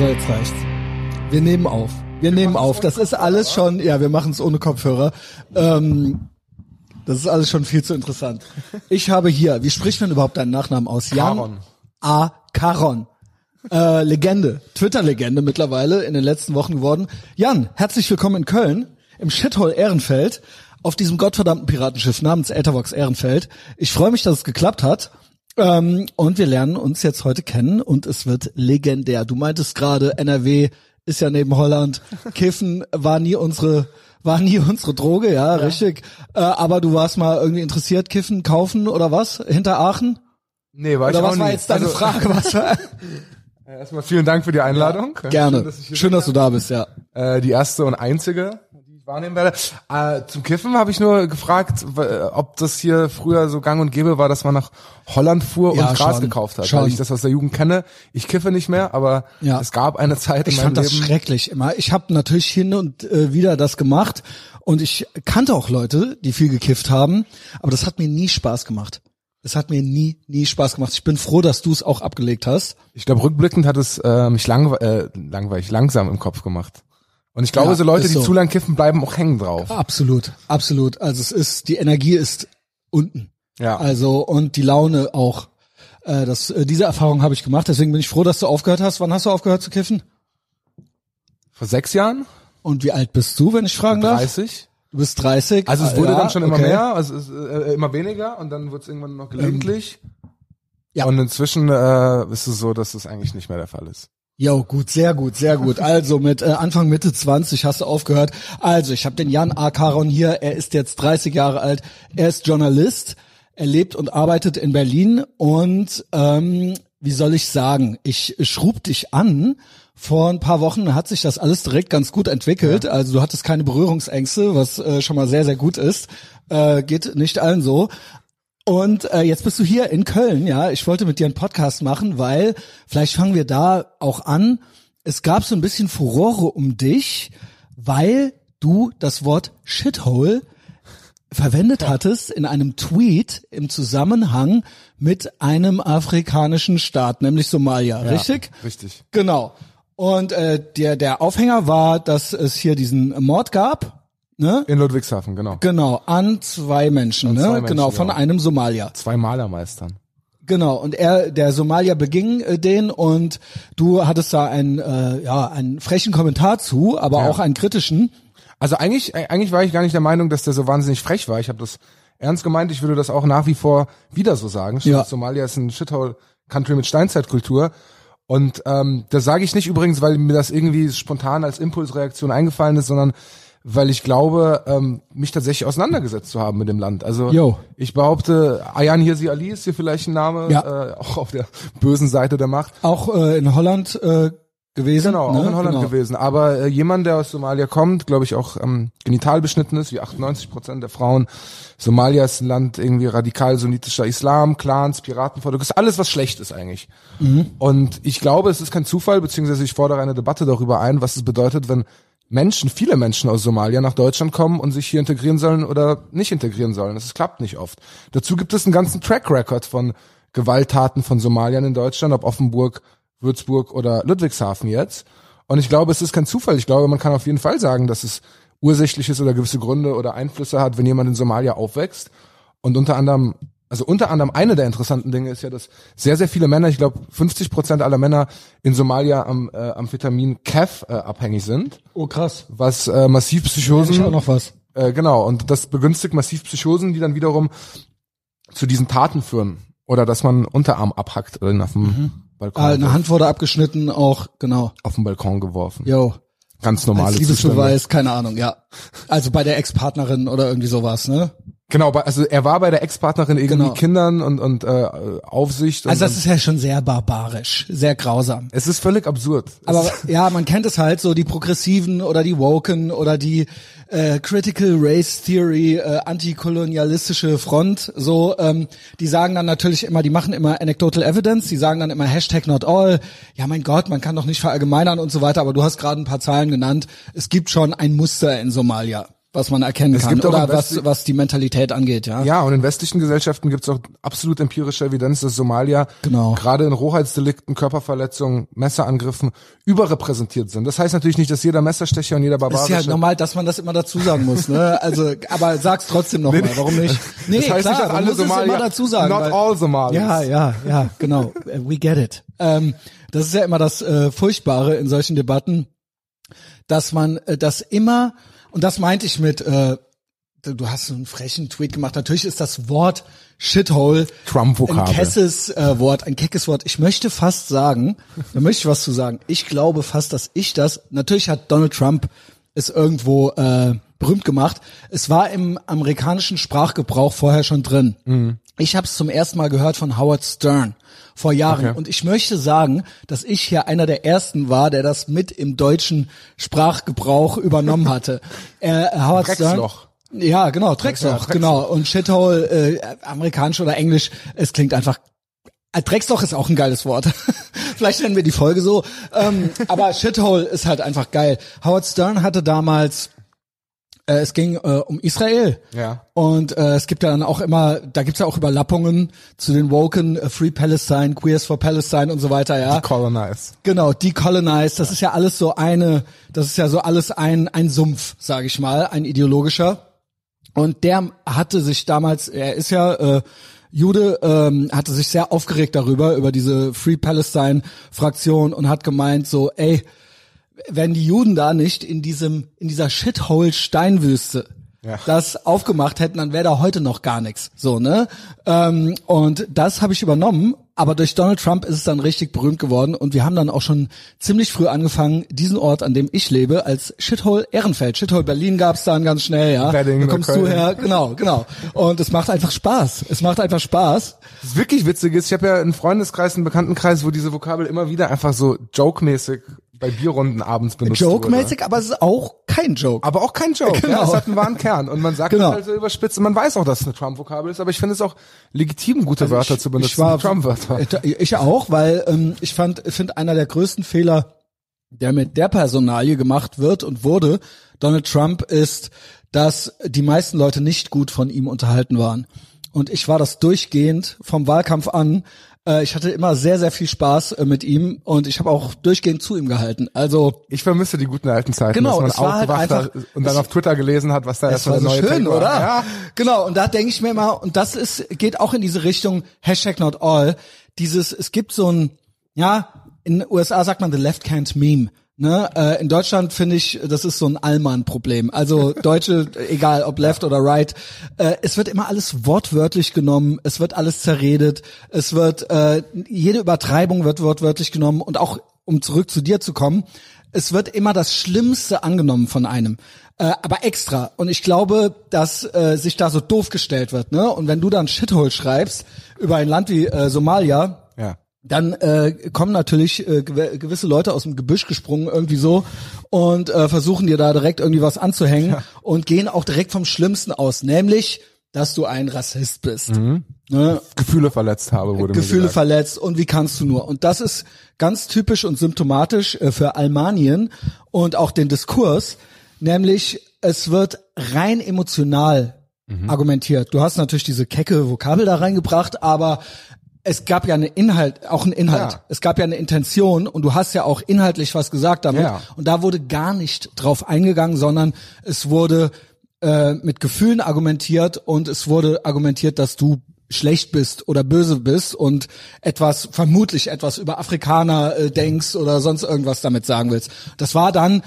So, jetzt reicht's. Wir nehmen auf. Wir nehmen auf. Das ist alles schon, ja, wir machen es ohne Kopfhörer. Ähm, das ist alles schon viel zu interessant. Ich habe hier, wie spricht man überhaupt deinen Nachnamen aus? Jan Caron. A. Caron. Äh, Legende, Twitter-Legende mittlerweile in den letzten Wochen geworden. Jan, herzlich willkommen in Köln, im Shithole Ehrenfeld, auf diesem gottverdammten Piratenschiff namens Ethervox Ehrenfeld. Ich freue mich, dass es geklappt hat. Ähm, und wir lernen uns jetzt heute kennen und es wird legendär. Du meintest gerade, NRW ist ja neben Holland. Kiffen war nie unsere war nie unsere Droge, ja, richtig. Äh, aber du warst mal irgendwie interessiert, Kiffen kaufen oder was? Hinter Aachen? Nee, war Oder ich auch was war nie. jetzt deine Also, Frage? Was war? Erstmal vielen Dank für die Einladung. Gerne. Schön, dass Schön, dass du da bist, ja. äh, die erste und einzige, wahrnehmen werde. Äh, zum Kiffen habe ich nur gefragt, ob das hier früher so gang und gäbe war, dass man nach Holland fuhr Ja, und Gras schon. gekauft hat. Schon. Weil ich das aus der Jugend kenne. Ich kiffe nicht mehr, aber Ja. es gab eine Zeit in Ich meinem fand das Leben. schrecklich immer. Ich habe natürlich hin und äh, wieder das gemacht und ich kannte auch Leute, die viel gekifft haben, aber das hat mir nie Spaß gemacht. Es hat mir nie, nie Spaß gemacht. Ich bin froh, dass du es auch abgelegt hast. Ich glaube, rückblickend hat es äh, mich langwe äh, langweilig, langsam im Kopf gemacht. Und ich glaube, Ja, so Leute, die so. zu lang kiffen, bleiben auch hängen drauf. Absolut, absolut. Also es ist, die Energie ist unten. Ja. Also und die Laune auch. Äh, das, äh, diese Erfahrung habe ich gemacht. Deswegen bin ich froh, dass du aufgehört hast. Wann hast du aufgehört zu kiffen? Vor sechs Jahren? Und wie alt bist du, wenn ich fragen darf? 30? Du bist 30. Also es Ah, wurde ja, dann schon immer okay. mehr, also es, äh, immer weniger und dann wird es irgendwann noch gelegentlich. ja. Und inzwischen äh, ist es so, dass es eigentlich nicht mehr der Fall ist. Jo, gut, sehr gut, sehr gut. Also mit äh, Anfang Mitte 20 hast du aufgehört. Also ich habe den Jan A. Caron hier. Er ist jetzt 30 Jahre alt. Er ist Journalist. Er lebt und arbeitet in Berlin. Und ähm, wie soll ich sagen? Ich schrub dich an. Vor ein paar Wochen hat sich das alles direkt ganz gut entwickelt. Also du hattest keine Berührungsängste, was äh, schon mal sehr, sehr gut ist. Äh, geht nicht allen so. Und äh, jetzt bist du hier in Köln, ja. Ich wollte mit dir einen Podcast machen, weil vielleicht fangen wir da auch an. Es gab so ein bisschen Furore um dich, weil du das Wort Shithole verwendet hattest in einem Tweet im Zusammenhang mit einem afrikanischen Staat, nämlich Somalia, richtig? Richtig. Genau. Und äh, der der Aufhänger war, dass es hier diesen Mord gab, ne? In Ludwigshafen, genau. Genau, an zwei Menschen, ne? zwei Menschen, genau, von ja. einem Somalier. Zwei Malermeistern. Genau, und er, der Somalier beging äh, den und du hattest da einen, äh, ja, einen frechen Kommentar zu, aber Ja. auch einen kritischen. Also eigentlich, äh, eigentlich war ich gar nicht der Meinung, dass der so wahnsinnig frech war. Ich habe das ernst gemeint. Ich würde das auch nach wie vor wieder so sagen. Ja. Somalia ist ein Shithole-Country mit Steinzeitkultur. Und ähm, das sage ich nicht übrigens, weil mir das irgendwie spontan als Impulsreaktion eingefallen ist, sondern weil ich glaube, ähm, mich tatsächlich auseinandergesetzt zu haben mit dem Land. Also Jo. ich behaupte, Ayan Hirsi Ali ist hier vielleicht ein Name, Ja. äh, auch auf der bösen Seite der Macht. Auch äh, in Holland äh, gewesen. Genau, ne? auch in Holland genau. gewesen. Aber äh, jemand, der aus Somalia kommt, glaube ich auch ähm, genital beschnitten ist, wie 98 Prozent der Frauen. Somalia ist ein Land irgendwie radikal sunnitischer Islam, Clans, Piratenvolk, ist alles, was schlecht ist eigentlich. Und ich glaube, es ist kein Zufall, beziehungsweise ich fordere eine Debatte darüber ein, was es bedeutet, wenn Menschen, viele Menschen aus Somalia nach Deutschland kommen und sich hier integrieren sollen oder nicht integrieren sollen. Das klappt nicht oft. Dazu gibt es einen ganzen Track Record von Gewalttaten von Somaliern in Deutschland, ob Offenburg, Würzburg oder Ludwigshafen jetzt. Und ich glaube, es ist kein Zufall. Ich glaube, man kann auf jeden Fall sagen, dass es ursächlich ist oder gewisse Gründe oder Einflüsse hat, wenn jemand in Somalia aufwächst. Und unter anderem, also unter anderem eine der interessanten Dinge ist ja, dass sehr, sehr viele Männer, ich glaube 50 Prozent aller Männer in Somalia am äh, Amphetamin Kef äh, abhängig sind, Oh krass. was äh, massiv Ich Psychosen auch noch was. äh, genau, und das begünstigt massiv Psychosen, die dann wiederum zu diesen Taten führen. Oder dass man Unterarm abhackt oder ihn auf dem Balkon, Ah, eine Hand wurde abgeschnitten, auch genau. auf den Balkon geworfen. Jo. Ganz normale Als. Liebesbeweis, keine Ahnung, ja. Also bei der Ex-Partnerin oder irgendwie sowas, ne? Genau, also er war bei der Ex-Partnerin irgendwie Genau. Kindern und, und äh, Aufsicht. Und, Also das ist ja schon sehr barbarisch, sehr grausam. es ist völlig absurd. Aber ja, man kennt es halt so, die Progressiven oder die Woken oder die äh, Critical Race Theory, äh, antikolonialistische Front, so, ähm, die sagen dann natürlich immer, die machen immer Anecdotal Evidence, die sagen dann immer Hashtag not all, ja mein Gott, man kann doch nicht verallgemeinern und so weiter, aber du hast gerade ein paar Zahlen genannt, es gibt schon ein Muster in Somalia. Was man erkennen Es kann gibt oder was, was die Mentalität angeht, ja. Ja, und in westlichen Gesellschaften gibt es auch absolut empirische Evidenz, dass Somalia Genau. gerade in Rohheitsdelikten, Körperverletzungen, Messerangriffen überrepräsentiert sind. Das heißt natürlich nicht, dass jeder Messerstecher und jeder Das ist barbarische... ja normal, dass man das immer dazu sagen muss, ne? Also, aber sag's trotzdem nochmal, warum nicht? Nee, das heißt klar, nicht, dass alle Somalier, immer dazu sagen. not weil- all Somalis. Ja, ja, ja, genau. We get it. Ähm, das ist ja immer das äh, Furchtbare in solchen Debatten, dass man äh, das immer, und das meinte ich mit, äh, du hast so einen frechen Tweet gemacht. Natürlich ist das Wort Shithole Trump-Vokabel. ein kesses äh, Wort, ein keckes Wort. Ich möchte fast sagen, da möchte ich was zu sagen. Ich glaube fast, dass ich das, natürlich hat Donald Trump es irgendwo äh, berühmt gemacht. Es war im amerikanischen Sprachgebrauch vorher schon drin. Mhm. Ich habe es zum ersten Mal gehört von Howard Stern vor Jahren. Okay. Und ich möchte sagen, dass ich hier einer der ersten war, der das mit im deutschen Sprachgebrauch übernommen hatte. Äh, Howard Drecksloch. Stern. Ja, genau, Drecksloch, Ja, Drecksloch. genau. Und Shithole, äh, amerikanisch oder englisch, es klingt einfach äh, Drecksloch ist auch ein geiles Wort. Vielleicht nennen wir die Folge so. Ähm, aber Shithole ist halt einfach geil. Howard Stern hatte damals, äh, es ging äh, um Israel. Ja. Und äh, es gibt ja dann auch immer, da gibt's ja auch Überlappungen zu den Woken, äh, Free Palestine, Queers for Palestine und so weiter, ja. Colonize. Genau, decolonized, das ist ja alles so eine, das ist ja so alles ein, ein Sumpf, sage ich mal, ein ideologischer. Und der hatte sich damals, er ist ja äh, Jude, ähm, hatte sich sehr aufgeregt darüber, über diese Free Palestine Fraktion und hat gemeint so, ey, wenn die Juden da nicht in diesem, in dieser Shithole Steinwüste Ja. das aufgemacht hätten, dann wäre da heute noch gar nichts. So, ne? Ähm, und das habe ich übernommen, aber durch Donald Trump ist es dann richtig berühmt geworden und wir haben dann auch schon ziemlich früh angefangen, diesen Ort, an dem ich lebe, als Shithole Ehrenfeld. Shithole Berlin gab's dann ganz schnell, ja. Wedding, da kommst du her, genau, genau. Und es macht einfach Spaß. Es macht einfach Spaß. Das wirklich witzig ist, ich habe ja einen Freundeskreis, einen Bekanntenkreis, wo diese Vokabel immer wieder einfach so joke-mäßig bei Bierrunden abends benutzt wurde. Joke-mäßig, aber es ist auch kein Joke. Aber auch kein Joke. Genau. Ja, es hat einen wahren Kern. Und man sagt Genau. es halt so überspitzt. Und man weiß auch, dass es eine Trump-Vokabel ist, aber ich finde es auch legitim, gute Wörter zu benutzen. Also Ich Trump-Wörter. Ich auch, weil ähm, ich fand, finde einer der größten Fehler, der mit der Personalie gemacht wird und wurde, Donald Trump, ist, dass die meisten Leute nicht gut von ihm unterhalten waren. Und ich war das durchgehend vom Wahlkampf an. Äh, ich hatte immer sehr, sehr viel Spaß äh, mit ihm und ich habe auch durchgehend zu ihm gehalten. Also Ich vermisse die guten alten Zeiten, Genau, dass man halt aufgewacht hat einfach- und dann auf Twitter gelesen hat, was da erst war der so neue schön, war. oder? Ja. Genau, und da denke ich mir immer, und das ist, geht auch in diese Richtung, Hashtag not all, dieses, es gibt so ein, ja, in den USA sagt man the left can't meme. Ne? Äh, in Deutschland finde ich, das ist so ein Allmann-Problem. Also Deutsche, egal ob left oder right, äh, es wird immer alles wortwörtlich genommen, es wird alles zerredet, es wird, äh, jede Übertreibung wird wortwörtlich genommen und auch, um zurück zu dir zu kommen, es wird immer das Schlimmste angenommen von einem. Äh, aber extra. Und ich glaube, dass äh, sich da so doof gestellt wird, ne? Und wenn du dann Shithole schreibst über ein Land wie äh, Somalia. Dann äh, kommen natürlich äh, gew gewisse Leute aus dem Gebüsch gesprungen irgendwie so und äh, versuchen dir da direkt irgendwie was anzuhängen und gehen auch direkt vom Schlimmsten aus, nämlich, dass du ein Rassist bist. Ne? Gefühle verletzt habe, wurde Gefühle verletzt und wie kannst du nur? Und das ist ganz typisch und symptomatisch äh, für Almanien und auch den Diskurs, nämlich es wird rein emotional argumentiert. Du hast natürlich diese kecke Vokabel da reingebracht, aber es gab ja eine Inhalt, auch einen Inhalt. Ja. Es gab ja eine Intention und du hast ja auch inhaltlich was gesagt damit. Ja. Und da wurde gar nicht drauf eingegangen, sondern es wurde äh, mit Gefühlen argumentiert und es wurde argumentiert, dass du schlecht bist oder böse bist und etwas, vermutlich etwas über Afrikaner äh, denkst oder sonst irgendwas damit sagen willst. Das war dann,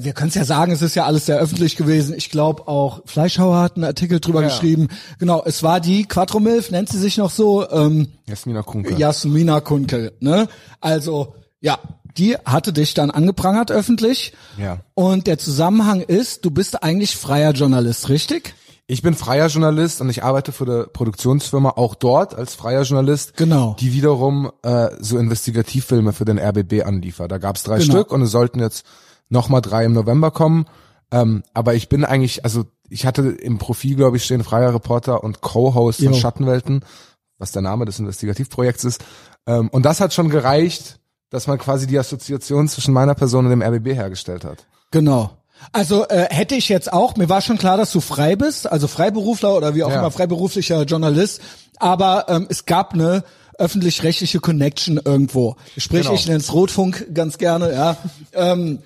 wir können es ja sagen, es ist ja alles sehr öffentlich gewesen. Ich glaube auch Fleischhauer hat einen Artikel drüber Ja. geschrieben. Genau, es war die Quattro Milf, nennt sie sich noch so, ähm, Jasmina Kunke. Jasmina Kunke, ne? Also, ja, die hatte dich dann angeprangert öffentlich. Ja. Und der Zusammenhang ist, du bist eigentlich freier Journalist, richtig? Ich bin freier Journalist und ich arbeite für eine Produktionsfirma auch dort als freier Journalist. Genau. Die wiederum äh, so Investigativfilme für den RBB anliefert. Da gab's drei Genau. Stück und es sollten jetzt nochmal drei im November kommen. Ähm, aber ich bin eigentlich, also ich hatte im Profil, glaube ich, stehen freier Reporter und Co-Host von. Schattenwelten, was der Name des Investigativprojekts ist. Ähm, und das hat schon gereicht, dass man quasi die Assoziation zwischen meiner Person und dem RBB hergestellt hat. Genau. Also äh, hätte ich jetzt auch, mir war schon klar, dass du frei bist, also Freiberufler oder wie auch Ja. immer, freiberuflicher Journalist, aber ähm, es gab eine öffentlich-rechtliche Connection irgendwo. Sprich, Genau. ich nenne es Rotfunk ganz gerne, ja. ähm,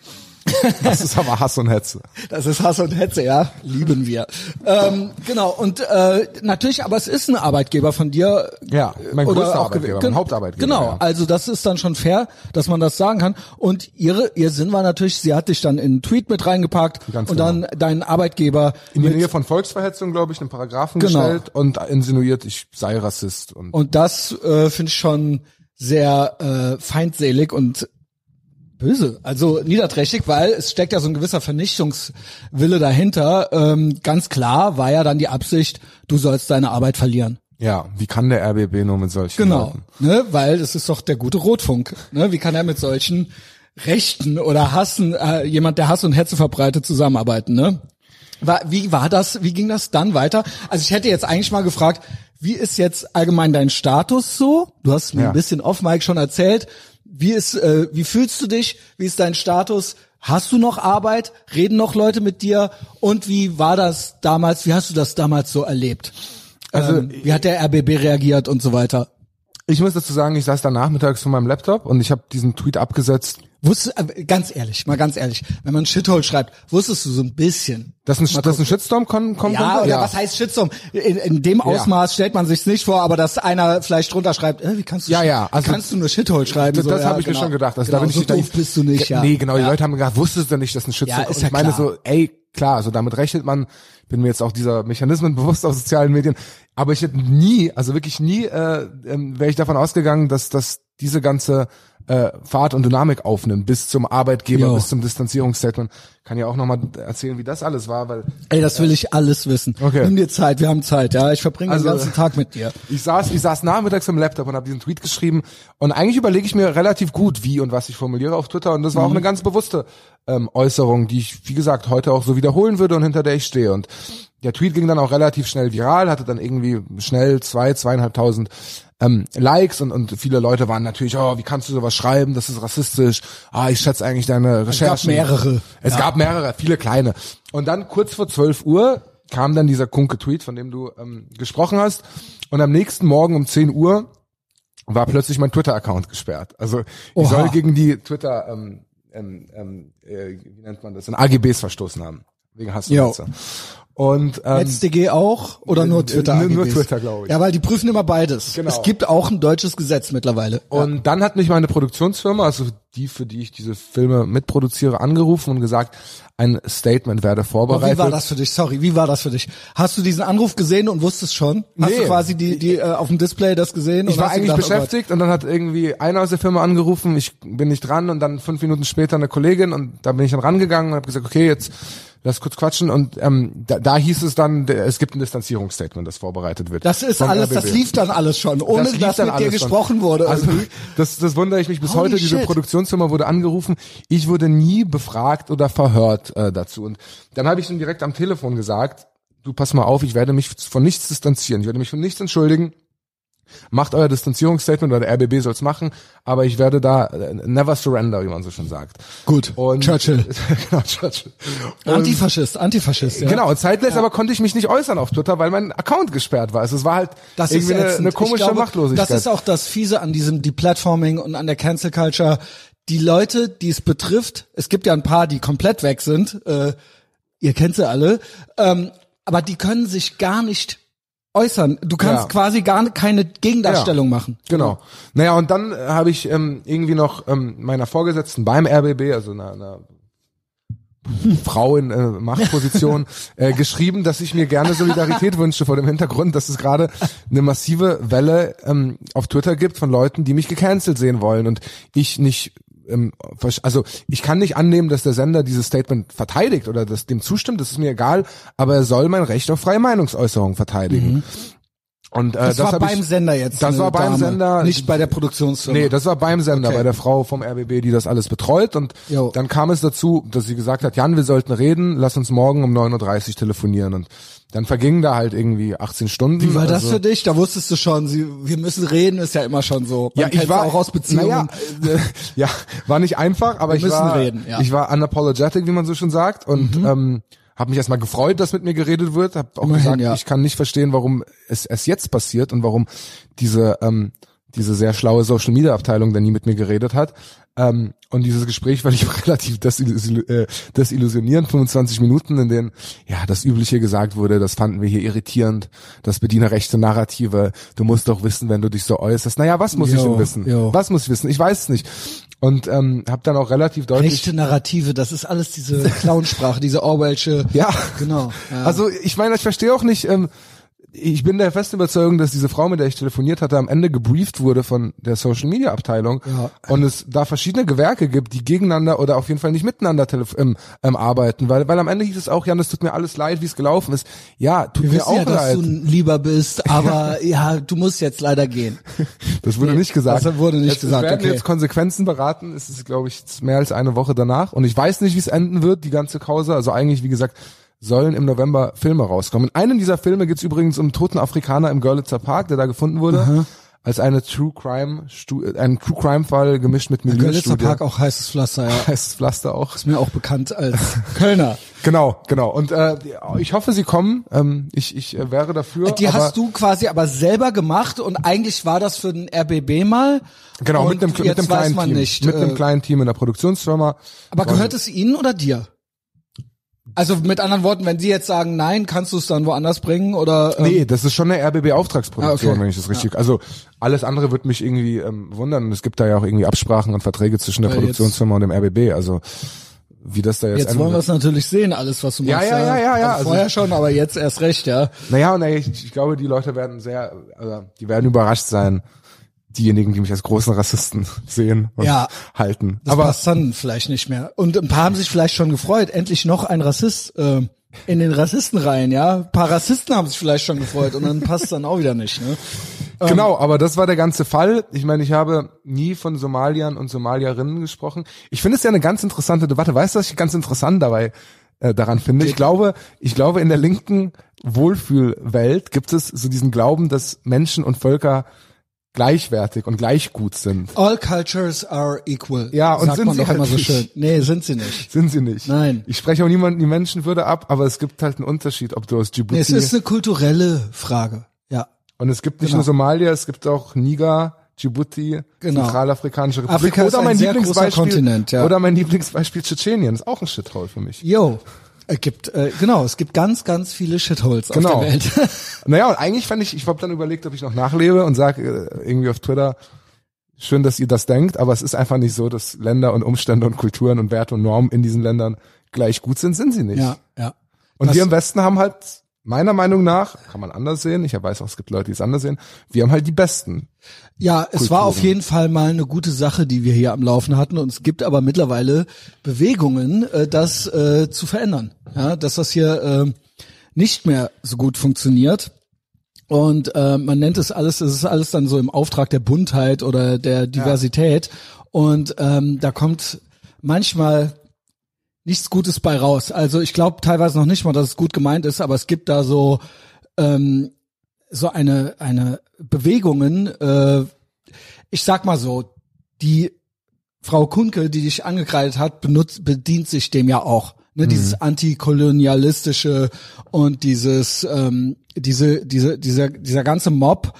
Das ist aber Hass und Hetze. das ist Hass und Hetze, ja, lieben wir. ähm, genau, und äh, natürlich, aber es ist ein Arbeitgeber von dir. Ja, mein größter auch Arbeitgeber, mein Hauptarbeitgeber, Genau, ja. also das ist dann schon fair, dass man das sagen kann. Und ihre, ihr Sinn war natürlich, sie hat dich dann in einen Tweet mit reingepackt Ganz und genau. dann deinen Arbeitgeber In die Nähe von Volksverhetzung, glaube ich, einen Paragraphen Genau. gestellt und insinuiert, ich sei Rassist. Und, Und das äh, finde ich schon sehr äh, feindselig und böse, also niederträchtig, weil es steckt ja so ein gewisser Vernichtungswille dahinter. Ähm, ganz klar war ja dann die Absicht, du sollst deine Arbeit verlieren. ja, wie kann der RBB nur mit solchen Genau, Leuten? ne, weil das ist doch der gute Rotfunk. Ne? Wie kann er mit solchen Rechten oder Hassen, äh, jemand, der Hass und Hetze verbreitet, zusammenarbeiten? Ne? War, wie war das? Wie ging das dann weiter? Also ich hätte jetzt eigentlich mal gefragt, wie ist jetzt allgemein dein Status so? Du hast mir Ja. ein bisschen off Mike schon erzählt. Wie ist, äh, wie fühlst du dich? Wie ist dein Status? Hast du noch Arbeit? Reden noch Leute mit dir? Und wie war das damals? Wie hast du das damals so erlebt? Also, ähm, wie hat der RBB reagiert und so weiter? Ich muss dazu sagen, ich saß da nachmittags vor meinem Laptop und ich habe diesen Tweet abgesetzt. Wusstest, äh, ganz ehrlich, mal ganz ehrlich, wenn man Shithole schreibt, wusstest du so ein bisschen. Dass ein, dass ein Shitstorm kommen, kommen Ja, oder was heißt Shitstorm? In, in dem Ausmaß stellt man sich's nicht vor, aber dass einer vielleicht drunter schreibt, äh, wie kannst du, Ja, ja, also- kannst du nur Shithole schreiben? Das, so, das ja, habe ich genau. mir schon gedacht. Also genau, da bin ich so da- doof bist du nicht, ja. Nee, genau, die ja. Leute haben gedacht, wusstest du nicht, dass ein Shitstorm Ja, ist ja ich meine klar. so, ey, klar, also damit rechnet man, bin mir jetzt auch dieser Mechanismen bewusst auf sozialen Medien, aber ich hätte nie, also wirklich nie, äh, ähm, wäre ich davon ausgegangen, dass, dass diese ganze äh, Fahrt und Dynamik aufnimmt, bis zum Arbeitgeber, Jo. bis zum Distanzierungsstatement. Kann ja auch nochmal erzählen, wie das alles war, weil Ey, das will ich alles wissen. Okay. Nimm dir Zeit, wir haben Zeit, ja. Ich verbringe Also- den ganzen Tag mit dir. Ich saß, ich saß nachmittags am Laptop und habe diesen Tweet geschrieben und eigentlich überlege ich mir relativ gut, wie und was ich formuliere auf Twitter und das war auch eine ganz bewusste ähm, Äußerung, die ich, wie gesagt, heute auch so wiederholen würde und hinter der ich stehe und der Tweet ging dann auch relativ schnell viral, hatte dann irgendwie schnell zwei, zweieinhalbtausend ähm, Likes und, und viele Leute waren natürlich, oh, wie kannst du sowas schreiben, das ist rassistisch, ah, ich schätze eigentlich deine Recherchen. mehrere. Es gab mehrere, viele kleine. Und dann kurz vor 12 Uhr kam dann dieser Kunke-Tweet, von dem du ähm, gesprochen hast. Und am nächsten Morgen um 10 Uhr war plötzlich mein Twitter-Account gesperrt. Also ich Oha. soll gegen die Twitter, ähm, ähm, ähm, äh, wie nennt man das, in AGBs verstoßen haben. Wegen Hass und ähm, NetzDG auch oder nur Twitter? nur- nur? Twitter, glaub ich. Ja, weil die prüfen immer beides. Genau. Es gibt auch ein deutsches Gesetz mittlerweile. Und dann hat mich meine Produktionsfirma, also die, für die ich diese Filme mitproduziere, angerufen und gesagt, ein Statement werde Aber vorbereitet. wie war das für dich? Sorry, wie war das für dich? Hast du diesen Anruf gesehen und wusstest schon? Hast Nee. du quasi die, die äh, auf dem Display das gesehen? Ich war eigentlich gedacht, oh beschäftigt und dann hat irgendwie einer aus der Firma angerufen, ich bin nicht dran und dann fünf Minuten später eine Kollegin und da bin ich dann rangegangen und habe gesagt, okay, jetzt lass kurz quatschen und ähm, da, da hieß es dann, es gibt ein Distanzierungsstatement, das vorbereitet wird. Das ist alles, das RBB. lief dann alles schon, ohne Das dass mit dir alles schon. gesprochen wurde. Also irgendwie. das, das wundere ich mich bis Holy heute. Diese shit. Produktionsfirma wurde angerufen. Ich wurde nie befragt oder verhört äh, dazu. Und dann habe ich dann direkt am Telefon gesagt, du pass mal auf, ich werde mich von nichts distanzieren. Ich werde mich von nichts entschuldigen. Macht euer Distanzierungsstatement oder der RBB soll's machen, aber ich werde da äh, never surrender, wie man so schon sagt. Gut, Und Churchill. genau, Churchill. Und- Antifaschist, Antifaschist, ja. Genau, und zeitgleich aber konnte ich mich nicht äußern auf Twitter, weil mein Account gesperrt war. Also es war halt Das ist irgendwie eine, eine komische glaube, Machtlosigkeit. Das ist auch das Fiese an diesem Deplatforming und an der Cancel Culture. Die Leute, die es betrifft, es gibt ja ein paar, die komplett weg sind, äh, ihr kennt sie alle, ähm, aber die können sich gar nicht äußern. Du kannst Ja. quasi gar keine Gegendarstellung machen. Genau. Naja, und dann äh, habe ich ähm, irgendwie noch ähm, meiner Vorgesetzten beim RBB, also einer, einer Frau in äh, Machtposition, äh, geschrieben, dass ich mir gerne Solidarität wünsche vor dem Hintergrund, dass es gerade eine massive Welle ähm, auf Twitter gibt von Leuten, die mich gecancelt sehen wollen und ich nicht ähm, also ich kann nicht annehmen, dass der Sender dieses Statement verteidigt oder das dem zustimmt, das ist mir egal, aber er soll mein Recht auf freie Meinungsäußerung verteidigen. Und, äh, Das, war hab beim ich, Sender jetzt. Das war beim Dame, Sender. Nicht bei der Produktionsfirma. Nee, das war beim Sender, Okay. bei der Frau vom RBB, die das alles betreut. Und Jo. dann kam es dazu, dass sie gesagt hat, Jan, wir sollten reden, lass uns morgen um 9.30 Uhr telefonieren. Und dann vergingen da halt irgendwie 18 Stunden. Wie war das also, für dich? Da wusstest du schon, sie, wir müssen reden, ist ja immer schon so. Man Ja, ich war auch aus Beziehungen. Naja, äh, ja, war nicht einfach, aber Wir ich war, reden, ja. Mhm. ich war unapologetic, wie man so schon sagt, und ähm, habe mich erstmal gefreut, dass mit mir geredet wird. Habe auch Immerhin, gesagt, ja. ich kann nicht verstehen, warum es erst jetzt passiert und warum diese ähm, diese sehr schlaue Social Media Abteilung da nie mit mir geredet hat. Ähm, und dieses Gespräch war ich relativ äh, desillusionierend, 25 Minuten, in denen ja das Übliche gesagt wurde, das fanden wir hier irritierend, das bedienerrechte Narrative, du musst doch wissen, wenn du dich so äußerst. Naja, was muss ich Jo, denn wissen? jo. Was muss ich wissen? Ich weiß es nicht. Und ähm, habe dann auch relativ deutlich Rechte Narrative, das ist alles diese Clownsprache, diese Orwellsche. Ja. Genau. Ja. Also ich meine, ich verstehe auch nicht, ähm, ich bin der festen Überzeugung, dass diese Frau, mit der ich telefoniert hatte, am Ende gebrieft wurde von der Social Media Abteilung Ja. und es da verschiedene Gewerke gibt, die gegeneinander oder auf jeden Fall nicht miteinander ähm, ähm, arbeiten, weil weil am Ende hieß es auch, Jan, es tut mir alles leid, wie es gelaufen ist. Ja, tut wir mir wissen auch ja, dass leid. du ein Lieber bist, aber ja, du musst jetzt leider gehen. Das wurde Nee, nicht gesagt. das wurde nicht es, gesagt, Es werden okay. jetzt Konsequenzen beraten. Es ist, glaube ich, jetzt mehr als eine Woche danach. Und ich weiß nicht, wie es enden wird, die ganze Causa. Also eigentlich, wie gesagt, sollen im November Filme rauskommen. In einem dieser Filme geht es übrigens um einen toten Afrikaner im Görlitzer Park, der da gefunden wurde. Als eine True Crime, äh, ein True Crime Fall gemischt mit Görlitzer Milieustudie. Park auch heißes Pflaster, ja. Heißt Pflaster auch. Ist mir auch bekannt als Kölner. Genau, genau. Und äh, ich hoffe, sie kommen. Ähm, ich, ich äh, wäre dafür. Die hast du quasi aber selber gemacht und eigentlich war das für den RBB mal. genau mit einem, mit einem weiß kleinen man Team. nicht. mit einem äh, kleinen Team in der Produktionsfirma. aber gehört es Ihnen oder dir? Also mit anderen Worten, wenn Sie jetzt sagen, nein, kannst du es dann woanders bringen oder? Ähm, Nee, das ist schon eine RBB-Auftragsproduktion, Ah, okay. wenn ich das richtig. Also alles andere wird mich irgendwie ähm, wundern. Und es gibt da ja auch irgendwie Absprachen und Verträge zwischen der Weil Produktionsfirma und dem RBB. Also wie das da jetzt, Jetzt wollen wir es natürlich sehen, alles was du Ja, machst. ja, ja, ja, ja, Also also- vorher schon, aber jetzt erst recht, ja. Naja, und ich, ich glaube, die Leute werden sehr, also, die werden überrascht sein, diejenigen, die mich als großen Rassisten sehen und Ja. halten. Das Aber passt dann vielleicht nicht mehr. Und ein paar haben sich vielleicht schon gefreut, endlich noch ein Rassist äh, in den Rassistenreihen, ja. Ein paar Rassisten haben sich vielleicht schon gefreut und dann passt dann auch wieder nicht, ne? Genau, aber das war der ganze Fall. Ich meine, ich habe nie von Somaliern und Somalierinnen gesprochen. Ich finde es ja eine ganz interessante Debatte. Weißt du, was ich ganz interessant dabei äh, daran finde? Ich glaube, ich glaube, in der linken Wohlfühlwelt gibt es so diesen Glauben, dass Menschen und Völker gleichwertig und gleich gut sind. All cultures are equal. Ja, und sagt sind man sie doch immer halt so nicht. schön. Nee, sind sie nicht. Sind sie nicht. Nein. Ich spreche auch niemanden die Menschenwürde ab, aber es gibt halt einen Unterschied, ob du aus Djibouti Nee, es ist eine kulturelle Frage. Ja. und es gibt nicht Genau. nur Somalia, es gibt auch Niger, Djibouti, Genau. Zentralafrikanische Republik Afrika ist ein sehr großer Lieblingsbeispiel Kontinent, ja. oder mein Lieblingsbeispiel Tschetschenien ist auch ein Shithole für mich. Yo. Es gibt, äh, genau, es gibt ganz, ganz viele Shitholes Genau. auf der Welt. Naja, und eigentlich fand ich, ich habe dann überlegt, ob ich noch nachlebe und sage äh, irgendwie auf Twitter, schön, dass ihr das denkt, aber es ist einfach nicht so, dass Länder und Umstände und Kulturen und Werte und Normen in diesen Ländern gleich gut sind, sind sie nicht. ja, ja. Und Das- wir im Westen haben halt, meiner Meinung nach, kann man anders sehen, ich weiß auch, es gibt Leute, die es anders sehen, wir haben halt die Besten. Ja, es war auf jeden Fall mal eine gute Sache, die wir hier am Laufen hatten. Und es gibt aber mittlerweile Bewegungen, äh, das äh, zu verändern. Ja, dass das hier äh, nicht mehr so gut funktioniert. Und äh, man nennt es alles, es ist alles dann so im Auftrag der Buntheit oder der Diversität. Und ähm, da kommt manchmal nichts Gutes bei raus. Also ich glaube teilweise noch nicht mal, dass es gut gemeint ist, aber es gibt da so ähm, so eine eine Bewegungen. Äh, ich sag mal so, die Frau Kunke, die dich angekreidet hat, benutzt, bedient sich dem ja auch. Ne, Dieses antikolonialistische und dieses, ähm, diese, diese, dieser, dieser ganze Mob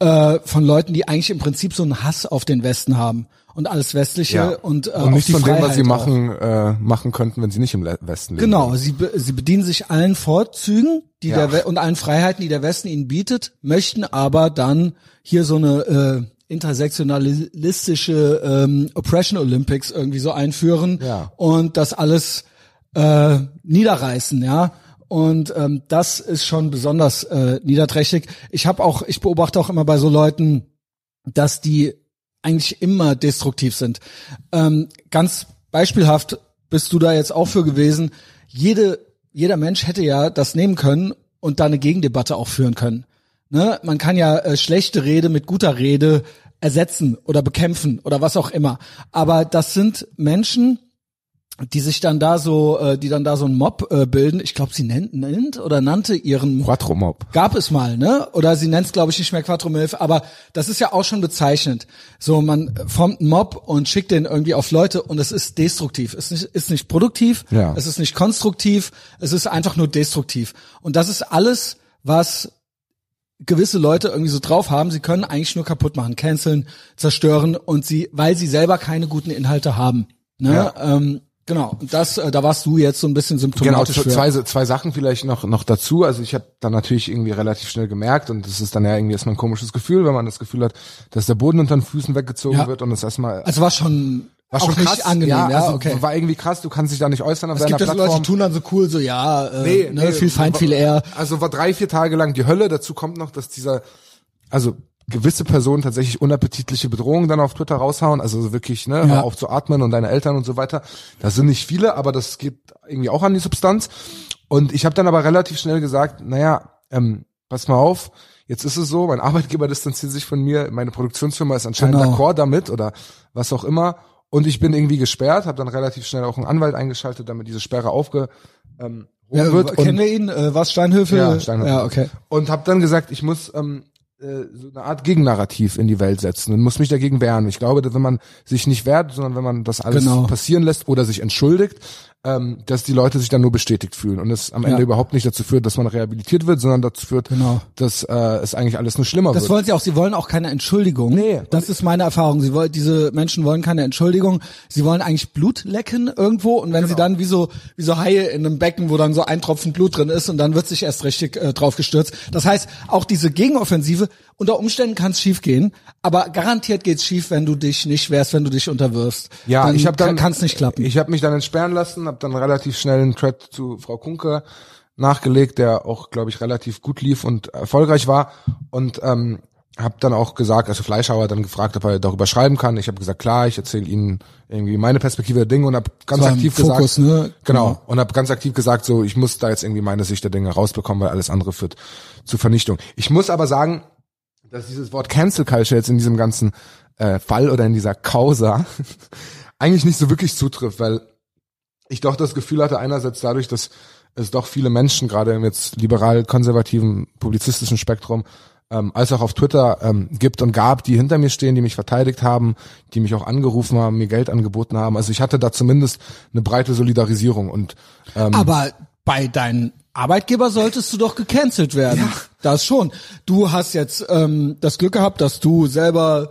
äh, von Leuten, die eigentlich im Prinzip so einen Hass auf den Westen haben und alles Westliche und, äh, und nicht von dem, was sie Freiheit auch. machen, äh, machen könnten, wenn sie nicht im Westen leben. Genau, sie, be sie bedienen sich allen Vorzügen, die Ja. der We und allen Freiheiten, die der Westen ihnen bietet, möchten aber dann hier so eine äh, intersektionalistische ähm, Oppression Olympics irgendwie so einführen Ja. und das alles äh, niederreißen, ja. Und ähm, das ist schon besonders äh, niederträchtig. Ich habe auch, ich beobachte auch immer bei so Leuten, dass die eigentlich immer destruktiv sind. Ähm, ganz beispielhaft bist du da jetzt auch für gewesen. Jede, jeder Mensch hätte ja das nehmen können und da eine Gegendebatte auch führen können. Ne? Man kann ja äh, schlechte Rede mit guter Rede ersetzen oder bekämpfen oder was auch immer. Aber das sind Menschen, die sich dann da so, äh, die dann da so einen Mob äh, bilden. Ich glaube, sie nennt, nennt oder nannte ihren Quattro Mob. Gab es mal, ne? Oder sie nennt es, glaube ich, nicht mehr Quattro Milf, aber das ist ja auch schon bezeichnend. So, man formt einen Mob und schickt den irgendwie auf Leute und es ist destruktiv. Es ist nicht, ist nicht produktiv, Ja. es ist nicht konstruktiv, es ist einfach nur destruktiv. Und das ist alles, was gewisse Leute irgendwie so drauf haben, sie können eigentlich nur kaputt machen, canceln, zerstören und sie, weil sie selber keine guten Inhalte haben. Ne? Ja. Ähm, genau. Das, äh, da warst du jetzt so ein bisschen Genau, symptomatisch für. zwei, zwei Sachen vielleicht noch, noch dazu. Also ich habe dann natürlich irgendwie relativ schnell gemerkt und das ist dann ja irgendwie erstmal ein komisches Gefühl, wenn man das Gefühl hat, dass der Boden unter den Füßen weggezogen Ja. wird und es erstmal Also war schon, war schon krass. angenehm, ja, also okay. war irgendwie krass, du kannst dich da nicht äußern auf Es gibt deiner ja so Leute, Plattform. die tun dann so cool, so ja, äh, ne, viel Feind, war- viel eher. Also war drei, vier Tage lang die Hölle. Dazu kommt noch, dass dieser, also gewisse Personen tatsächlich unappetitliche Bedrohungen dann auf Twitter raushauen. Also so wirklich, ne, Ja. auf zu atmen und deine Eltern und so weiter. Das sind nicht viele, aber das geht irgendwie auch an die Substanz. Und ich habe dann aber relativ schnell gesagt, naja, ähm, pass mal auf, jetzt ist es so, mein Arbeitgeber distanziert sich von mir, meine Produktionsfirma ist anscheinend Genau. d'accord damit oder was auch immer. Und ich bin irgendwie gesperrt, habe dann relativ schnell auch einen Anwalt eingeschaltet, damit diese Sperre aufge ähm, Ja, wird. kennen wir ihn? Äh, was Steinhöfel? Ja, Steinhöfel. Ja, okay. und habe dann gesagt, ich muss ähm, äh, so eine Art Gegennarrativ in die Welt setzen und muss mich dagegen wehren. Ich glaube, dass wenn man sich nicht wehrt, sondern wenn man das alles Genau. passieren lässt oder sich entschuldigt, ähm, dass die Leute sich dann nur bestätigt fühlen und es am Ende Ja. überhaupt nicht dazu führt, dass man rehabilitiert wird, sondern dazu führt, Genau. dass äh, es eigentlich alles nur schlimmer Das wird. wollen sie auch. Sie wollen auch keine Entschuldigung. Nee. Das ist meine Erfahrung. Sie wollen, diese Menschen wollen keine Entschuldigung. Sie wollen eigentlich Blut lecken irgendwo. Und wenn sie Genau. dann wie so, wie so Haie in einem Becken, wo dann so ein Tropfen Blut drin ist und dann wird sich erst richtig äh, drauf gestürzt. Das heißt, auch diese Gegenoffensive, unter Umständen kann es schief gehen. Aber garantiert geht's schief, wenn du dich nicht wehrst, wenn du dich unterwirfst. Ja, dann ich habe dann kann es nicht klappen. Ich habe mich dann entsperren lassen, habe dann relativ schnell einen Thread zu Frau Kunke nachgelegt, der auch, glaube ich, relativ gut lief und erfolgreich war und ähm, habe dann auch gesagt, also Fleischhauer hat dann gefragt, ob er darüber schreiben kann. Ich habe gesagt, klar, ich erzähle Ihnen irgendwie meine Perspektive der Dinge und habe ganz im aktiv Fokus, gesagt, ne? genau, Genau. und habe ganz aktiv gesagt, so ich muss da jetzt irgendwie meine Sicht der Dinge rausbekommen, weil alles andere führt zu Vernichtung. Ich muss aber sagen, dass dieses Wort Cancel Culture jetzt in diesem ganzen äh, Fall oder in dieser Causa eigentlich nicht so wirklich zutrifft, weil ich doch das Gefühl hatte, einerseits dadurch, dass es doch viele Menschen, gerade im jetzt liberal-konservativen publizistischen Spektrum, ähm, als auch auf Twitter ähm, gibt und gab, die hinter mir stehen, die mich verteidigt haben, die mich auch angerufen haben, mir Geld angeboten haben. Also ich hatte da zumindest eine breite Solidarisierung und ähm, Aber bei deinem Arbeitgeber solltest du doch gecancelt werden. Ja. Das schon. Du hast jetzt ähm, das Glück gehabt, dass du selber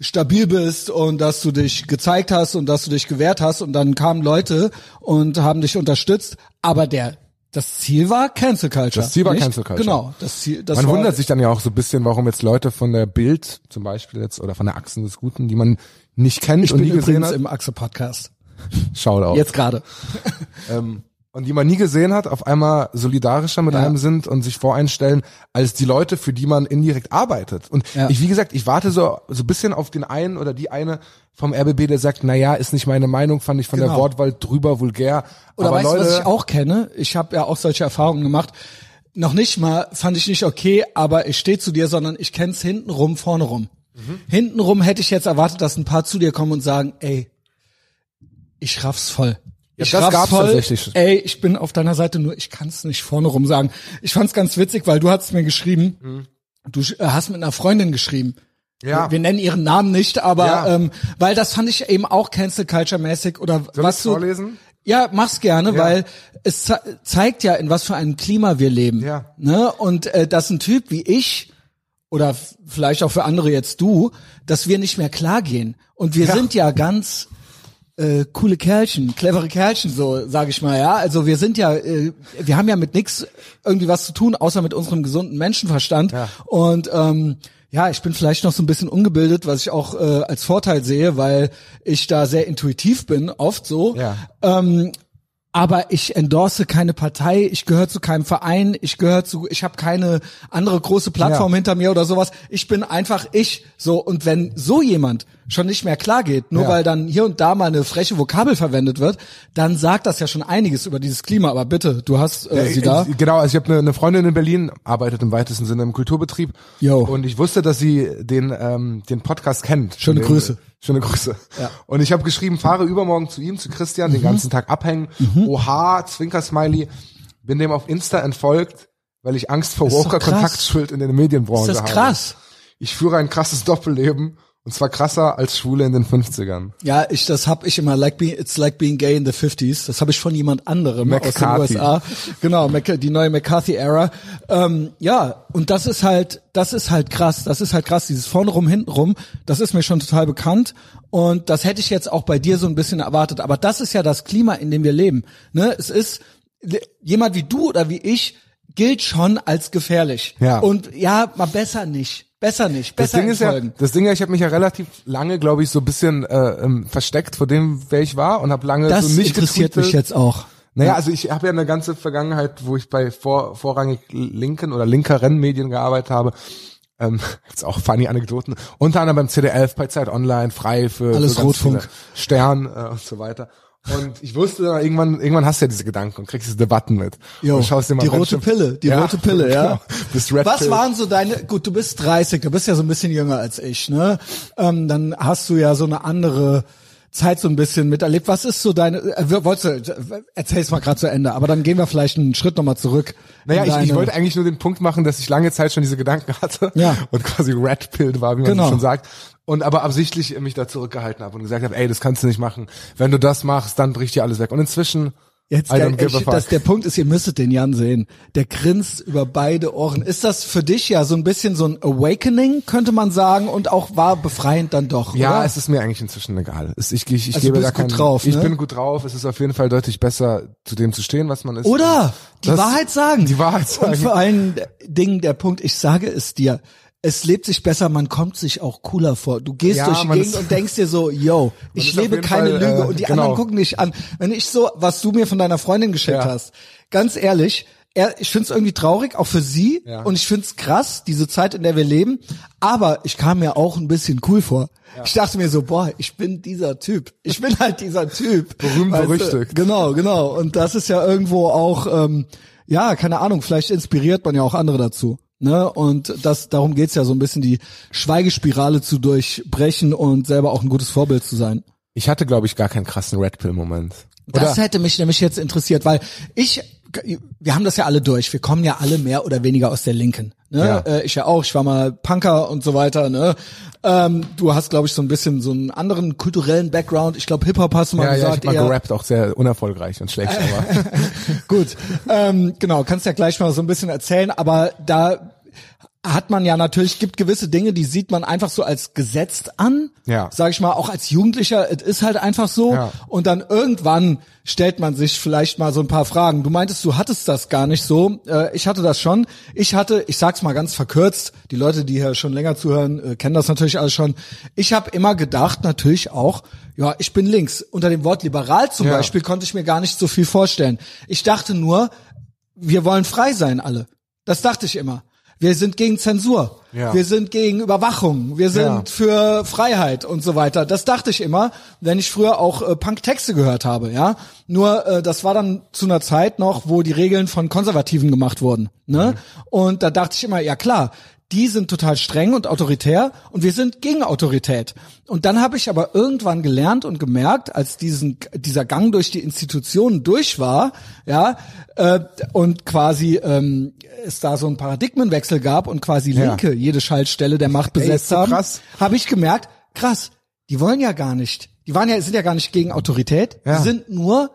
stabil bist und dass du dich gezeigt hast und dass du dich gewehrt hast und dann kamen Leute und haben dich unterstützt. Aber der das Ziel war Cancel Culture. Das Ziel war nicht? Cancel Culture. Genau. Das Ziel, das man war, wundert sich dann ja auch so ein bisschen, warum jetzt Leute von der Bild zum Beispiel jetzt oder von der Achsen des Guten, die man nicht kennt Ich und bin nie gesehen übrigens hat, im Achse Podcast. schaut auf. Jetzt gerade. ähm, und die man nie gesehen hat, auf einmal solidarischer mit Ja. einem sind und sich voreinstellen, als die Leute, für die man indirekt arbeitet. Und Ja. ich, wie gesagt, ich warte so, so ein bisschen auf den einen oder die eine vom RBB, der sagt, na ja, ist nicht meine Meinung, fand ich von der Genau. Wortwahl drüber vulgär. Oder Aber weißt Leute, du, was ich auch kenne? Ich habe ja auch solche Erfahrungen gemacht. Noch nicht mal fand ich nicht okay, aber ich stehe zu dir, sondern ich kenn's hintenrum, vorne rum. Mhm. Hintenrum hätte ich jetzt erwartet, dass ein paar zu dir kommen und sagen, ey, ich raff's voll. Ja, Ich das gab's voll. tatsächlich. Ey, ich bin auf deiner Seite, nur ich kann's nicht vorne rum sagen. Ich fand's ganz witzig, weil du hast mir geschrieben, Mhm. du äh, hast mit einer Freundin geschrieben. Ja. Wir, nennen ihren Namen nicht, aber Ja. ähm, weil das fand ich eben auch Cancel Culture mäßig oder Soll was du vorlesen? ja, mach's gerne, Ja. weil es ze zeigt ja, in was für einem Klima wir leben. Ja. Ne? Und äh, dass ein Typ wie ich oder vielleicht auch für andere jetzt du, dass wir nicht mehr klar gehen. Und wir Ja. sind ja ganz äh, coole Kerlchen, clevere Kerlchen, so sage ich mal, ja. Also wir sind ja, äh, wir haben ja mit nix irgendwie was zu tun, außer mit unserem gesunden Menschenverstand. Ja. Und ähm, ja, ich bin vielleicht noch so ein bisschen ungebildet, was ich auch äh, als Vorteil sehe, weil ich da sehr intuitiv bin, oft so. Ja. Ähm, aber ich endorse keine Partei, ich gehöre zu keinem Verein, ich gehöre zu, ich habe keine andere große Plattform Ja. hinter mir oder sowas. Ich bin einfach ich. So und wenn so jemand schon nicht mehr klar geht, nur Ja. weil dann hier und da mal eine freche Vokabel verwendet wird, dann sagt das ja schon einiges über dieses Klima. Aber bitte, du hast äh, sie Äh, da. Genau, also ich habe eine, eine Freundin in Berlin, arbeitet im weitesten Sinne im Kulturbetrieb. Jo. Und ich wusste, dass sie den, ähm, den Podcast kennt. Schöne Den- Grüße. Schöne Grüße. Ja. Und ich habe geschrieben, fahre übermorgen zu ihm, zu Christian, Mhm. den ganzen Tag abhängen. Oha, Zwinker-Smiley. Bin dem auf Insta entfolgt, weil ich Angst vor Ist. Woker-Kontaktschuld in der Medienbranche Ist das habe. krass? Ich führe ein krasses Doppelleben. Und zwar krasser als Schwule in den 50ern. Ja, ich, das hab ich immer, like being, it's like being gay in the 50s. Das habe ich von jemand anderem aus den McCarthy. USA. Genau, die neue McCarthy-Ära. Ähm, ja, und das ist halt, das ist halt krass. Das ist halt krass, dieses vorne rum, hinten rum. Das ist mir schon total bekannt. Und das hätte ich jetzt auch bei dir so ein bisschen erwartet. Aber das ist ja das Klima, in dem wir leben. Ne? Es ist, jemand wie du oder wie ich gilt schon als gefährlich. Ja. Und ja, mal besser nicht. Besser nicht. Das Besser Ding ist ja, das Ding ja, ich habe mich ja relativ lange, glaube ich, so ein bisschen äh, ähm, versteckt vor dem, wer ich war und habe lange Das so nicht interessiert getweetet. mich jetzt auch. Naja, also ich habe ja eine ganze Vergangenheit, wo ich bei vor, vorrangig linken oder linkeren Medien gearbeitet habe. Ähm, jetzt auch funny Anekdoten. Unter anderem beim CDF, bei Zeit Online, frei für, Alles für Rotfunk. Stern äh, und so weiter. Und ich wusste irgendwann, irgendwann hast du ja diese Gedanken und kriegst diese Debatten mit. Jo, und schaust dir mal die rote Pille, die Ja, rote Pille, ja. genau. Was Pill. waren so deine, gut, du bist 30, du bist ja so ein bisschen jünger als ich, ne? Ähm, dann hast du ja so eine andere Zeit so ein bisschen miterlebt. Was ist so deine, äh, wolltest du, äh, erzähl's mal gerade zu Ende, aber dann gehen wir vielleicht einen Schritt nochmal zurück. Naja, ich, ich wollte eigentlich nur den Punkt machen, dass ich lange Zeit schon diese Gedanken hatte Ja. und quasi red pilled war, wie man Genau. schon sagt. Und aber absichtlich mich da zurückgehalten habe und gesagt habe, ey, das kannst du nicht machen. Wenn du das machst, dann bricht dir alles weg. Und inzwischen, Jetzt, I der, ich, fuck. das, der Punkt ist, ihr müsstet den Jan sehen. Der grinst über beide Ohren. Ist das für dich ja so ein bisschen so ein Awakening, könnte man sagen, und auch war befreiend dann doch, ja, oder? es ist mir eigentlich inzwischen egal. Ich, ich, ich Also gebe da bist gut keinen, drauf, Ich ne? bin gut drauf. Es ist auf jeden Fall deutlich besser, zu dem zu stehen, was man ist. Oder die Das- Wahrheit sagen. Die Wahrheit sagen. Und vor allen Dingen der Punkt, ich sage es dir, es lebt sich besser, man kommt sich auch cooler vor. Du gehst Ja, durch die Gegend und denkst dir so, yo, ich lebe keine Fall, Lüge äh, und die genau. anderen gucken dich an. Wenn ich so, was du mir von deiner Freundin geschickt Ja. hast, ganz ehrlich, er, ich find's irgendwie traurig, auch für sie. Ja. Und ich find's krass, diese Zeit, in der wir leben. Aber ich kam mir auch ein bisschen cool vor. Ich dachte mir so, boah, ich bin dieser Typ. Ich bin halt dieser Typ. Berühmt, Weißt du? berüchtigt. Genau, genau. Und das ist ja irgendwo auch, ähm, ja, keine Ahnung, vielleicht inspiriert man ja auch andere dazu. Ne? Und das, darum geht's ja so ein bisschen, die Schweigespirale zu durchbrechen und selber auch ein gutes Vorbild zu sein. Ich hatte, glaube ich, gar keinen krassen Red Pill Moment. Das hätte mich nämlich jetzt interessiert, weil ich, wir haben das ja alle durch. Wir kommen ja alle mehr oder weniger aus der Linken. Ne? Ja. Äh, ich ja auch. Ich war mal Punker und so weiter. Ne? Ähm, du hast, glaube ich, so ein bisschen so einen anderen kulturellen Background. Ich glaube, Hip Hop hast du mal ja, ja, ich gesagt. habe mal gerappt, auch sehr unerfolgreich und schlecht, aber Gut, ähm, genau, kannst ja gleich mal so ein bisschen erzählen, aber da hat man ja natürlich, gibt gewisse Dinge, die sieht man einfach so als gesetzt an, Ja. sag ich mal, auch als Jugendlicher, es ist halt einfach so Ja. und dann irgendwann stellt man sich vielleicht mal so ein paar Fragen. Du meintest, du hattest das gar nicht so, äh, ich hatte das schon. Ich hatte, ich sag's mal ganz verkürzt, die Leute, die hier schon länger zuhören, äh, kennen das natürlich alles schon. Ich habe immer gedacht, natürlich auch, ja, ich bin links. Unter dem Wort liberal zum Ja. Beispiel konnte ich mir gar nicht so viel vorstellen. Ich dachte nur, wir wollen frei sein alle. Das dachte ich immer. Wir sind gegen Zensur. Ja. Wir sind gegen Überwachung. Wir sind Ja. für Freiheit und so weiter. Das dachte ich immer, wenn ich früher auch äh, Punk-Texte gehört habe, ja. Nur äh, das war dann zu einer Zeit noch, wo die Regeln von Konservativen gemacht wurden. Ne? Und da dachte ich immer, ja klar, die sind total streng und autoritär und wir sind gegen Autorität. Und dann habe ich aber irgendwann gelernt und gemerkt, als diesen dieser Gang durch die Institutionen durch war, ja, äh, und quasi ähm, es da so einen Paradigmenwechsel gab und quasi Ja. Linke jede Schaltstelle der Macht Ey, besetzt ist so haben, habe ich gemerkt, krass, die wollen ja gar nicht. Die waren ja sind ja gar nicht gegen Autorität, Ja. die sind nur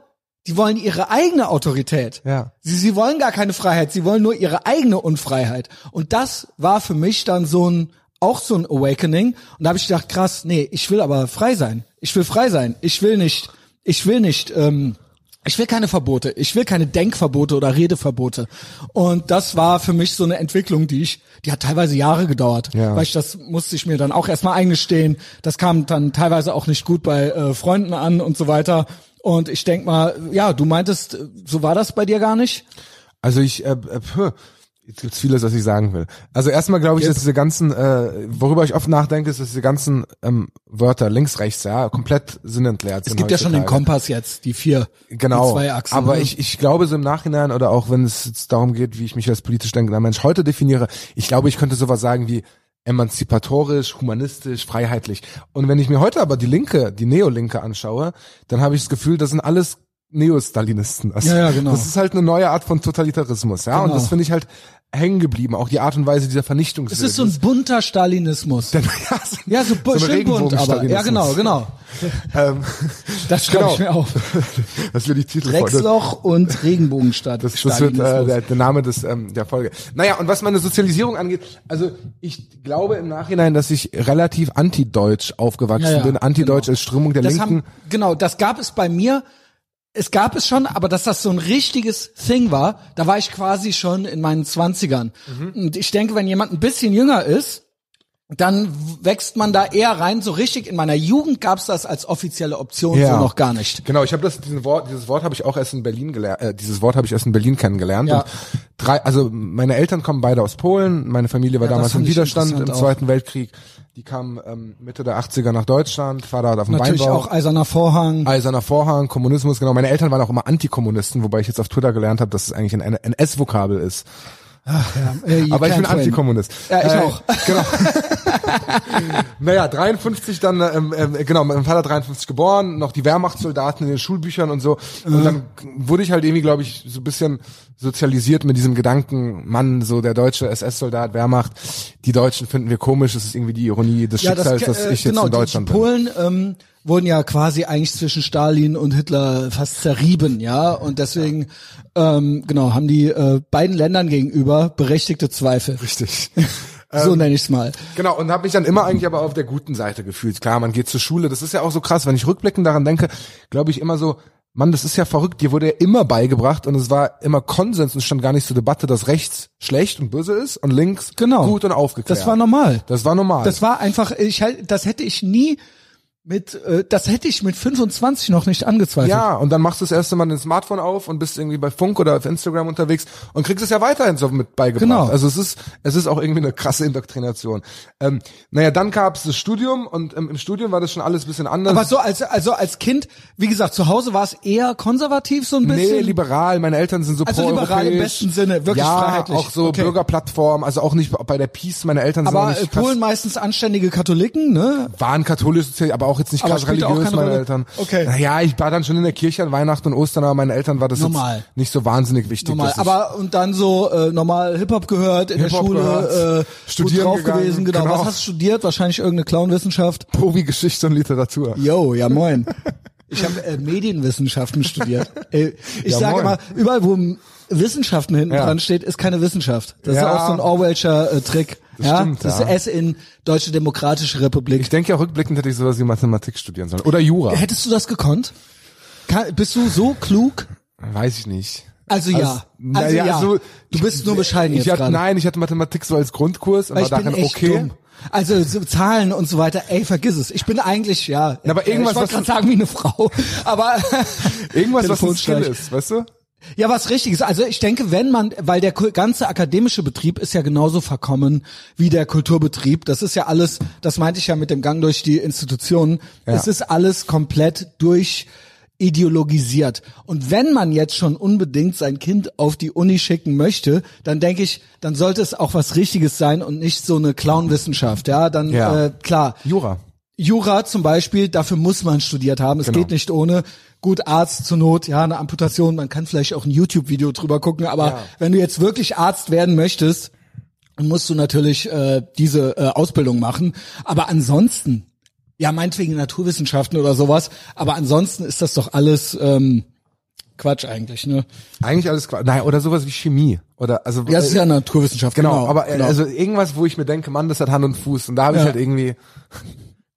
die wollen ihre eigene Autorität. Ja. Sie, sie wollen gar keine Freiheit, sie wollen nur ihre eigene Unfreiheit. Und das war für mich dann so ein, auch so ein Awakening. Und da habe ich gedacht, krass, nee, ich will aber frei sein. Ich will frei sein. Ich will nicht, ich will nicht, ähm, ich will keine Verbote. Ich will keine Denkverbote oder Redeverbote. Und das war für mich so eine Entwicklung, die ich, die hat teilweise Jahre gedauert. Ja. Weil ich das musste ich mir dann auch erstmal eingestehen. Das kam dann teilweise auch nicht gut bei äh, Freunden an und so weiter. Und ich denk mal, ja, du meintest, so war das bei dir gar nicht? Also ich, äh, äh, Jetzt gibt's vieles, was ich sagen will. Also erstmal glaube ich, dass diese ganzen, äh, worüber ich oft nachdenke, ist, dass diese ganzen ähm, Wörter links, rechts, ja, komplett sinnentleert Es sind. gibt ja schon den. Kompass jetzt, die vier, Genau. die zwei Achsen. Aber ne? ich, ich glaube so im Nachhinein oder auch wenn es jetzt darum geht, wie ich mich als politisch denkender Mensch heute definiere, ich glaube, ich könnte sowas sagen wie emanzipatorisch, humanistisch, freiheitlich. Und wenn ich mir heute aber die Linke, die Neolinke anschaue, dann habe ich das Gefühl, das sind alles Neostalinisten. Also Ja, ja, genau. Das ist halt eine neue Art von Totalitarismus, ja. Und Genau. das finde ich halt hängen geblieben. Auch die Art und Weise dieser es Vernichtungswille. ist so ein bunter Stalinismus. ja, so, Ja, so, bu- so schön bunt, aber. Ja, genau, genau. Ähm, Das schreibe Genau. ich mir auf. das wird die Titel Drecksloch und Regenbogenstadt. Das, das wird äh, der, der Name des ähm, der Folge. Naja, und was meine Sozialisierung angeht, also ich glaube im Nachhinein, dass ich relativ anti-deutsch aufgewachsen Ja, ja, bin. Anti-deutsch genau. als Strömung der das Linken. haben, genau, das gab es bei mir. Es gab es schon, aber dass das so ein richtiges Thing war, da war ich quasi schon in meinen Zwanzigern. Mhm. Und ich denke, wenn jemand ein bisschen jünger ist, dann wächst man da eher rein. So richtig in meiner Jugend gab's das als offizielle Option Ja. so noch gar nicht. Genau, ich habe das diesen Wort, dieses Wort habe ich auch erst in Berlin gelernt. Äh, dieses Wort habe ich erst in Berlin kennengelernt. Ja. Und drei, also meine Eltern kommen beide aus Polen. Meine Familie war Ja, damals im Widerstand im interessant auch. Zweiten Weltkrieg. Die kamen ähm, Mitte der 80er nach Deutschland. Vater hat auf dem Natürlich Weinbau. auch Eiserner Vorhang. Eiserner Vorhang, Kommunismus, genau. Meine Eltern waren auch immer Antikommunisten, wobei ich jetzt auf Twitter gelernt habe, dass es eigentlich ein NS-Vokabel ist. Äh, you Aber ich bin. Antikommunist. Ja, ich Äh, auch. Genau. naja, 53 dann, ähm, ähm, genau, mein Vater 53 geboren, noch die Wehrmachtssoldaten in den Schulbüchern und so. Und dann wurde ich halt irgendwie, glaube ich, so ein bisschen sozialisiert mit diesem Gedanken, Mann, so der deutsche SS-Soldat, Wehrmacht, die Deutschen finden wir komisch, das ist irgendwie die Ironie des Schicksals, dass äh, ich jetzt genau, in Deutschland die, bin. die Polen ähm, wurden ja quasi eigentlich zwischen Stalin und Hitler fast zerrieben, ja, und deswegen ähm, genau haben die äh, beiden Ländern gegenüber berechtigte Zweifel. Richtig. So nenne ich's mal. Genau, und habe mich dann immer eigentlich aber auf der guten Seite gefühlt. Klar, man geht zur Schule, das ist ja auch so krass, wenn ich rückblickend daran denke, glaube ich immer so, Mann, das ist ja verrückt, dir wurde ja immer beigebracht und es war immer Konsens und es stand gar nicht zur Debatte, dass rechts schlecht und böse ist und links Genau. gut und aufgeklärt. Das war normal. Das war normal. Das war einfach, ich halt, das hätte ich nie mit, äh, das hätte ich mit 25 noch nicht angezweifelt. ja, und dann machst du das erste Mal ein Smartphone auf und bist irgendwie bei Funk oder auf Instagram unterwegs und kriegst es ja weiterhin so mit beigebracht. Genau. Also es ist, es ist auch irgendwie eine krasse Indoktrination. Ähm, naja, dann gab es das Studium und ähm, im Studium war das schon alles ein bisschen anders. Aber so als, also als Kind, wie gesagt, zu Hause war es eher konservativ so ein bisschen. Nee, liberal. Meine Eltern sind so Also liberal im besten Sinne, wirklich ja, freiheitlich. auch so Okay. Bürgerplattform, also auch nicht bei der Peace. Meine Eltern sind auch aber äh, nicht krass, Polen meistens anständige Katholiken, ne? waren katholisch, aber auch jetzt nicht Aber krass auch religiös, meine? Eltern. Okay. Naja, ich war dann schon in der Kirche an Weihnachten und Ostern, aber meine Eltern war das Normal. jetzt nicht so wahnsinnig wichtig. Normal, aber und dann so äh, normal Hip-Hop gehört, in Hip-Hop der Schule gehört, äh, studieren gut drauf gegangen, gewesen, genau. genau. Was hast du studiert? Wahrscheinlich irgendeine Clownwissenschaft. Profi Geschichte und Literatur. Yo, ja moin. Ich habe äh, Medienwissenschaften studiert. Äh, ich Ja, sage moin. immer, überall wo Wissenschaften hinten Ja. dran steht, ist keine Wissenschaft. Das Ja. ist auch so ein Orwellscher äh, Trick. Das ja, stimmt, das ja. ist S in Deutsche Demokratische Republik. Ich denke ja rückblickend hätte ich sowas wie Mathematik studieren sollen. Oder Jura. Hättest du das gekonnt? Kann, bist du so klug? Weiß ich nicht. Also ja. na Also ja, ja. so- du bist nur bescheiden Ich jetzt hatte, nein, ich hatte Mathematik so als Grundkurs darin echt okay. dumm. Also so Zahlen und so weiter, ey, vergiss es. Ich bin eigentlich, ja. Na, aber irgendwas, ich wollte was- gerade sagen wie eine Frau. Aber Irgendwas, was ein Skill ist, weißt du? Ja, was richtiges. Also ich denke, wenn man, weil der ganze akademische Betrieb ist ja genauso verkommen wie der Kulturbetrieb. Das ist ja alles, das meinte ich ja mit dem Gang durch die Institutionen. Ja. Es ist alles komplett durch ideologisiert. Und wenn man jetzt schon unbedingt sein Kind auf die Uni schicken möchte, dann denke ich, dann sollte es auch was Richtiges sein und nicht so eine Clownwissenschaft. Ja, dann Ja. Äh, klar. Jura. Jura zum Beispiel, dafür muss man studiert haben. Es Genau. geht nicht ohne. Gut, Arzt zur Not, ja, eine Amputation, man kann vielleicht auch ein YouTube-Video drüber gucken, aber Ja. wenn du jetzt wirklich Arzt werden möchtest, dann musst du natürlich äh, diese äh, Ausbildung machen. Aber ansonsten, ja, meinetwegen Naturwissenschaften oder sowas, aber ansonsten ist das doch alles ähm, Quatsch eigentlich, ne? Eigentlich alles klar. Nein, oder sowas wie Chemie. Oder, also, Ja, das ist ja Naturwissenschaft, genau, genau. aber äh, genau. also irgendwas, wo ich mir denke, Mann, das hat Hand und Fuß. Und da habe ich Ja. halt irgendwie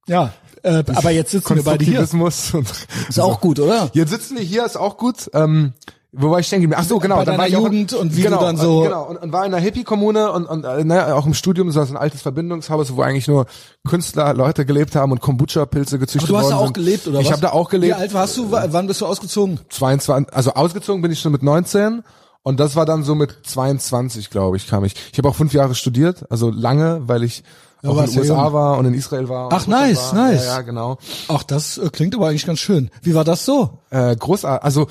ja, äh, aber jetzt sitzen wir beide hier. Ist auch gut, oder? Jetzt sitzen wir hier, ist auch gut. Ähm, wo war ich geblieben? Ach so, genau. Bei dann war ich auch Jugend und wie genau, dann so- Genau, und, und war in einer Hippie-Kommune und, und äh, ne, auch im Studium das ein altes Verbindungshaus, wo eigentlich nur Künstler, Leute gelebt haben und Kombucha-Pilze gezüchtet Du hast da auch sind. gelebt, oder ich was? Ich habe da auch Wie gelebt. alt warst du? Wann bist du ausgezogen? 22, also ausgezogen bin ich schon mit 19 Und das war dann so mit 22, glaube ich, kam ich. Ich habe auch fünf Jahre studiert, also lange, weil ich Ja, auch in den ja USA jung. war und in Israel war. Ach, nice, war. nice. Ja, ja, genau. Ach, das äh, klingt aber eigentlich ganz schön. Wie war das so? Äh, großartig, also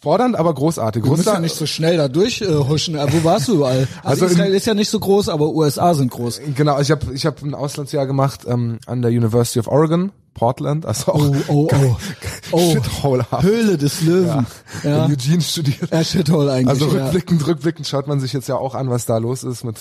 fordernd, aber großartig. Du musst ja nicht so schnell da durchhuschen. Äh, wo warst du überall? Also, Also in- Israel ist ja nicht so groß, aber USA sind groß. Genau, ich habe ich hab ein Auslandsjahr gemacht ähm, an der University of Oregon, Portland, also auch Oh, oh, oh. Oh, Shithole Höhle des Löwen. Ja, in Eugene studiert. ja Shithole eigentlich. Also ja. rückblickend, rückblickend schaut man sich jetzt ja auch an, was da los ist mit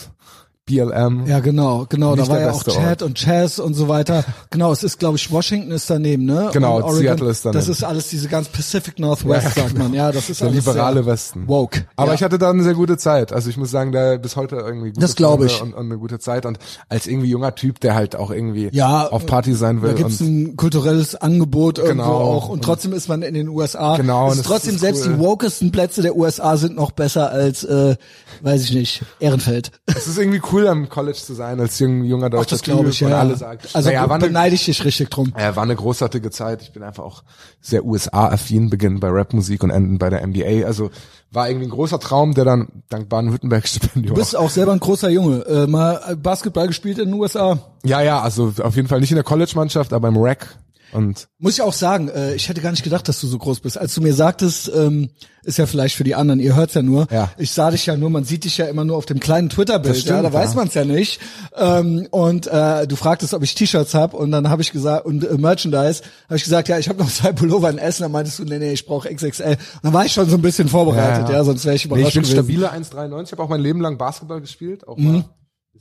BLM. Ja, genau, genau. Nicht da war ja auch beste Chat und Chaz und so weiter. Genau, es ist, glaube ich, Washington ist daneben, ne? Genau, und Oregon, Seattle ist daneben. Das ist alles diese ganz Pacific Northwest, Ja, sagt man. Ja, das ist Der alles liberale Westen. Woke. Aber ja. ich hatte da eine sehr gute Zeit. Also ich muss sagen, da bis heute irgendwie gute Das glaub Freunde ich. Und, und eine gute Zeit. Und als irgendwie junger Typ, der halt auch irgendwie Ja, auf Party sein will. Da gibt's und ein kulturelles Angebot irgendwo Genau. auch und trotzdem ist man in den USA. Genau, Es und ist trotzdem ist selbst cool. die wokesten Plätze der USA sind noch besser als, äh, weiß ich nicht, Ehrenfeld. es ist irgendwie cool, am College zu sein, als jung, junger deutscher Ach, das glaube ich, ja. Alle sagen, also naja, war beneide ich dich richtig drum. ja, war eine großartige Zeit. Ich bin einfach auch sehr USA-affin, beginnen bei Rapmusik und enden bei der NBA. Also war irgendwie ein großer Traum, der dann dank Baden-Württemberg-Stipendium Du bist auch selber ein großer Junge. Äh, mal Basketball gespielt in den USA. Ja, ja, also auf jeden Fall nicht in der College-Mannschaft, aber im Rack. Und Muss ich auch sagen, äh, ich hätte gar nicht gedacht, dass du so groß bist. Als du mir sagtest, ähm, ist ja vielleicht für die anderen, ihr hört's ja nur, Ja. ich sah dich ja nur, man sieht dich ja immer nur auf dem kleinen Twitter-Bild, stimmt, ja, da ja. weiß man's ja nicht. Ähm, und äh, du fragtest, ob ich T-Shirts hab und dann habe ich gesagt, und äh, Merchandise, habe ich gesagt, ja, ich habe noch zwei Pullover in Essen, dann meintest du, nee, nee, ich brauche XXL. Und dann war ich schon so ein bisschen vorbereitet, ja, Ja, ja. sonst wäre ich nee, überrascht ich bin gewesen. stabile 1,93. Ich habe auch mein Leben lang Basketball gespielt, auch mal bis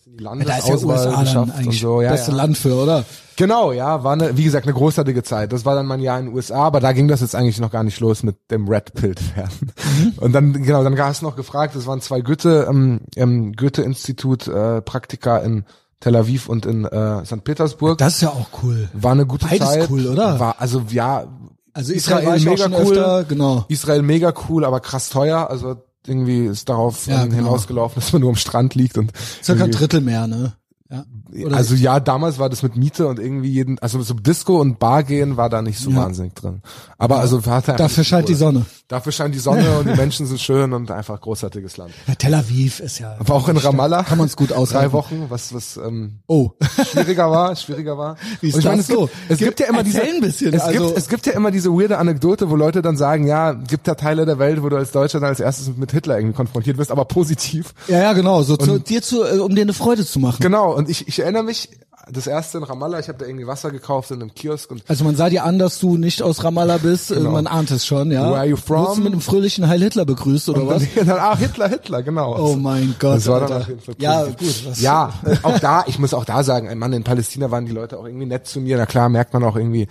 in die ja Landesauswahl USA dann geschafft und eigentlich so. Ja, beste ja. Land für, oder? Genau, ja, war eine, wie gesagt, eine großartige Zeit. Das war dann mein Jahr in den USA, aber da ging das jetzt eigentlich noch gar nicht los mit dem Red Pill werden. Mhm. Und dann, genau, dann hast du noch gefragt, es waren zwei Goethe, ähm, Goethe-Institut, äh, Praktika in Tel Aviv und in äh, St. Petersburg. Das ist ja auch cool. war eine gute Beides Zeit. cool, oder? War, also, ja. Also Israel ich auch schon öfter, genau. Israel mega cool, aber krass teuer. Also irgendwie ist darauf Ja, genau. hinausgelaufen, dass man nur am Strand liegt und Circa ein Drittel mehr, ne? Ja. Also ja, damals war das mit Miete und irgendwie jeden, also so Disco und Bar gehen war da nicht so Ja. wahnsinnig drin. Aber also Dafür scheint die Sonne. Dafür scheint die Sonne und die Menschen sind schön und einfach großartiges Land. Ja, Tel Aviv ist ja. Aber auch in Ramallah. Kann man's gut aushalten. Drei Wochen, was, was, ähm, Oh. schwieriger war, schwieriger war. Wie ist Und ich meine, das es so? Gibt, es gibt ja immer diese, ein bisschen, es, also- gibt, es gibt ja immer diese weirde Anekdote, wo Leute dann sagen, ja, gibt ja Teile der Welt, wo du als Deutscher dann als erstes mit Hitler irgendwie konfrontiert wirst, aber positiv. Ja, ja, genau. So zu, dir zu, äh, um dir eine Freude zu machen. Genau, und ich, ich erinnere mich, das erste in Ramallah, ich habe da irgendwie Wasser gekauft in einem Kiosk und Also man sah dir an, dass du nicht aus Ramallah bist. Äh, Man ahnt es schon, ja. Where are you from? Wurdest du mit einem fröhlichen Heil Hitler begrüßt oder Und was? dann, dann, ah, Hitler, Hitler, genau. Oh mein Gott. Das war dann Alter. auf jeden Fall Ja, positiv. gut. Was, Ja, auch da, ich muss auch da sagen, ein Mann in Palästina waren die Leute auch irgendwie nett zu mir. Na klar, merkt man auch irgendwie,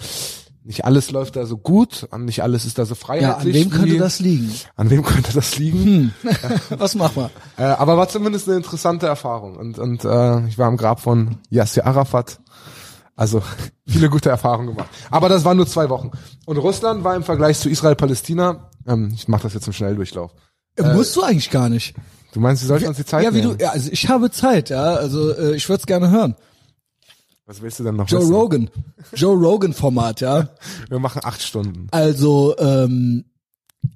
nicht alles läuft da so gut und nicht alles ist da so Ja, freiheitlich. an wem könnte das liegen? An wem könnte das liegen? Was machen wir? Äh, aber war zumindest eine interessante Erfahrung. Und, und äh, ich war am Grab von Yasser Arafat. Also viele gute Erfahrungen gemacht. Aber das waren nur zwei Wochen. Und Russland war im Vergleich zu Israel-Palästina, ähm, ich mache das jetzt im Schnelldurchlauf. Äh, Musst du eigentlich gar nicht. Du meinst, wir sollten uns die Zeit ja, wie du, nehmen? ja, also ich habe Zeit, ja. Also äh, ich würde es gerne hören. Was willst du denn noch Joe wissen? Rogan. Joe Rogan Format, ja. Wir machen acht Stunden. Also, ähm,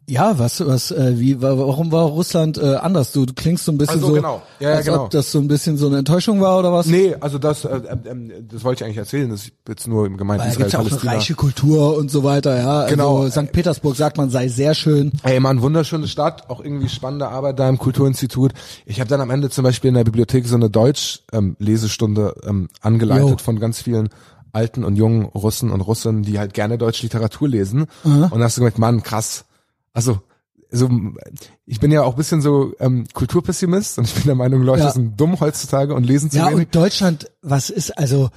ja, was, was, äh, wie, wa- warum war Russland äh, anders? Du, du klingst so ein bisschen Also, so, genau. Ja, ja, als genau. ob das so ein bisschen so eine Enttäuschung war oder was? Nee, also das, äh, ähm, das wollte ich eigentlich erzählen. Das ist jetzt nur im Gemeinden Weil da gibt's ja auch eine reiche Kultur und so weiter, ja. Also Genau. St. Petersburg sagt man sei sehr schön. Ey, man, wunderschöne Stadt, auch irgendwie spannende Arbeit da im Kulturinstitut. Ich habe dann am Ende zum Beispiel in der Bibliothek so eine Deutsch-Lesestunde ähm, angeleitet Jo. von ganz vielen alten und jungen Russen und Russen, die halt gerne deutsche Literatur lesen. Und da hast du gemerkt, Mann, krass. Also so, ich bin ja auch ein bisschen so ähm, Kulturpessimist und ich bin der Meinung, Leute Ja. sind dumm heutzutage und lesen zu Ja, wenig. und Deutschland, was ist, also,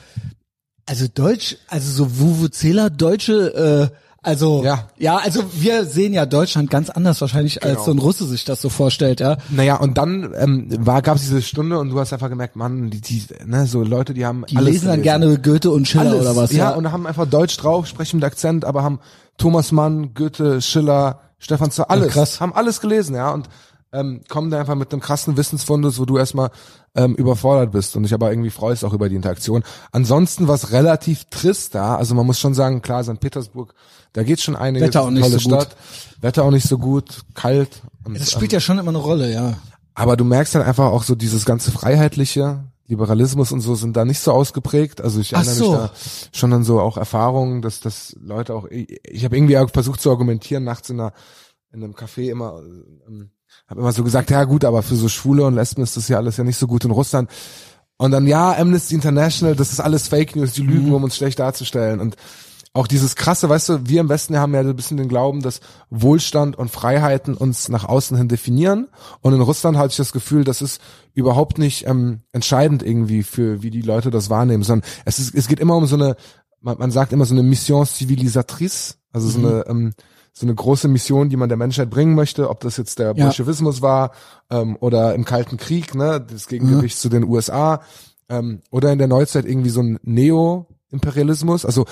also Deutsch, also so Vuvuzela, Deutsche, äh, also, Ja. ja, also wir sehen ja Deutschland ganz anders wahrscheinlich, als Genau. so ein Russe sich das so vorstellt, ja. Naja, und dann ähm, war gab es diese Stunde und du hast einfach gemerkt, Mann, die, die ne, so Leute, die haben Die alles lesen dann gerne Goethe und Schiller Alles, oder was, ja, ja. und haben einfach Deutsch drauf, sprechen mit Akzent, aber haben Thomas Mann, Goethe, Schiller, Stefan Zoll, alles, krass. haben alles gelesen, ja, und ähm, kommen da einfach mit einem krassen Wissensfundus, wo du erstmal ähm, überfordert bist. Und ich aber irgendwie freue es auch über die Interaktion. Ansonsten war es relativ trist da. Also man muss schon sagen, klar, St. Petersburg, da geht schon einiges. Wetter auch nicht tolle so gut. Stadt. Wetter auch nicht so gut, kalt. Und, Das spielt ja schon immer eine Rolle, ja. aber du merkst dann einfach auch so dieses ganze Freiheitliche, Liberalismus und so sind da nicht so ausgeprägt. Also ich Ach erinnere so. mich da schon an so auch Erfahrungen, dass dass Leute auch, ich, ich habe irgendwie auch versucht zu argumentieren, nachts in einer in einem Café immer, ähm, habe immer so gesagt, ja gut, aber für so Schwule und Lesben ist das ja alles ja nicht so gut in Russland. Und dann, ja, Amnesty International, das ist alles Fake News, die lügen, um uns schlecht darzustellen. Und auch dieses krasse, weißt du, wir im Westen haben ja ein bisschen den Glauben, dass Wohlstand und Freiheiten uns nach außen hin definieren. Und in Russland hatte ich das Gefühl, das ist überhaupt nicht ähm, entscheidend irgendwie für, wie die Leute das wahrnehmen, sondern es ist, es geht immer um so eine, man, man sagt immer so eine Mission civilisatrice, also so eine, ähm, so eine große Mission, die man der Menschheit bringen möchte, ob das jetzt der Ja. Bolschewismus war ähm, oder im Kalten Krieg, ne, das Gegengewicht zu den USA ähm, oder in der Neuzeit irgendwie so ein Neo-Imperialismus, also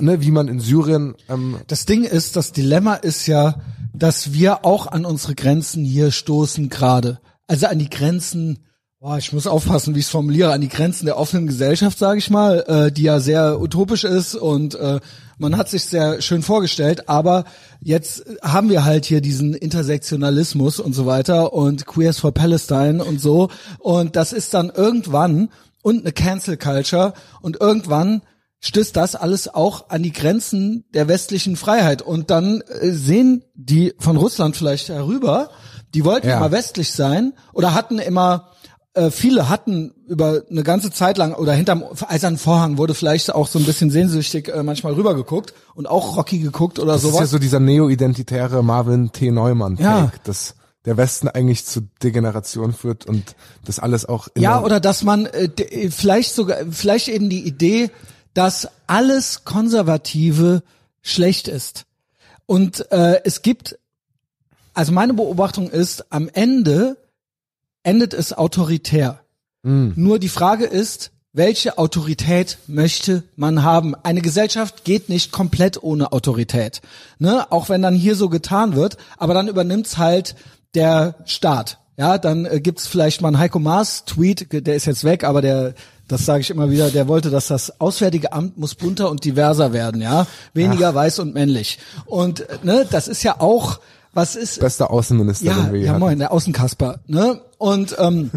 ne, wie man in Syrien ähm, Das Ding ist, das Dilemma ist ja, dass wir auch an unsere Grenzen hier stoßen gerade. Also an die Grenzen, boah, ich muss aufpassen, wie ich es formuliere, an die Grenzen der offenen Gesellschaft, sage ich mal, äh, die ja sehr utopisch ist und äh, man hat sich sehr schön vorgestellt, aber jetzt haben wir halt hier diesen Intersektionalismus und so weiter und Queers for Palestine und so und das ist dann irgendwann und eine Cancel Culture und irgendwann stößt das alles auch an die Grenzen der westlichen Freiheit. Und dann äh, sehen die von Russland vielleicht herüber, die wollten Ja. immer westlich sein oder hatten immer, äh, viele hatten über eine ganze Zeit lang oder hinterm eisernen Vorhang wurde vielleicht auch so ein bisschen sehnsüchtig äh, manchmal rübergeguckt und auch Rocky geguckt oder das ist ja sowas. so dieser neo-identitäre Marvin T. Neumann Ja. Dass der Westen eigentlich zu Degeneration führt und das alles auch immer, Ja, oder dass man äh, d- vielleicht sogar, vielleicht eben die Idee, dass alles Konservative schlecht ist. Und äh, es gibt, also meine Beobachtung ist, am Ende endet es autoritär. Nur die Frage ist, welche Autorität möchte man haben? Eine Gesellschaft geht nicht komplett ohne Autorität. Ne? Auch wenn dann hier so getan wird, aber dann übernimmt's halt der Staat. Ja, dann äh, gibt's vielleicht mal einen Heiko Maas Tweet, der ist jetzt weg, aber der, das sage ich immer wieder, der wollte, dass das Auswärtige Amt muss bunter und diverser werden, ja, weniger weiß und männlich. Und ne, das ist ja auch, was ist bester Außenminister, ja, den wir ja hatten. moin, der Außenkasper, ne? Und ähm,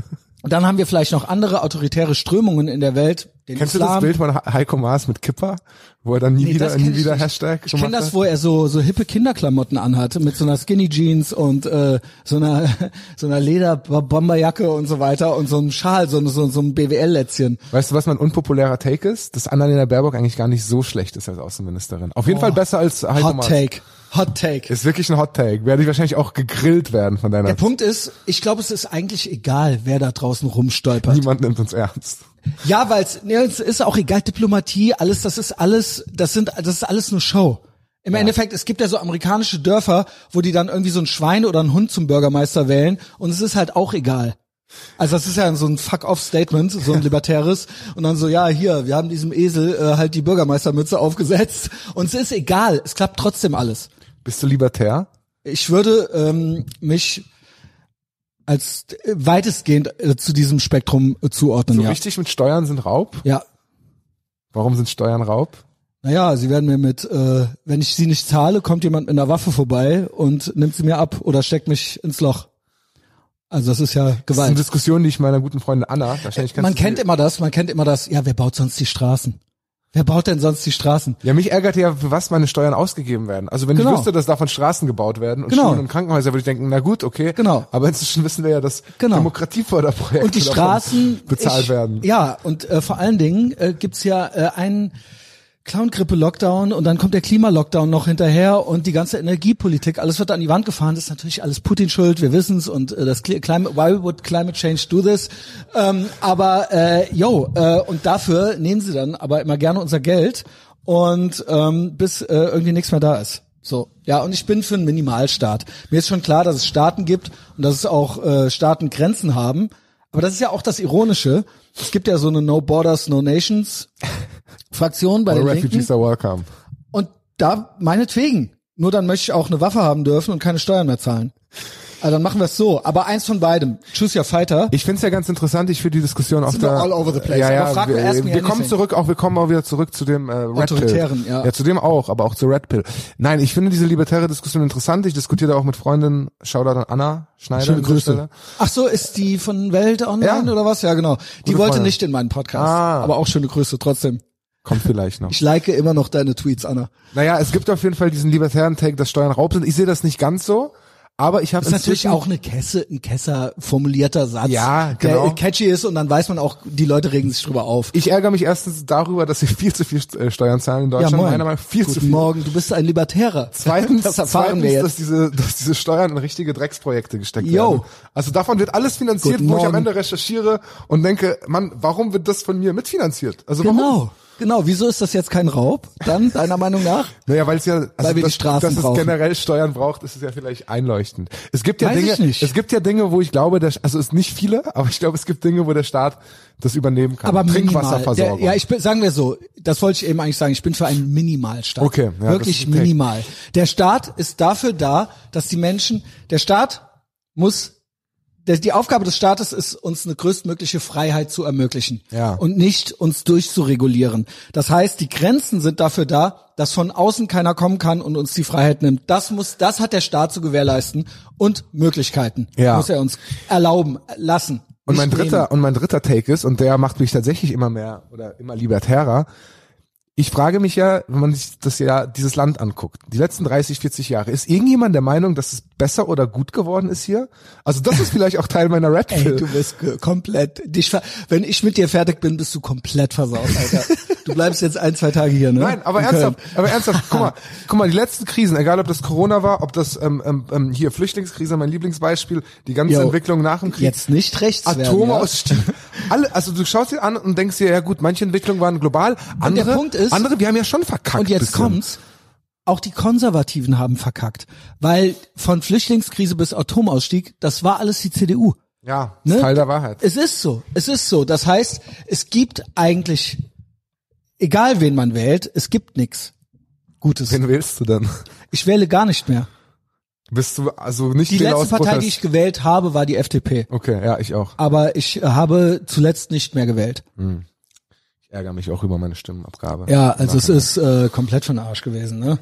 dann haben wir vielleicht noch andere autoritäre Strömungen in der Welt. Den Kennst Islam. du das Bild von He- Heiko Maas mit Kipper, wo er dann nie Nee, wieder, nie ich wieder nicht. Hashtag Ich kenne das, wo er so so hippe Kinderklamotten anhatte mit so einer Skinny Jeans und äh, so einer so einer Lederbomberjacke und so weiter und so einem Schal, so, so, so einem BWL-Lätzchen. Weißt du, was mein unpopulärer Take ist? Dass Annalena Baerbock eigentlich gar nicht so schlecht ist als Außenministerin. Auf jeden Fall besser als Heiko Oh. Hot Maas. Take, Hot Take. Ist wirklich ein Hot Take. Werde ich wahrscheinlich auch gegrillt werden von deiner. Der Punkt ist, ich glaube, es ist eigentlich egal, wer da draußen rumstolpert. Niemand nimmt uns ernst. Ja, weil es nee, es ist auch egal, Diplomatie, alles, das ist alles, das sind, das ist alles nur Show. Im Endeffekt, es gibt ja so amerikanische Dörfer, wo die dann irgendwie so ein Schwein oder einen Hund zum Bürgermeister wählen und es ist halt auch egal. Also das ist ja so ein Fuck-off-Statement, so ein libertäres. Und dann so, ja, hier, wir haben diesem Esel äh, halt die Bürgermeistermütze aufgesetzt. Und es ist egal, es klappt trotzdem alles. Bist du libertär? Ich würde ähm, mich als äh, weitestgehend äh, zu diesem Spektrum äh, zuordnen, So ja. richtig mit Steuern sind Raub? Ja, Warum sind Steuern Raub? Naja, sie werden mir mit, äh, wenn ich sie nicht zahle, kommt jemand mit einer Waffe vorbei und nimmt sie mir ab oder steckt mich ins Loch. Also das ist ja Das ist eine Gewalt. Diskussion, die ich meiner guten Freundin Anna, wahrscheinlich kennst Man kennt immer das, man kennt immer das, ja, wer baut sonst die Straßen? Wer baut denn sonst die Straßen? Ja, mich ärgert ja, für was meine Steuern ausgegeben werden. Also wenn Genau. ich wüsste, dass davon Straßen gebaut werden und Genau. Schulen und Krankenhäuser, würde ich denken, na gut, okay. Genau. Aber inzwischen wissen wir ja, dass Genau. Demokratieförderprojekte Und die Straßen bezahlt ich, werden. Ja, und äh, vor allen Dingen äh, gibt's ja äh, einen Clown-Grippe-Lockdown und dann kommt der Klima-Lockdown noch hinterher und die ganze Energiepolitik, alles wird an die Wand gefahren, das ist natürlich alles Putin schuld, wir wissen's und äh, das Cli- Climate, why would climate change do this? Ähm, aber äh, yo, äh, und dafür nehmen sie dann aber immer gerne unser Geld und ähm, bis äh, irgendwie nichts mehr da ist. So, ja, und ich bin für einen Minimalstaat. Mir ist schon klar, dass es Staaten gibt und dass es auch äh, Staaten Grenzen haben. Aber das ist ja auch das Ironische. Es gibt ja so eine No Borders, No Nations Fraktion bei All den refugees Linken. are welcome. Und da meinetwegen. Nur dann möchte ich auch eine Waffe haben dürfen und keine Steuern mehr zahlen. Also dann machen wir es so. Aber eins von beidem. Choose your fighter. Ich finde es ja ganz interessant, ich finde die Diskussion wir der all over the place. Ja, ja, Aber frag wir, erst wir kommen zurück, auch wir kommen auch wieder zurück zu dem äh, Red Autoritären, Pill. ja. Ja, zu dem auch, aber auch zu Red Pill. Nein, ich finde diese libertäre Diskussion interessant. Ich diskutiere da auch mit Freundin, Shoutout an Anna Schneider. Schöne Grüße. Ach so, ist die von Welt Online Ja. oder was? Ja, genau. Die Gute wollte Freundin. nicht in meinen Podcast. Ah. Aber auch schöne Grüße trotzdem. Kommt vielleicht noch. Ich like immer noch deine Tweets, Anna. Naja, es gibt auf jeden Fall diesen libertären Take, dass Steuern Raub sind. Ich sehe das nicht ganz so, aber ich habe Das ist natürlich auch eine Kesse, ein Kesser formulierter Satz, Ja, genau. der catchy ist und dann weiß man auch, die Leute regen sich drüber auf. Ich ärgere mich erstens darüber, dass sie viel zu viel äh, Steuern zahlen in Deutschland. Meiner Meinung nach viel Guten zu viel. Morgen, du bist ein Libertärer. Zweitens, das erfahren zweitens wir jetzt. dass diese, dass diese Steuern in richtige Drecksprojekte gesteckt Yo. werden. Also davon wird alles finanziert, Guten wo ich am Morgen. Ende recherchiere und denke, Mann, warum wird das von mir mitfinanziert? Also warum? Genau. Wieso ist das jetzt kein Raub? Dann, deiner Meinung nach? Naja, weil es ja, also Weil wir die dass, Straßen dass es brauchen. generell Steuern braucht, ist es ja vielleicht einleuchtend. Es gibt ja Weiß Dinge, es gibt ja Dinge, wo ich glaube, der, also es nicht viele, aber ich glaube, es gibt Dinge, wo der Staat das übernehmen kann. Aber minimal. Der, Trinkwasserversorgung. ja, ich bin, sagen wir so, das wollte ich eben eigentlich sagen, ich bin für einen Minimalstaat. Okay, ja, das Wirklich ist minimal. Der Staat ist dafür da, dass die Menschen, der Staat muss die Aufgabe des Staates ist, uns eine größtmögliche Freiheit zu ermöglichen Ja. und nicht uns durchzuregulieren. Das heißt, die Grenzen sind dafür da, dass von außen keiner kommen kann und uns die Freiheit nimmt. Das muss, das hat der Staat zu gewährleisten und Möglichkeiten Ja. muss er uns erlauben, lassen. Und mein dritter, nehmen. und mein dritter Take ist, und der macht mich tatsächlich immer mehr oder immer libertärer. Ich frage mich ja, wenn man sich das ja, dieses Land anguckt, die letzten 30, 40 Jahre, ist irgendjemand der Meinung, dass es besser oder gut geworden ist hier? Also das ist vielleicht auch Teil meiner Red Ey, Pill. du bist komplett, dich, wenn ich mit dir fertig bin, bist du komplett versaut, Alter. Du bleibst jetzt ein, zwei Tage hier, ne? Nein, aber In ernsthaft, Köln. aber ernsthaft, guck mal, guck mal, die letzten Krisen, egal ob das Corona war, ob das ähm, ähm, ähm, hier Flüchtlingskrise, mein Lieblingsbeispiel, die ganze Jo, Entwicklung nach dem Krieg, Jetzt nicht rechts werden, Atomausstieg, alle, also du schaust dir an und denkst dir, ja gut, manche Entwicklungen waren global, andere, der Punkt ist- andere, wir haben ja schon verkackt. Und jetzt kommt's. Auch die Konservativen haben verkackt. Weil von Flüchtlingskrise bis Atomausstieg, das war alles die CDU. Ja, Ne? Teil der Wahrheit. Es ist so. Es ist so. Das heißt, es gibt eigentlich, egal wen man wählt, es gibt nix Gutes. Wen wählst du denn? Ich wähle gar nicht mehr. Bist du also nicht Die letzte Partei, Protest? die ich gewählt habe, war die FDP. Okay, ja, ich auch. Aber ich habe zuletzt nicht mehr gewählt. Ich ärgere mich auch über meine Stimmenabgabe. Ja, also es ist äh, komplett von Arsch gewesen. Ne?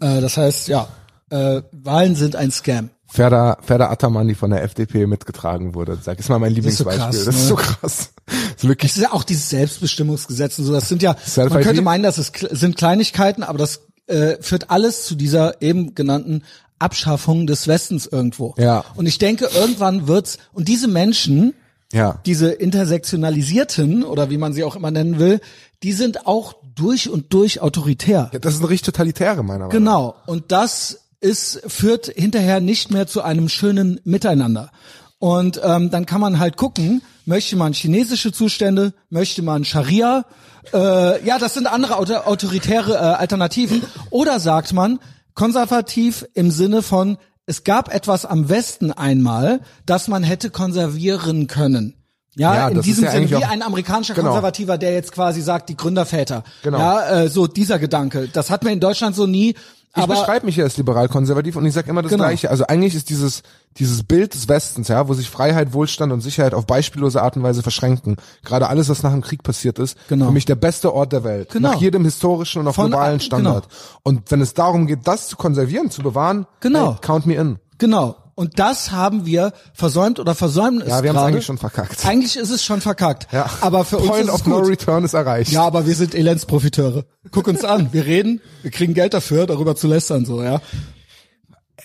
Äh, das heißt, ja, äh, Wahlen sind ein Scam. Ferda, Ferda Ataman, die von der FDP mitgetragen wurde. Sag, ist mal mein ist so Lieblingsbeispiel. krass, Das ist ne? so krass. Das ist wirklich Es ist ja auch dieses Selbstbestimmungsgesetz und so. Das sind ja, man könnte meinen, das ist, sind Kleinigkeiten, aber das äh, führt alles zu dieser eben genannten Abschaffung des Westens irgendwo. Ja. Und ich denke, irgendwann wird's und diese Menschen, ja. diese intersektionalisierten oder wie man sie auch immer nennen will, die sind auch durch und durch autoritär. ja. Das ist ein richtig totalitäre, meiner Meinung nach. Genau. Und das ist, führt hinterher nicht mehr zu einem schönen Miteinander. Und ähm, dann kann man halt gucken, möchte man chinesische Zustände, möchte man Scharia, äh, ja, das sind andere auto autoritäre äh, Alternativen. Oder sagt man konservativ im Sinne von, es gab etwas am Westen einmal, das man hätte konservieren können. Ja, Ja, in diesem ja Sinne, wie auch- ein amerikanischer Genau. Konservativer, der jetzt quasi sagt, die Gründerväter. Genau. Ja, äh, so dieser Gedanke. Das hat man in Deutschland so nie. Ich Aber beschreibe mich ja als liberal-konservativ und ich sage immer das Genau. Gleiche. Also eigentlich ist dieses dieses Bild des Westens, ja, wo sich Freiheit, Wohlstand und Sicherheit auf beispiellose Art und Weise verschränken, gerade alles, was nach dem Krieg passiert ist, Genau. für mich der beste Ort der Welt, Genau. nach jedem historischen und auf Von- globalen Standard. Und wenn es darum geht, das zu konservieren, zu bewahren, Genau. hey, count me in. Genau. Und das haben wir versäumt oder versäumen es Ja, wir haben es eigentlich schon verkackt. Eigentlich ist es schon verkackt. Ja. Aber für uns Point ist es of no gut. return ist erreicht. Ja, aber wir sind Elendsprofiteure. Guck uns an. Wir reden, wir kriegen Geld dafür, darüber zu lästern, so, ja.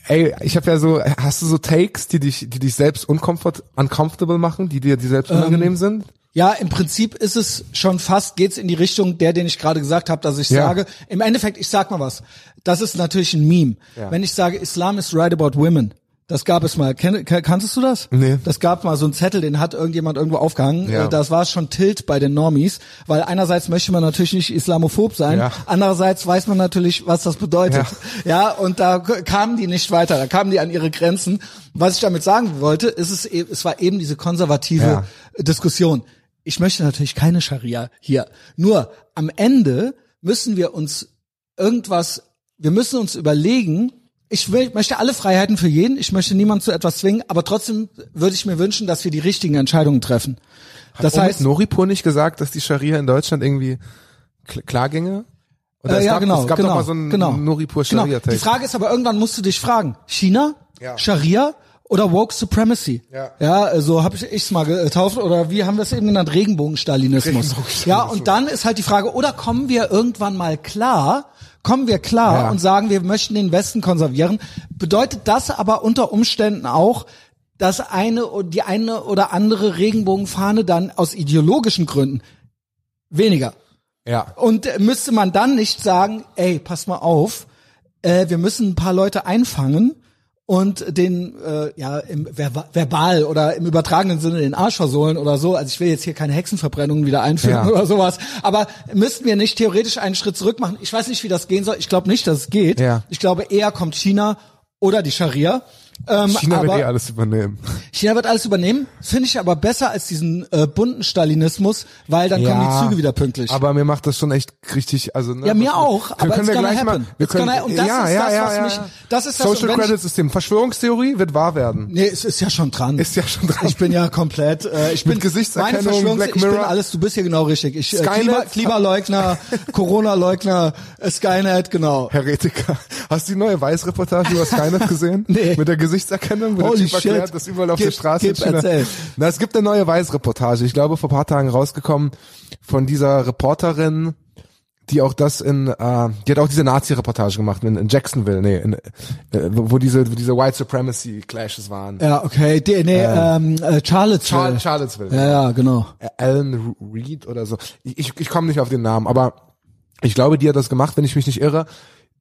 Ey, ich habe ja so, hast du so Takes, die dich, die dich selbst uncomfort, uncomfortable machen, die dir, die selbst Ähm, unangenehm sind? Ja, im Prinzip ist es schon fast, geht's in die Richtung der, den ich gerade gesagt habe, dass ich Ja. sage, im Endeffekt, ich sag mal was, das ist natürlich ein Meme. Ja. Wenn ich sage, Islam is right about women, das gab es mal. Kan- kanntest du das? Nee. Das gab mal so einen Zettel, den hat irgendjemand irgendwo aufgehangen. Ja. Äh, Das war schon Tilt bei den Normies, weil einerseits möchte man natürlich nicht islamophob sein, Ja. andererseits weiß man natürlich, was das bedeutet. Ja, und da kamen die nicht weiter, da kamen die an ihre Grenzen. Was ich damit sagen wollte, ist es, e- es war eben diese konservative Ja. Diskussion. Ich möchte natürlich keine Scharia hier. Nur am Ende müssen wir uns irgendwas, wir müssen uns überlegen, ich will, möchte alle Freiheiten für jeden, ich möchte niemand zu etwas zwingen, aber trotzdem würde ich mir wünschen, dass wir die richtigen Entscheidungen treffen. Das Omid heißt, Noripur nicht gesagt, dass die Scharia in Deutschland irgendwie Kl Klargänge? Oder äh, es ja gab, genau, es gab genau, doch mal so einen genau, Noripur genau. Scharia Die Frage ist aber irgendwann musst du dich fragen, China, Ja. Scharia oder woke Supremacy? Ja. ja so habe ich ich's mal getauft oder wie haben wir es eben genannt, Regenbogenstalinismus. Regenbogenstalinismus. Ja, und dann ist halt die Frage, oder kommen wir irgendwann mal klar, kommen wir klar Ja. und sagen, wir möchten den Westen konservieren, bedeutet das aber unter Umständen auch, dass eine die eine oder andere Regenbogenfahne dann aus ideologischen Gründen weniger Ja. und müsste man dann nicht sagen, ey, pass mal auf, äh, wir müssen ein paar Leute einfangen und den äh, ja im Ver verbal oder im übertragenen Sinne den Arsch versohlen oder so. Also ich will jetzt hier keine Hexenverbrennungen wieder einführen Ja. oder sowas. Aber müssten wir nicht theoretisch einen Schritt zurück machen? Ich weiß nicht, wie das gehen soll. Ich glaube nicht, dass es geht. Ja. Ich glaube eher kommt China oder die Scharia. Ähm, China aber wird eh alles übernehmen. China wird alles übernehmen. Finde ich aber besser als diesen äh, bunten Stalinismus, weil dann kommen die Züge wieder pünktlich. Aber mir macht das schon echt richtig, also ne, Ja, mir auch, wir aber können wir gleich mal, happen. wir It's können, gonna- und das ja, ist ja, das, ja, was ja, mich- ja. das ist das, Social wenn ich- Credit System, Verschwörungstheorie wird wahr werden. Nee, es ist ja schon dran. Ist ja schon dran. Ich bin ja komplett, äh, ich bin, Gesichtserkennung, meine Verschwörungs- Black ich bin Mirror. alles, du bist hier genau richtig. Ich, äh. Klima, Klimaleugner, Corona-Leugner, äh, Skynet, genau. Heretiker. Hast du die neue Weiß-Reportage über Skynet gesehen? Nee. Mit der Gesichtserkennung, wo der Holy erklärt, shit. dass überall auf Gib- der Straße gib, erzähl. Na, es gibt eine neue Weiß-Reportage. Ich glaube, vor ein paar Tagen rausgekommen von dieser Reporterin, die auch das in, äh, die hat auch diese Nazi-Reportage gemacht in, in Jacksonville, nee, in, äh, wo diese, wo diese White Supremacy Clashes waren. Ja, okay, die, nee, ähm, äh, Charlottesville. Char Charlottesville. ja, ja, genau. Alan Reed oder so. Ich, ich, ich komme nicht auf den Namen, aber ich glaube, die hat das gemacht, wenn ich mich nicht irre,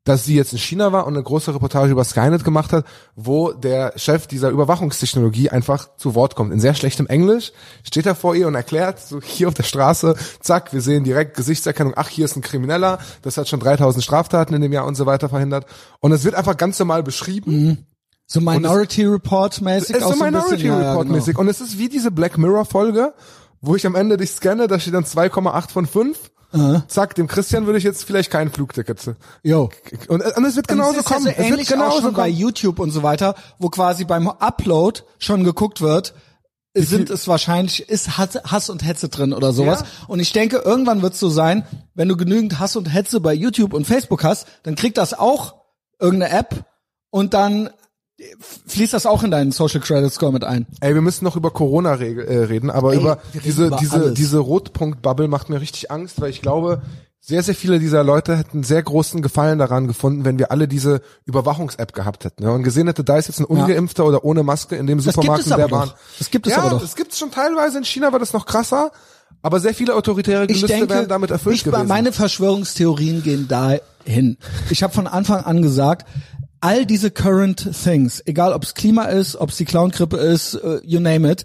dass sie jetzt in China war und eine große Reportage über Skynet gemacht hat, wo der Chef dieser Überwachungstechnologie einfach zu Wort kommt. In sehr schlechtem Englisch steht er vor ihr und erklärt, so hier auf der Straße, zack, wir sehen direkt Gesichtserkennung, ach, hier ist ein Krimineller, das hat schon 3000 Straftaten in dem Jahr und so weiter verhindert. Und es wird einfach ganz normal beschrieben. So Minority Report mäßig. Es ist so Minority bisschen, ja, ja, Report genau. mäßig. Und es ist wie diese Black Mirror Folge, wo ich am Ende dich scanne, da steht dann 2,8 von 5. Zack, dem Christian würde ich jetzt vielleicht kein Flugticket. Jo. Und, und es wird genauso es ist ja kommen. so es wird ähnlich auch genauso schon bei kommen. YouTube und so weiter, wo quasi beim Upload schon geguckt wird, sind es wahrscheinlich, ist Hass Hass und Hetze drin oder sowas. Ja. Und ich denke, irgendwann wird es so sein, wenn du genügend Hass und Hetze bei YouTube und Facebook hast, dann kriegt das auch irgendeine App und dann fließt das auch in deinen Social Credit Score mit ein. Ey, wir müssen noch über Corona re äh, reden, aber Ey, über diese über diese alles. diese Rotpunkt-Bubble macht mir richtig Angst, weil ich glaube, sehr sehr viele dieser Leute hätten sehr großen Gefallen daran gefunden, wenn wir alle diese Überwachungs-App gehabt hätten ne? und gesehen hätte, da ist jetzt ein ungeimpfter oder ohne Maske in dem Supermarkt, in der Bahn. doch. Das gibt es ja, aber doch. das gibt's schon teilweise. In China war das noch krasser, aber sehr viele autoritäre Gelüste denke, wären damit erfüllt ich, gewesen. meine Verschwörungstheorien gehen dahin. Ich habe von Anfang an gesagt, all diese current things, egal ob es Klima ist, ob es die Clown-Grippe ist, äh, you name it,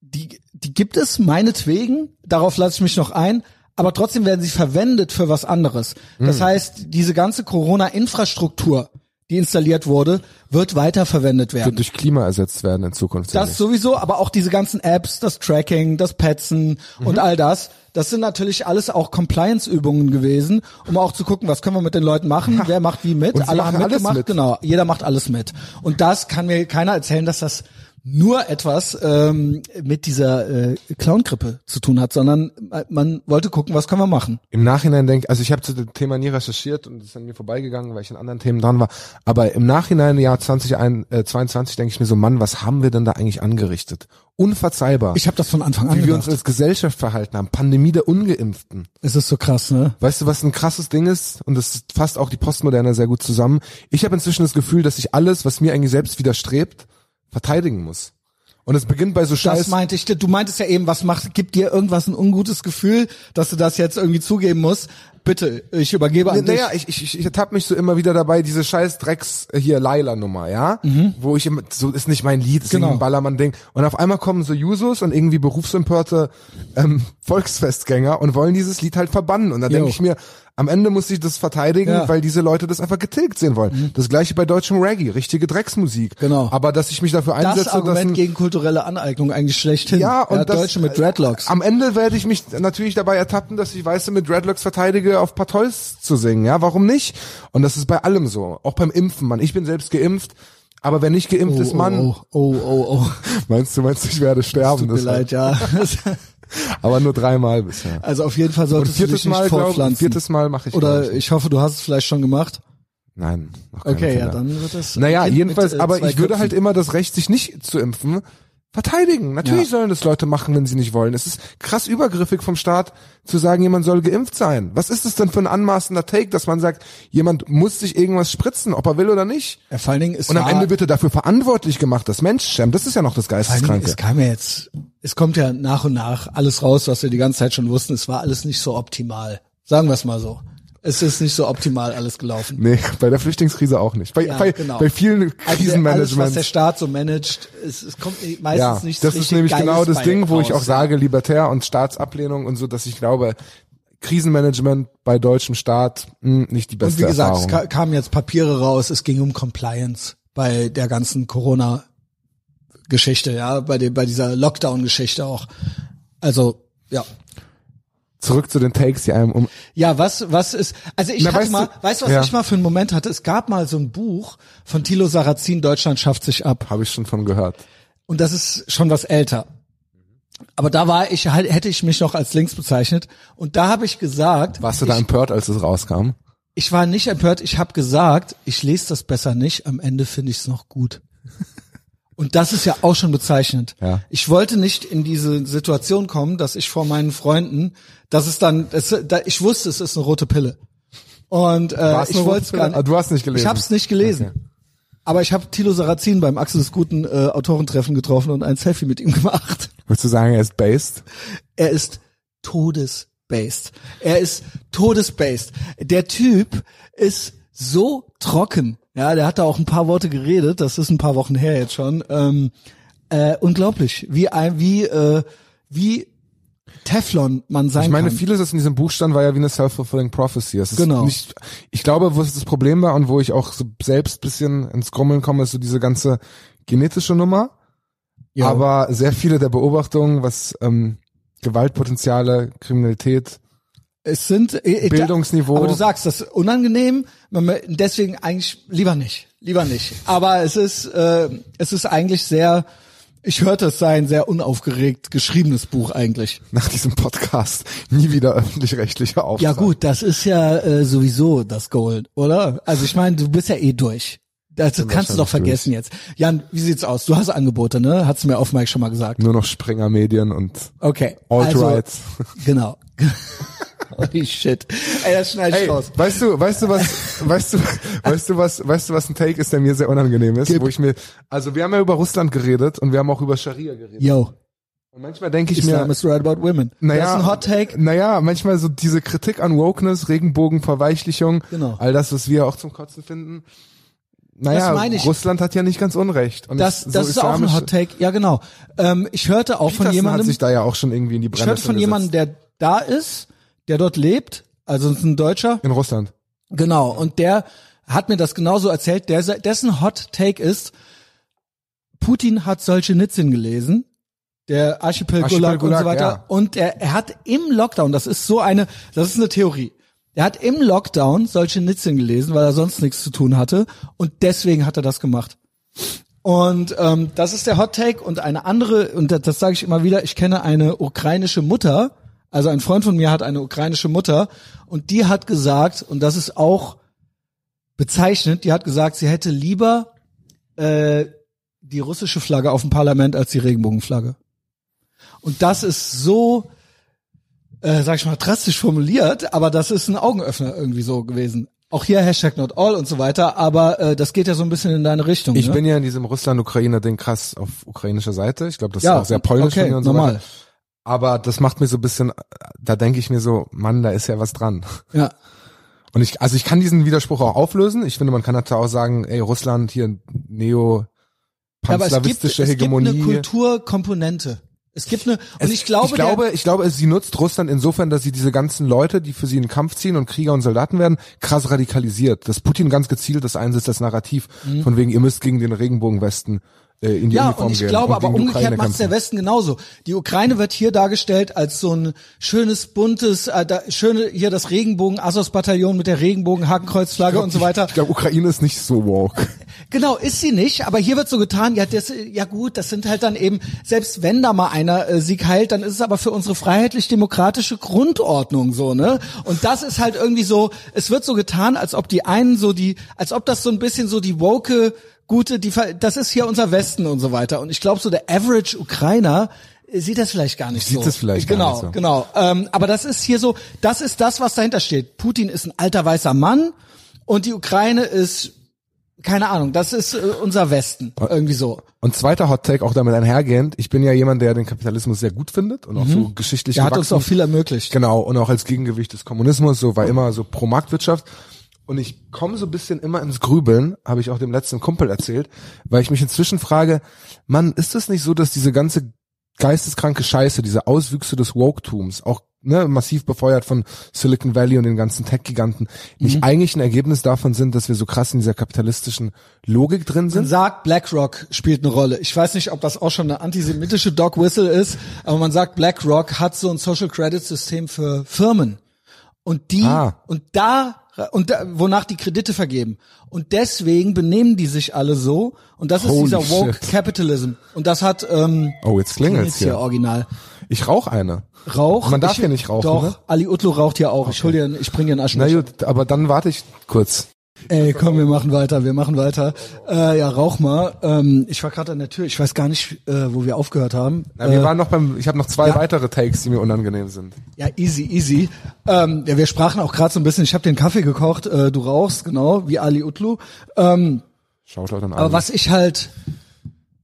die, die gibt es meinetwegen, darauf lasse ich mich noch ein, aber trotzdem werden sie verwendet für was anderes. Hm. Das heißt, diese ganze Corona-Infrastruktur, die installiert wurde, wird weiterverwendet werden. wird durch Klima ersetzt werden in Zukunft. Das sowieso, aber auch diese ganzen Apps, das Tracking, das Petzen Mhm. und all das, das sind natürlich alles auch Compliance-Übungen gewesen, um auch zu gucken, was können wir mit den Leuten machen, wer macht wie mit, alle haben alles mitgemacht, mit. genau, jeder macht alles mit. Und das kann mir keiner erzählen, dass das nur etwas ähm, mit dieser äh, Clown-Grippe zu tun hat, sondern äh, man wollte gucken, was können wir machen. Im Nachhinein denke also ich habe zu dem Thema nie recherchiert und es ist an mir vorbeigegangen, weil ich in anderen Themen dran war. Aber im Nachhinein, Jahr 2022, denke ich mir so, Mann, was haben wir denn da eigentlich angerichtet? Unverzeihbar. Ich habe das von Anfang an wie wir uns als Gesellschaft verhalten haben. Pandemie der Ungeimpften. Es ist so krass, ne? Weißt du, was ein krasses Ding ist? Und das fasst auch die Postmoderne sehr gut zusammen. Ich habe inzwischen das Gefühl, dass ich alles, was mir eigentlich selbst widerstrebt, verteidigen muss. Und es beginnt bei so Das Scheiß. meinte ich. Du meintest ja eben, was macht, gibt dir irgendwas ein ungutes Gefühl, dass du das jetzt irgendwie zugeben musst? Bitte, ich übergebe an naja, dich. ich, ich, ich ertappe mich so immer wieder dabei, diese scheiß Drecks äh, hier Laila-Nummer, ja? Wo ich immer, so ist nicht mein Lied, ist Mhm. Genau. ein Ballermann-Ding. Und auf einmal kommen so Jusos und irgendwie berufsempörte ähm, Volksfestgänger und wollen dieses Lied halt verbannen. Und da denke ich mir, am Ende muss ich das verteidigen, Ja. Mhm. weil diese Leute das einfach getilgt sehen wollen. Das gleiche bei deutschem Reggae, richtige Drecksmusik. Genau. Aber dass ich mich dafür Das einsetze, dass Argument ein, gegen kulturelle Aneignung eigentlich schlechthin. ja, und das, Deutsche mit Dreadlocks. Am Ende werde ich mich natürlich dabei ertappen, dass ich weiße mit Dreadlocks verteidige, Auf Patois zu singen, ja, warum nicht? Und das ist bei allem so, auch beim Impfen, Mann. Ich bin selbst geimpft, aber wer nicht geimpft Oh, ist, Mann, Oh, oh, oh, oh. meinst du, meinst du, ich werde sterben? Tut mir leid, ja. Aber nur dreimal bisher. Also auf jeden Fall solltest du dich nicht Mal, glaub, fortpflanzen. viertes Mal mache ich. Oder ich, hoffe, du hast es vielleicht schon gemacht. Nein. Okay, ja, Kinder. dann wird das. Naja, jedenfalls, mit, äh, aber ich würde Köpfen. halt immer das Recht, sich nicht zu impfen, verteidigen. Natürlich Ja. sollen das Leute machen, wenn sie nicht wollen. Es ist krass übergriffig vom Staat zu sagen, jemand soll geimpft sein. Was ist das denn für ein anmaßender Take, dass man sagt, jemand muss sich irgendwas spritzen, ob er will oder nicht? Ja, vor allen Dingen ist Und am Ende wird er dafür verantwortlich gemacht, das Menschenschämen. Das ist ja noch das Geisteskranke. es kam ja jetzt, es kommt ja nach und nach alles raus, was wir die ganze Zeit schon wussten. Es war alles nicht so optimal. Sagen wir es mal so. Es ist nicht so optimal alles gelaufen. Nee, bei der Flüchtlingskrise auch nicht. Bei, Ja, bei, genau. bei vielen Also alles, was der. Staat so managt, es, es kommt meistens Ja, nichts das ist nämlich Geiles genau das Ding, wo ich auch sage, Libertär und Staatsablehnung und so, dass ich glaube, Krisenmanagement bei deutschem Staat mh, nicht die beste Und wie gesagt, es Erfahrung. ka kamen jetzt Papiere raus, es ging um Compliance bei der ganzen Corona-Geschichte, ja, bei, dem, bei dieser Lockdown-Geschichte auch. Also, ja. Zurück zu den Takes, die einem um. Ja, was, was ist, also ich Na, hatte weißt mal, du- weißt du, was ja. ich mal für einen Moment hatte? Es gab mal so ein Buch von Thilo Sarrazin, Deutschland schafft sich ab. Habe ich schon von gehört. Und das ist schon was älter. Aber da war ich, halt, hätte ich mich noch als links bezeichnet. Und da habe ich gesagt, Warst du da ich, empört, als es rauskam? ich war nicht empört, ich habe gesagt, ich lese das besser nicht, am Ende finde ich es noch gut. Und das ist ja auch schon bezeichnend. Ja. Ich wollte nicht in diese Situation kommen, dass ich vor meinen Freunden, dass es dann, das, da, ich wusste, es ist eine rote Pille. Und äh, ich wollte es gar nicht. Ah, du hast nicht gelesen. Ich habe es nicht gelesen. Okay. Aber ich habe Thilo Sarrazin beim Axel des Guten äh, Autorentreffen getroffen und ein Selfie mit ihm gemacht. Würdest du sagen, er ist based? Er ist todesbased. Er ist todesbased. Der Typ ist so trocken. Ja, der hat da auch ein paar Worte geredet. Das ist ein paar Wochen her jetzt schon. Ähm, äh, unglaublich, wie ein, wie äh, wie Teflon man sein Ich meine, kann. vieles, was in diesem Buch stand, war ja wie eine self-fulfilling prophecy. Es ist Genau. nicht, ich glaube, wo es das Problem war und wo ich auch so selbst bisschen ins Grummeln komme, ist so diese ganze genetische Nummer. Ja. Aber sehr viele der Beobachtungen, was ähm, Gewaltpotenziale, Kriminalität, Es sind äh, Bildungsniveau. Aber du sagst, das ist unangenehm, deswegen eigentlich lieber nicht, lieber nicht. Aber es ist äh, es ist eigentlich sehr ich hörte es sei ein sehr unaufgeregt geschriebenes Buch eigentlich. nach diesem Podcast nie wieder öffentlich-rechtliche Auftrag. Ja gut, das ist ja äh, sowieso das Goal, oder? Also ich meine, du bist ja eh durch. Das kannst du doch vergessen jetzt. Jan, wie sieht's aus? Du hast Angebote, ne? Hat's mir auf Mike schon mal gesagt. Nur noch Springer Medien und Okay. Alt-Right. Also, genau. Holy shit. Ey, das schneide ich Ey, raus. weißt du, weißt du was, weißt du, weißt du was, weißt du was ein Take ist, der mir sehr unangenehm ist, Gib. wo ich mir, also wir haben ja über Russland geredet und wir haben auch über Scharia geredet. Yo, Und manchmal denke ich Islam mir, is right about women. naja, das ist ein Hot Take. Naja, manchmal so diese Kritik an Wokeness, Regenbogenverweichlichung, Genau. all das, was wir auch zum Kotzen finden. Naja, ich. Russland hat ja nicht ganz Unrecht. Und Das, so das ist auch ein Hot Take. Ja, genau. Ähm, ich hörte auch von Peterson jemandem, hat sich da ja auch schon irgendwie in die ich Brennnessel hörte von gesetzt. jemandem, der da ist, der dort lebt, also ist ein Deutscher, in Russland. Genau, und der hat mir das genauso erzählt, der, dessen Hot Take ist, Putin hat Solzhenitsyn gelesen, der Archipel, Archipel Gulag, und Gulag, so weiter, ja. und er, er hat im Lockdown, das ist so eine, das ist eine Theorie, er hat im Lockdown Solzhenitsyn gelesen, weil er sonst nichts zu tun hatte, und deswegen hat er das gemacht. Und ähm, das ist der Hot Take und eine andere, und das, das sage ich immer wieder, ich kenne eine ukrainische Mutter, also ein Freund von mir hat eine ukrainische Mutter und die hat gesagt, und das ist auch bezeichnend, die hat gesagt, sie hätte lieber äh, die russische Flagge auf dem Parlament als die Regenbogenflagge. Und das ist so, äh, sag ich mal, drastisch formuliert, aber das ist ein Augenöffner irgendwie so gewesen. Auch hier Hashtag not all und so weiter, aber äh, das geht ja so ein bisschen in deine Richtung. Ich ne? bin ja in diesem Russland-Ukraine-Ding krass auf ukrainischer Seite. Ich glaube, das ja ist auch sehr polnisch okay, und so normal. weiter. Aber das macht mir so ein bisschen, da denke ich mir so, Mann, da ist ja was dran. Ja. Und ich, also ich kann diesen Widerspruch auch auflösen. Ich finde, man kann natürlich auch sagen, ey, Russland hier neo Ja, aber es gibt, panslawistische Hegemonie. eine Kulturkomponente. Es gibt eine, und Es- ich glaube, ich glaube, ich glaube, sie nutzt Russland insofern, dass sie diese ganzen Leute, die für sie in den Kampf ziehen und Krieger und Soldaten werden, krass radikalisiert. Dass Putin ganz gezielt das einsetzt, das Narrativ, Mhm. von wegen, ihr müsst gegen den Regenbogenwesten äh, in die Ja, Uniform und ich gehen glaube, und aber umgekehrt macht der kämpfen. Westen genauso. Die Ukraine wird hier dargestellt als so ein schönes, buntes, äh, da, schöne, hier das Regenbogen, Assos-Bataillon mit der Regenbogen-Hakenkreuzflagge und so weiter. Ich glaube, Ukraine ist nicht so woke. Genau, ist sie nicht, aber hier wird so getan, ja, das, ja gut, das sind halt dann eben, selbst wenn da mal einer äh, Sieg heilt, dann ist es aber für unsere freiheitlich-demokratische Grundordnung so, ne? Und das ist halt irgendwie so, es wird so getan, als ob die einen so die, als ob das so ein bisschen so die woke, gute, die, das ist hier unser Westen und so weiter. Und ich glaube, so der Average Ukrainer sieht das vielleicht gar nicht Sieht so. das vielleicht gar genau, nicht so. Genau, ähm, aber das ist hier so, das ist das, was dahinter steht. Putin ist ein alter weißer Mann und die Ukraine ist keine Ahnung, das ist äh, unser Westen, irgendwie so. Und zweiter Hot Take auch damit einhergehend. Ich bin ja jemand, der den Kapitalismus sehr gut findet und auch so geschichtlich Der Mhm. hat uns auch viel ermöglicht. Genau, und auch als Gegengewicht des Kommunismus, so war immer so pro Marktwirtschaft. Und ich komme so ein bisschen immer ins Grübeln, habe ich auch dem letzten Kumpel erzählt, weil ich mich inzwischen frage, Mann, ist es nicht so, dass diese ganze geisteskranke Scheiße, diese Auswüchse des Woke-Tums, auch ne, massiv befeuert von Silicon Valley und den ganzen Tech-Giganten, nicht eigentlich ein Ergebnis davon sind, dass wir so krass in dieser kapitalistischen Logik drin Man sind? sagt, BlackRock spielt eine Rolle. Ich weiß nicht, ob das auch schon eine antisemitische Dog Whistle ist, aber man sagt, BlackRock hat so ein Social Credit System für Firmen. Und die, Ah. und da, und da, wonach die Kredite vergeben. Und deswegen benehmen die sich alle so. Und das ist Holy dieser Woke shit. Capitalism. Und das hat, ähm, Oh, jetzt klingelt's hier hier. original. Ich rauche eine. Rauch. Man darf ich, hier nicht rauchen, Doch, ne? Ali Utlu raucht hier auch. Ich hol dir, ich bring dir einen Na Aschenbecher. gut, aber dann warte ich kurz. Ey, komm, wir machen weiter, wir machen weiter. Äh, ja, rauch mal. Ähm, ich war gerade an der Tür, ich weiß gar nicht, äh, wo wir aufgehört haben. Na, wir äh, waren noch beim, ich habe noch zwei ja. weitere Takes, die mir unangenehm sind. ja, easy, easy. Ähm, ja, wir sprachen auch gerade so ein bisschen, ich habe den Kaffee gekocht, äh, du rauchst, genau, wie Ali Utlu. Ähm, Schaut an aber was ich halt,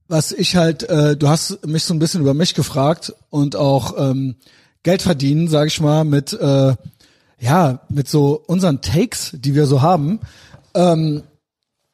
was ich halt, äh, du hast mich so ein bisschen über mich gefragt und auch ähm, Geld verdienen, sage ich mal, mit äh, ja, mit so unseren Takes, die wir so haben. Ähm,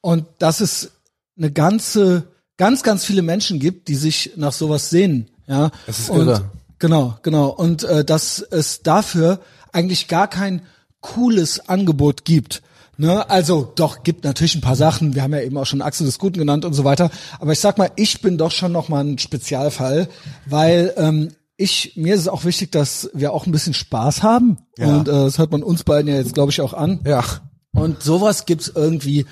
und dass es eine ganze, ganz, ganz viele Menschen gibt, die sich nach sowas sehnen. Ja. Es ist und, irre. Genau, genau. Und äh, dass es dafür eigentlich gar kein cooles Angebot gibt. Ne, also doch, gibt natürlich ein paar Sachen. Wir haben ja eben auch schon Axel des Guten genannt und so weiter. Aber ich sag mal, ich bin doch schon noch mal ein Spezialfall, weil ähm, ich mir ist es auch wichtig, dass wir auch ein bisschen Spaß haben. Ja. Und äh, das hört man uns beiden ja jetzt, glaube ich, auch an. Ja. Und sowas gibt's irgendwie.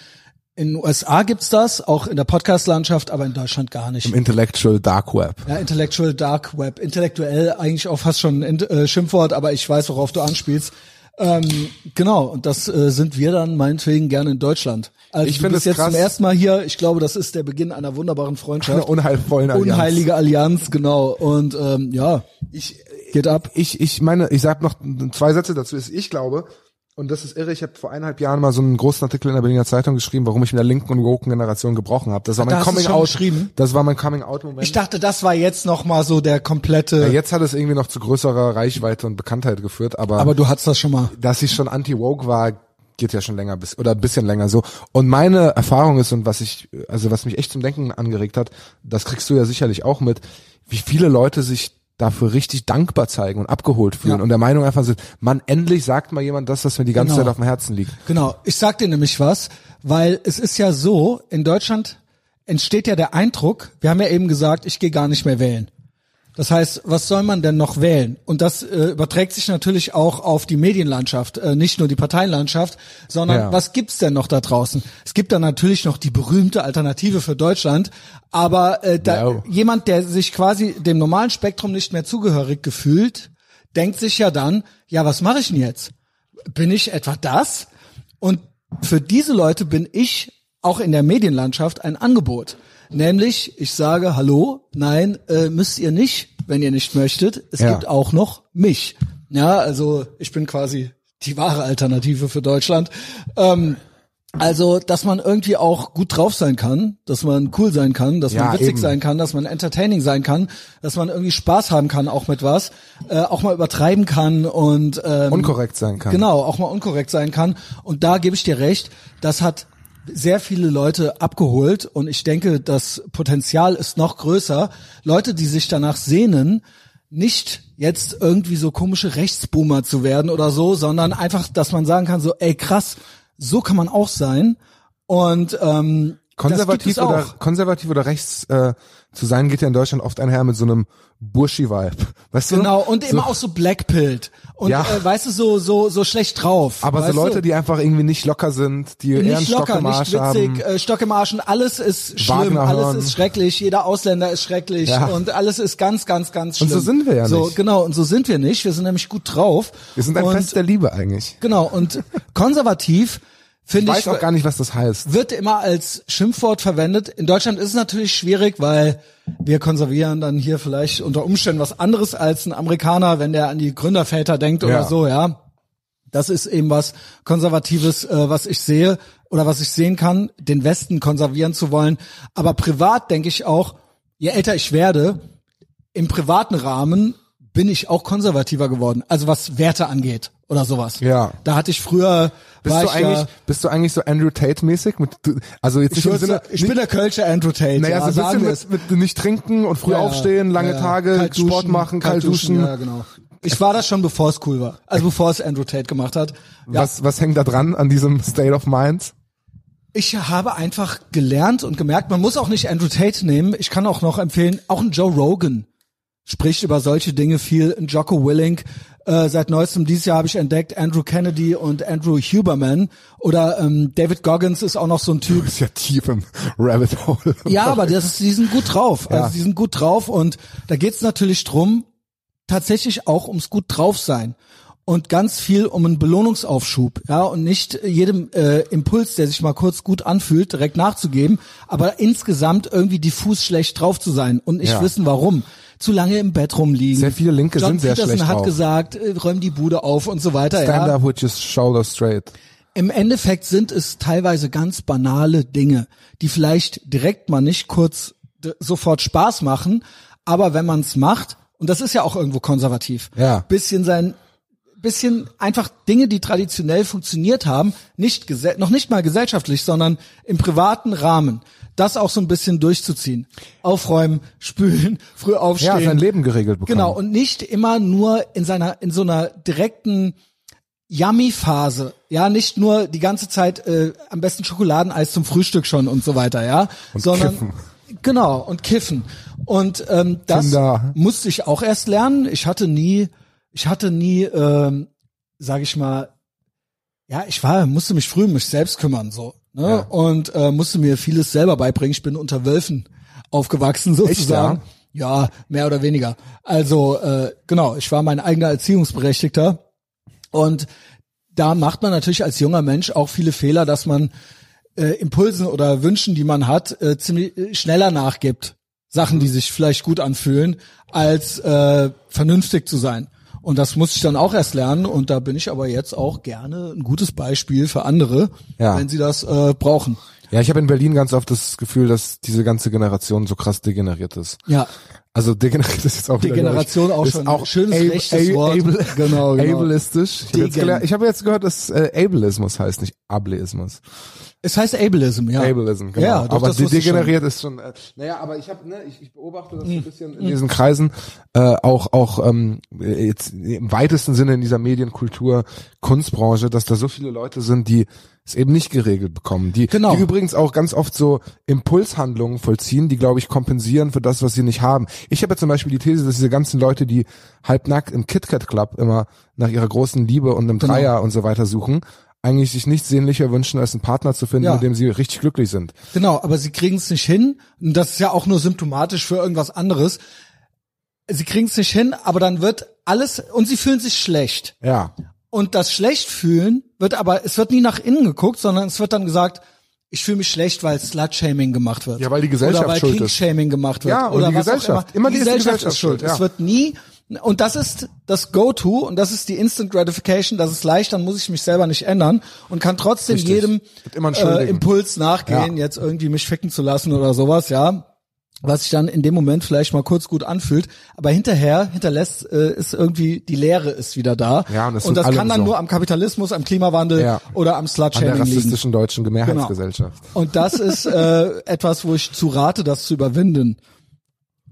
In den USA gibt's das, auch in der Podcast-Landschaft, aber in Deutschland gar nicht. Im Intellectual Dark Web. Ja, Intellectual Dark Web. Intellektuell eigentlich auch fast schon ein äh, Schimpfwort, aber ich weiß, worauf du anspielst. Ähm, genau, und das äh, sind wir dann meinetwegen gerne in Deutschland. Also Ich du finde bist es jetzt krass. zum ersten Mal hier. Ich glaube, das ist der Beginn einer wunderbaren Eine Freundschaft. unheilvollen Allianz. Unheilige Allianz, genau. Und ähm, ja, Ich, geht ab. ich, ich meine, ich sag noch zwei Sätze dazu. Ist, Ich glaube, und das ist irre, ich habe vor eineinhalb Jahren mal so einen großen Artikel in der Berliner Zeitung geschrieben, warum ich mit der linken und woken Generation gebrochen habe. Das war da mein du's Coming Out. geschrieben? Das war mein Coming Out Moment. Ich dachte, das war jetzt noch mal so der komplette. ja, jetzt hat es irgendwie noch zu größerer Reichweite und Bekanntheit geführt, aber, aber du hattest das schon mal. dass ich schon anti-woke war, geht ja schon länger bis oder ein bisschen länger so. Und meine Erfahrung ist und was ich, also was mich echt zum Denken angeregt hat, das kriegst du ja sicherlich auch mit, wie viele Leute sich dafür richtig dankbar zeigen und abgeholt fühlen Ja. und der Meinung einfach sind, Mann, endlich sagt mal jemand das, was mir die ganze Genau. Zeit auf dem Herzen liegt. Genau, ich sag dir nämlich was, weil es ist ja so, in Deutschland entsteht ja der Eindruck, wir haben ja eben gesagt, ich gehe gar nicht mehr wählen. Das heißt, was soll man denn noch wählen? Und das äh, überträgt sich natürlich auch auf die Medienlandschaft, äh, nicht nur die Parteienlandschaft, sondern Ja. was gibt's denn noch da draußen? Es gibt dann natürlich noch die berühmte Alternative für Deutschland, aber äh, da, Ja. jemand, der sich quasi dem normalen Spektrum nicht mehr zugehörig gefühlt, denkt sich ja dann, ja, was mache ich denn jetzt? Bin ich etwa das? Und für diese Leute bin ich auch in der Medienlandschaft ein Angebot. Nämlich, ich sage, hallo, nein, äh, müsst ihr nicht, wenn ihr nicht möchtet. Es Ja. gibt auch noch mich. Ja, also ich bin quasi die wahre Alternative für Deutschland. Ähm, also, dass man irgendwie auch gut drauf sein kann, dass man cool sein kann, dass Ja, man witzig eben. sein kann, dass man entertaining sein kann, dass man irgendwie Spaß haben kann auch mit was, äh, auch mal übertreiben kann und ähm, Unkorrekt sein kann. Genau, auch mal unkorrekt sein kann. Und da gebe ich dir recht, das hat sehr viele Leute abgeholt und ich denke, das Potenzial ist noch größer. Leute, die sich danach sehnen, nicht jetzt irgendwie so komische Rechtsboomer zu werden oder so, sondern einfach, dass man sagen kann, so, ey krass, so kann man auch sein. Und ähm, konservativ oder auch. konservativ oder rechts äh, zu sein geht ja in Deutschland oft einher mit so einem Burschi-Vibe. Weißt du? Genau, und so, immer auch so blackpilled. Und Ja. äh, weißt du, so, so, so schlecht drauf. Aber so Leute, du? die einfach irgendwie nicht locker sind, die eher einen nicht Stock locker, im nicht Arsch witzig, haben. äh, Stock im Arsch und alles ist schlimm, Wagner alles hören. ist schrecklich, jeder Ausländer ist schrecklich Ja. und alles ist ganz, ganz, ganz Und schlimm. so sind wir ja so, nicht. Genau, und so sind wir nicht. Wir sind nämlich gut drauf. Wir sind ein und, Fest der Liebe eigentlich. Genau, und konservativ finde ich, weiß auch gar nicht, was das heißt. wird immer als Schimpfwort verwendet. In Deutschland ist es natürlich schwierig, weil wir konservieren dann hier vielleicht unter Umständen was anderes als ein Amerikaner, wenn der an die Gründerväter denkt oder Ja. so, ja. Das ist eben was Konservatives, äh, was ich sehe oder was ich sehen kann, den Westen konservieren zu wollen. Aber privat denke ich auch, je älter ich werde, im privaten Rahmen bin ich auch konservativer geworden. Also was Werte angeht oder sowas. Ja. Da hatte ich früher, Bist du ich eigentlich, ja, bist du eigentlich so Andrew Tate mäßig? Mit, also jetzt ich, nicht im Sinne, ich bin der Kölsche Andrew Tate. naja, ja, so ein bisschen mit, mit nicht trinken und früh Ja, aufstehen, lange Ja. Tage, Kalt Sport duschen, machen, kalt duschen. Ja, genau. Ich war das schon, bevor es cool war. Also bevor es Andrew Tate gemacht hat. Was, was hängt da dran an diesem State of Mind? Ich habe einfach gelernt und gemerkt, man muss auch nicht Andrew Tate nehmen. Ich kann auch noch empfehlen, auch ein Joe Rogan spricht über solche Dinge viel. Ein Jocko Willink. Äh, seit neuestem dieses Jahr habe ich entdeckt Andrew Kennedy und Andrew Huberman. Oder ähm, David Goggins ist auch noch so ein Du Typ. bist ja tief im Rabbit Hole. Ja, aber das ist, die sind gut drauf. Ja. Also die sind gut drauf und da geht's natürlich drum, tatsächlich auch ums gut drauf sein und ganz viel um einen Belohnungsaufschub, ja, und nicht jedem äh, Impuls, der sich mal kurz gut anfühlt, direkt nachzugeben, aber insgesamt irgendwie diffus schlecht drauf zu sein und nicht Ja. wissen warum. Zu lange im Bett rumliegen. Sehr viele Linke John sind sehr Peterson schlecht hat drauf. gesagt, äh, räum die Bude auf und so weiter. Stand ja. up with your shoulder straight. Im Endeffekt sind es teilweise ganz banale Dinge, die vielleicht direkt mal nicht kurz sofort Spaß machen, aber wenn man es macht, und das ist ja auch irgendwo konservativ, Ja. bisschen sein, bisschen einfach Dinge, die traditionell funktioniert haben, nicht noch nicht mal gesellschaftlich, sondern im privaten Rahmen, das auch so ein bisschen durchzuziehen. Aufräumen, spülen, früh aufstehen. Ja, sein Leben geregelt bekommen. Genau, und nicht immer nur in seiner, in so einer direkten Yummy-Phase, ja, nicht nur die ganze Zeit äh, am besten Schokoladeneis zum Frühstück schon und so weiter, ja, sondern kiffen. genau und kiffen und ähm, das Kinder. musste ich auch erst lernen. Ich hatte nie, ich hatte nie, ähm, sage ich mal, ja, ich war, musste mich früh um mich selbst kümmern so, ne, Ja. und äh, musste mir vieles selber beibringen. Ich bin unter Wölfen aufgewachsen sozusagen. Ja, mehr oder weniger. Also äh, genau, ich war mein eigener Erziehungsberechtigter und da macht man natürlich als junger Mensch auch viele Fehler, dass man äh, Impulsen oder Wünschen, die man hat, äh, ziemlich äh, schneller nachgibt. Sachen, die sich vielleicht gut anfühlen, als äh, vernünftig zu sein. Und das muss ich dann auch erst lernen. Und da bin ich aber jetzt auch gerne ein gutes Beispiel für andere, Ja. wenn sie das äh, brauchen. Ja, ich habe in Berlin ganz oft das Gefühl, dass diese ganze Generation so krass degeneriert ist. Ja, Also degeneriert ist jetzt auch Degeneration auch schon auch schönes ab- rechtes ab- Wort. able- Genau, genau. Ableistisch. Ich habe jetzt, Degen. gelernt- ich hab jetzt gehört, dass äh, Ableismus heißt, nicht Ableismus. es heißt Ableism, ja. Ableism, genau. Ja, doch, aber das de wusste ich schon. degeneriert ist schon. Äh, naja, aber ich habe, ne, ich, ich beobachte das Mhm. ein bisschen in diesen Kreisen, äh, auch auch ähm, jetzt im weitesten Sinne in dieser Medienkultur, Kunstbranche, dass da so viele Leute sind, die es eben nicht geregelt bekommen, die, Genau. die übrigens auch ganz oft so Impulshandlungen vollziehen, die glaube ich kompensieren für das, was sie nicht haben. Ich habe ja zum Beispiel die These, dass diese ganzen Leute, die halbnackt im KitKat Club immer nach ihrer großen Liebe und einem Genau. Dreier und so weiter suchen, eigentlich sich nichts sehnlicher wünschen, als einen Partner zu finden, Ja. mit dem sie richtig glücklich sind. Genau, aber sie kriegen es nicht hin. Und das ist ja auch nur symptomatisch für irgendwas anderes. Sie kriegen es nicht hin, aber dann wird alles und sie fühlen sich schlecht. Ja. Und das schlecht fühlen wird aber, es wird nie nach innen geguckt, sondern es wird dann gesagt, ich fühle mich schlecht, weil Slut-Shaming gemacht wird. Ja, weil die Gesellschaft Oder weil schuld ist. King-Shaming gemacht wird. Ja, oder die Gesellschaft. Immer. Immer die Gesellschaft Gesellschaft ist schuld. ja. Es wird nie, und das ist das Go-To und das ist die Instant Gratification, das ist leicht, dann muss ich mich selber nicht ändern und kann trotzdem Richtig. jedem äh. Impuls nachgehen, Ja. jetzt irgendwie mich ficken zu lassen oder sowas, ja. Was sich dann in dem Moment vielleicht mal kurz gut anfühlt, aber hinterher hinterlässt äh, ist irgendwie die Leere ist wieder da. Ja, und das und das kann dann so. nur am Kapitalismus, am Klimawandel Ja. oder am An der Slut-Shaming liegen. rassistischen deutschen Mehrheitsgesellschaft. Und das ist äh, etwas, wo ich zu rate, das zu überwinden.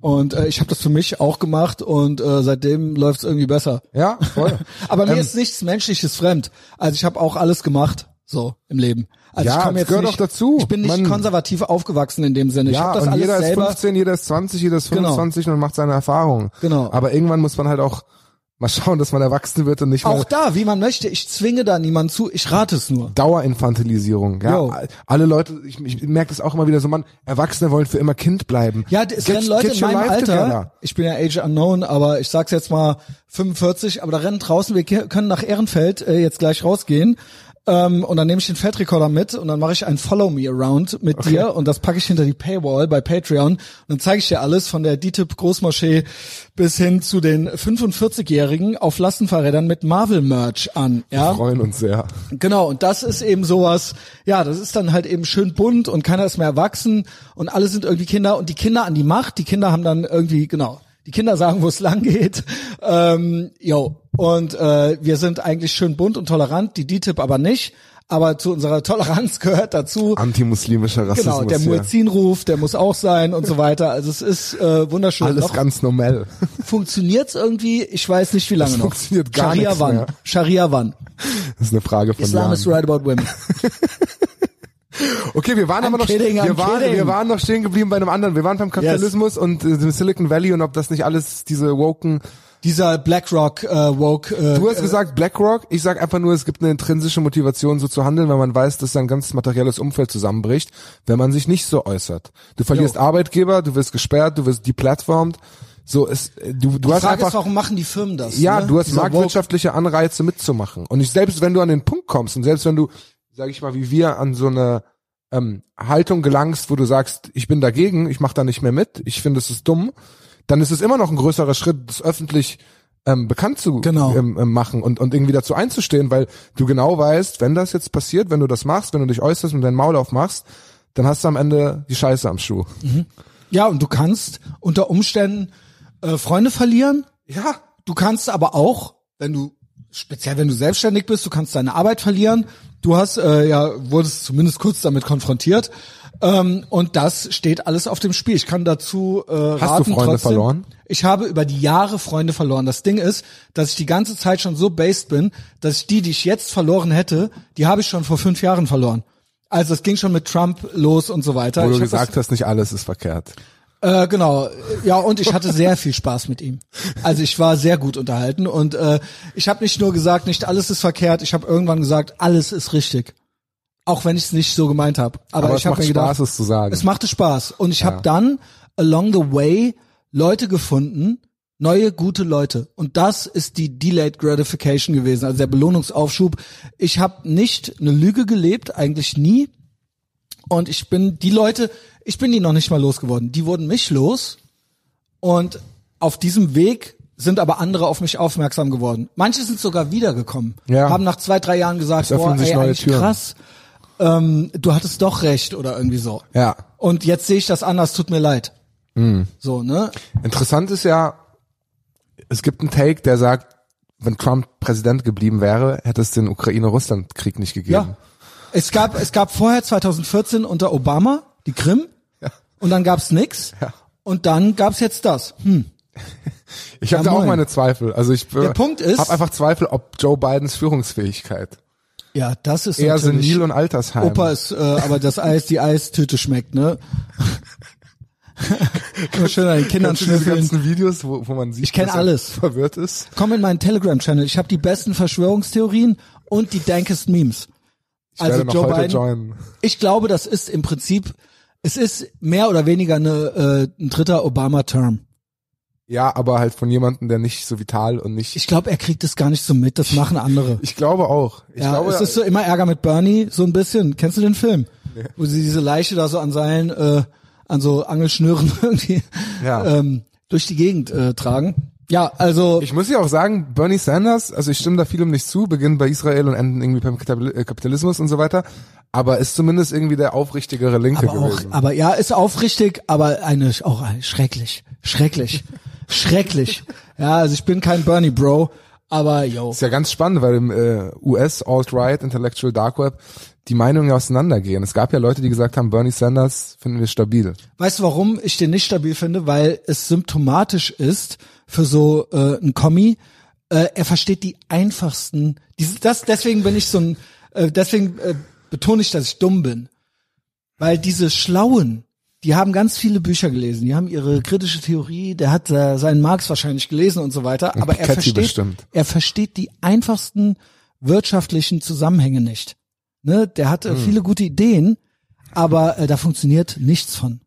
Und äh, ich habe das für mich auch gemacht und äh, seitdem läuft es irgendwie besser. Ja, voll. Aber mir Ähm, ist nichts Menschliches fremd. Also ich habe auch alles gemacht. So im Leben. Also Ja, ich komme jetzt gehört nicht, auch dazu. Ich bin nicht Man- konservativ aufgewachsen in dem Sinne. Ich ja, und jeder ist selber. 15, jeder ist 20, jeder ist Genau. 25 und macht seine Erfahrungen. Genau. Aber irgendwann muss man halt auch mal schauen, dass man erwachsen wird und nicht Auch da, wie man möchte. Ich zwinge da niemanden zu. Ich rate es nur. Dauerinfantilisierung. Ja, Jo. alle Leute, ich, ich merke das auch immer wieder so, man, Erwachsene wollen für immer Kind bleiben. Ja, es Get- rennen Leute in meinem Alter. together. Ich bin ja Age Unknown, aber ich sag's jetzt mal 45. Aber da rennen draußen. Wir können nach Ehrenfeld äh, jetzt gleich rausgehen. Ähm, und dann nehme ich den Feldrekorder mit und dann mache ich ein Follow Me Around mit dir und das packe ich hinter die Paywall bei Patreon und dann zeige ich dir alles von der DITIB Großmoschee bis hin zu den 45-Jährigen auf Lastenfahrrädern mit Marvel Merch an. Ja, Wir freuen uns sehr. Genau, und das ist eben sowas, ja, das ist dann halt eben schön bunt und keiner ist mehr erwachsen und alle sind irgendwie Kinder und die Kinder an die Macht, die Kinder haben dann irgendwie, genau, die Kinder sagen, wo es lang geht. Ähm, jo, und äh, wir sind eigentlich schön bunt und tolerant, die DTIP aber nicht. Aber zu unserer Toleranz gehört dazu, Antimuslimischer Rassismus. genau, der. Muezzinruf, der muss auch sein und so weiter. Also es ist äh, wunderschön. Alles Noch ganz normal. funktioniert's irgendwie, ich weiß nicht wie lange Es noch. funktioniert gar Scharia wann? mehr. Scharia wann? Das ist eine Frage von Islam Jahren. is right about women. Okay, wir waren I'm aber noch, kidding, wir waren, kidding. wir waren noch stehen geblieben bei einem anderen. Wir waren beim Kapitalismus und äh, dem Silicon Valley und ob das nicht alles diese woken. dieser BlackRock äh, woke. Äh, Du hast gesagt BlackRock. Ich sag einfach nur, es gibt eine intrinsische Motivation, so zu handeln, weil man weiß, dass sein ganzes materielles Umfeld zusammenbricht, wenn man sich nicht so äußert. Du verlierst Arbeitgeber, du wirst gesperrt, du wirst deplatformt. So ist, äh, du, du die hast Frage einfach ist, warum machen die Firmen das? Ja, ne? du hast Dieser marktwirtschaftliche Anreize mitzumachen. Und ich, selbst wenn du an den Punkt kommst und selbst wenn du, sag ich mal, wie wir an so eine ähm, Haltung gelangst, wo du sagst, ich bin dagegen, ich mache da nicht mehr mit, ich finde es ist dumm, dann ist es immer noch ein größerer Schritt, das öffentlich ähm, bekannt zu Genau. ähm, ähm, machen und, und irgendwie dazu einzustehen, weil du genau weißt, wenn das jetzt passiert, wenn du das machst, wenn du dich äußerst und dein Maul aufmachst, dann hast du am Ende die Scheiße am Schuh. Woke- Ja, und du kannst unter Umständen äh, Freunde verlieren. Ja, Du kannst aber auch, wenn du speziell wenn du selbstständig bist, du kannst deine Arbeit verlieren. Du hast äh, ja wurdest zumindest kurz damit konfrontiert. Ähm, und das steht alles auf dem Spiel. Ich kann dazu äh, raten. Freunde trotzdem, verloren? Ich habe über die Jahre Freunde verloren. Das Ding ist, dass ich die ganze Zeit schon so based bin, dass ich die, die ich jetzt verloren hätte, die habe ich schon vor fünf Jahren verloren. Also es ging schon mit Trump los und so weiter. wo Ich du gesagt hast, nicht alles ist verkehrt. Äh, genau, ja, und ich hatte sehr viel Spaß mit ihm. Also ich war sehr gut unterhalten und äh, ich habe nicht nur gesagt, nicht alles ist verkehrt, ich habe irgendwann gesagt, alles ist richtig. Auch wenn ich es nicht so gemeint habe. Aber, Aber ich es habe mir gedacht, Spaß, es zu sagen. es machte Spaß. Und ich habe dann along the way Leute gefunden, neue gute Leute. Und das ist die Delayed Gratification gewesen, also der Belohnungsaufschub. Ich habe nicht eine Lüge gelebt, eigentlich nie. Und ich bin die Leute, ich bin die noch nicht mal losgeworden. Die wurden mich los. Und auf diesem Weg sind aber andere auf mich aufmerksam geworden. Manche sind sogar wiedergekommen. Ja. Haben nach zwei, drei Jahren gesagt, boah, sich ey, eigentlich Türen. krass. Ähm, du hattest doch recht oder irgendwie so. Ja. Und jetzt sehe ich das anders, tut mir leid. Mhm. So, ne? Interessant ist ja, es gibt einen Take, der sagt, wenn Trump Präsident geblieben wäre, hätte es den Ukraine-Russland-Krieg nicht gegeben. Ja. Es gab, es gab vorher 2014 unter Obama die Krim. Und dann gab's nix. Ja. Und dann gab's jetzt das. Hm. Ich habe Ja, da auch meine Zweifel. Also ich Der Punkt ist- habe einfach Zweifel, ob Joe Bidens Führungsfähigkeit Ja, das ist eher senil und altersheim. Opa ist, äh, aber das Eis, die Eistüte schmeckt, ne? Immer schön an den Kindern schnüffeln. ganzen Videos, wo, wo man sieht, Ich kenn dass er alles. verwirrt ist? Komm in meinen Telegram-Channel. Ich habe die besten Verschwörungstheorien und die dankesten Memes. Ich Also Joe Biden- joinen. Ich glaube, das ist im Prinzip, es ist mehr oder weniger eine, äh, ein dritter Obama-Term. Ja, aber halt von jemandem, der nicht so vital und nicht. Ich glaube, er kriegt das gar nicht so mit. Das machen andere. Ich glaube auch. Ich ja, glaube, es ist so immer Ärger mit Bernie, so ein bisschen. Kennst du den Film? Wo sie diese Leiche da so an Seilen, äh, an so Angelschnüren irgendwie Ja. ähm, durch die Gegend äh, tragen. Ja, also Ich muss ja auch sagen, Bernie Sanders, also ich stimme da vielem nicht zu, beginnt bei Israel und enden irgendwie beim äh, Kapitalismus und so weiter, aber ist zumindest irgendwie der aufrichtigere Linke aber auch, gewesen. aber ja, ist aufrichtig, aber eine auch ein, schrecklich, schrecklich, schrecklich. Ja, also ich bin kein Bernie Bro, aber yo. ist ja ganz spannend, weil im äh, US Alt-Right Intellectual Dark Web die Meinungen auseinandergehen. Es gab ja Leute, die gesagt haben, Bernie Sanders finden wir stabil. Weißt du, warum ich den nicht stabil finde? Weil es symptomatisch ist für so äh, ein Kommi. Äh, er versteht die einfachsten. Dieses, das, deswegen bin ich so ein äh, deswegen äh, betone ich, dass ich dumm bin. Weil diese Schlauen, die haben ganz viele Bücher gelesen, die haben ihre kritische Theorie, der hat äh, seinen Marx wahrscheinlich gelesen und so weiter, aber er versteht, bestimmt. er versteht die einfachsten wirtschaftlichen Zusammenhänge nicht. Ne, der hat Hm. viele gute Ideen, aber äh, da funktioniert nichts von.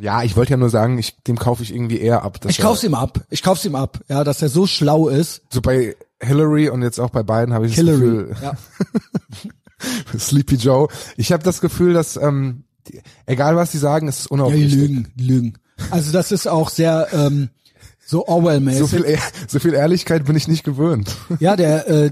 Ja, ich wollte ja nur sagen, ich, dem kaufe ich irgendwie eher ab. dass Ich kauf's ihm ab. Ich kauf's ihm ab, ja, dass er so schlau ist. so bei Hillary und jetzt auch bei Biden habe ich das Hillary. Gefühl, Ja. Sleepy Joe. Ich habe das Gefühl, dass ähm, egal was die sagen, es ist Ja, die unaufrichtig. lügen, die lügen. Also das ist auch sehr ähm, so so Orwell-mäßig. viel, Ehr- so viel Ehrlichkeit bin ich nicht gewöhnt. ja, der äh,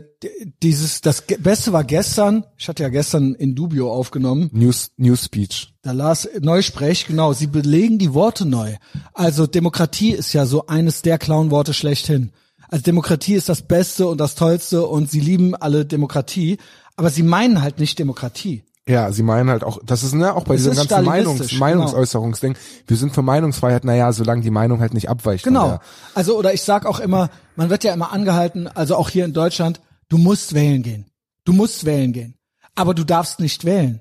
dieses das Beste war gestern. Ich hatte ja gestern in Dubio aufgenommen. News, News Speech. Da las Neusprech, genau. Sie belegen die Worte neu. Also Demokratie ist ja so eines der Clownworte schlechthin. Also Demokratie ist das Beste und das Tollste und sie lieben alle Demokratie, aber sie meinen halt nicht Demokratie. Ja, sie meinen halt auch, das ist ne, auch bei Es diesem ganzen Meinungs, Meinungsäußerungsding. Wir sind für Meinungsfreiheit, naja, solange die Meinung halt nicht abweicht. Genau. der- Also oder ich sag auch immer, man wird ja immer angehalten, also auch hier in Deutschland, du musst wählen gehen. Du musst wählen gehen. Aber du darfst nicht wählen.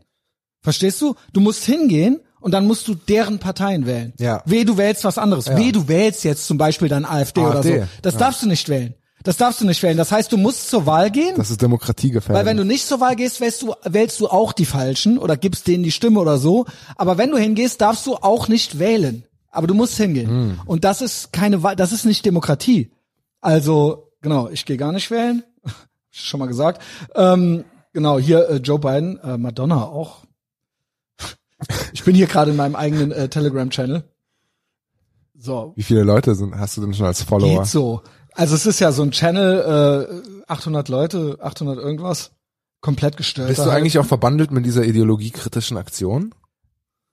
Verstehst du? Du musst hingehen und dann musst du deren Parteien wählen. Ja. Weh, du wählst was anderes. Weh, du wählst jetzt zum Beispiel dann AfD, oder AfD, so. Das darfst du nicht wählen. Das darfst du nicht wählen. Das heißt, du musst zur Wahl gehen. Das ist demokratiegefährdend. Weil wenn du nicht zur Wahl gehst, wählst du, wählst du auch die Falschen oder gibst denen die Stimme oder so. Aber wenn du hingehst, darfst du auch nicht wählen. Aber du musst hingehen. Und das ist keine Wahl, das ist nicht Demokratie. Also, genau, ich gehe gar nicht wählen. Schon mal gesagt. Ähm, genau, hier äh, Joe Biden, äh, Madonna auch. Ich bin hier gerade in meinem eigenen äh, Telegram-Channel. So, Wie viele Leute sind, hast du denn schon als Follower? geht so. Also es ist ja so ein Channel, äh, 800 Leute, 800 irgendwas, komplett gestört. Bist du eigentlich auch verbandelt mit dieser ideologiekritischen Aktion?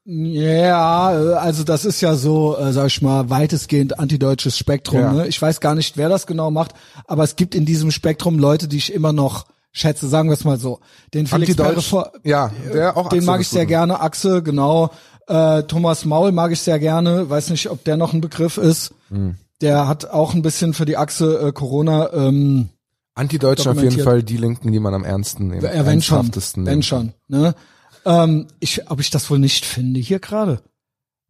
Ja, also das ist ja so, äh, sag ich mal, weitestgehend antideutsches Spektrum. Ja. Ne? Ich weiß gar nicht, wer das genau macht, aber es gibt in diesem Spektrum Leute, die ich immer noch schätze, sagen wir es mal so. Den Felix Antideutsch? Perre- Ja, der auch den Axel mag ich sehr gerne, Achse, genau. Äh, Thomas Maul mag ich sehr gerne, weiß nicht, ob der noch ein Begriff ist. Hm. Der hat auch ein bisschen für die Achse äh, Corona ähm, Antideutschen auf jeden. Fall die Linken, die man am ernsten nimmt. Ja, wenn schon, wenn schon. Ne? Ähm, ich, ob ich das wohl nicht finde hier gerade.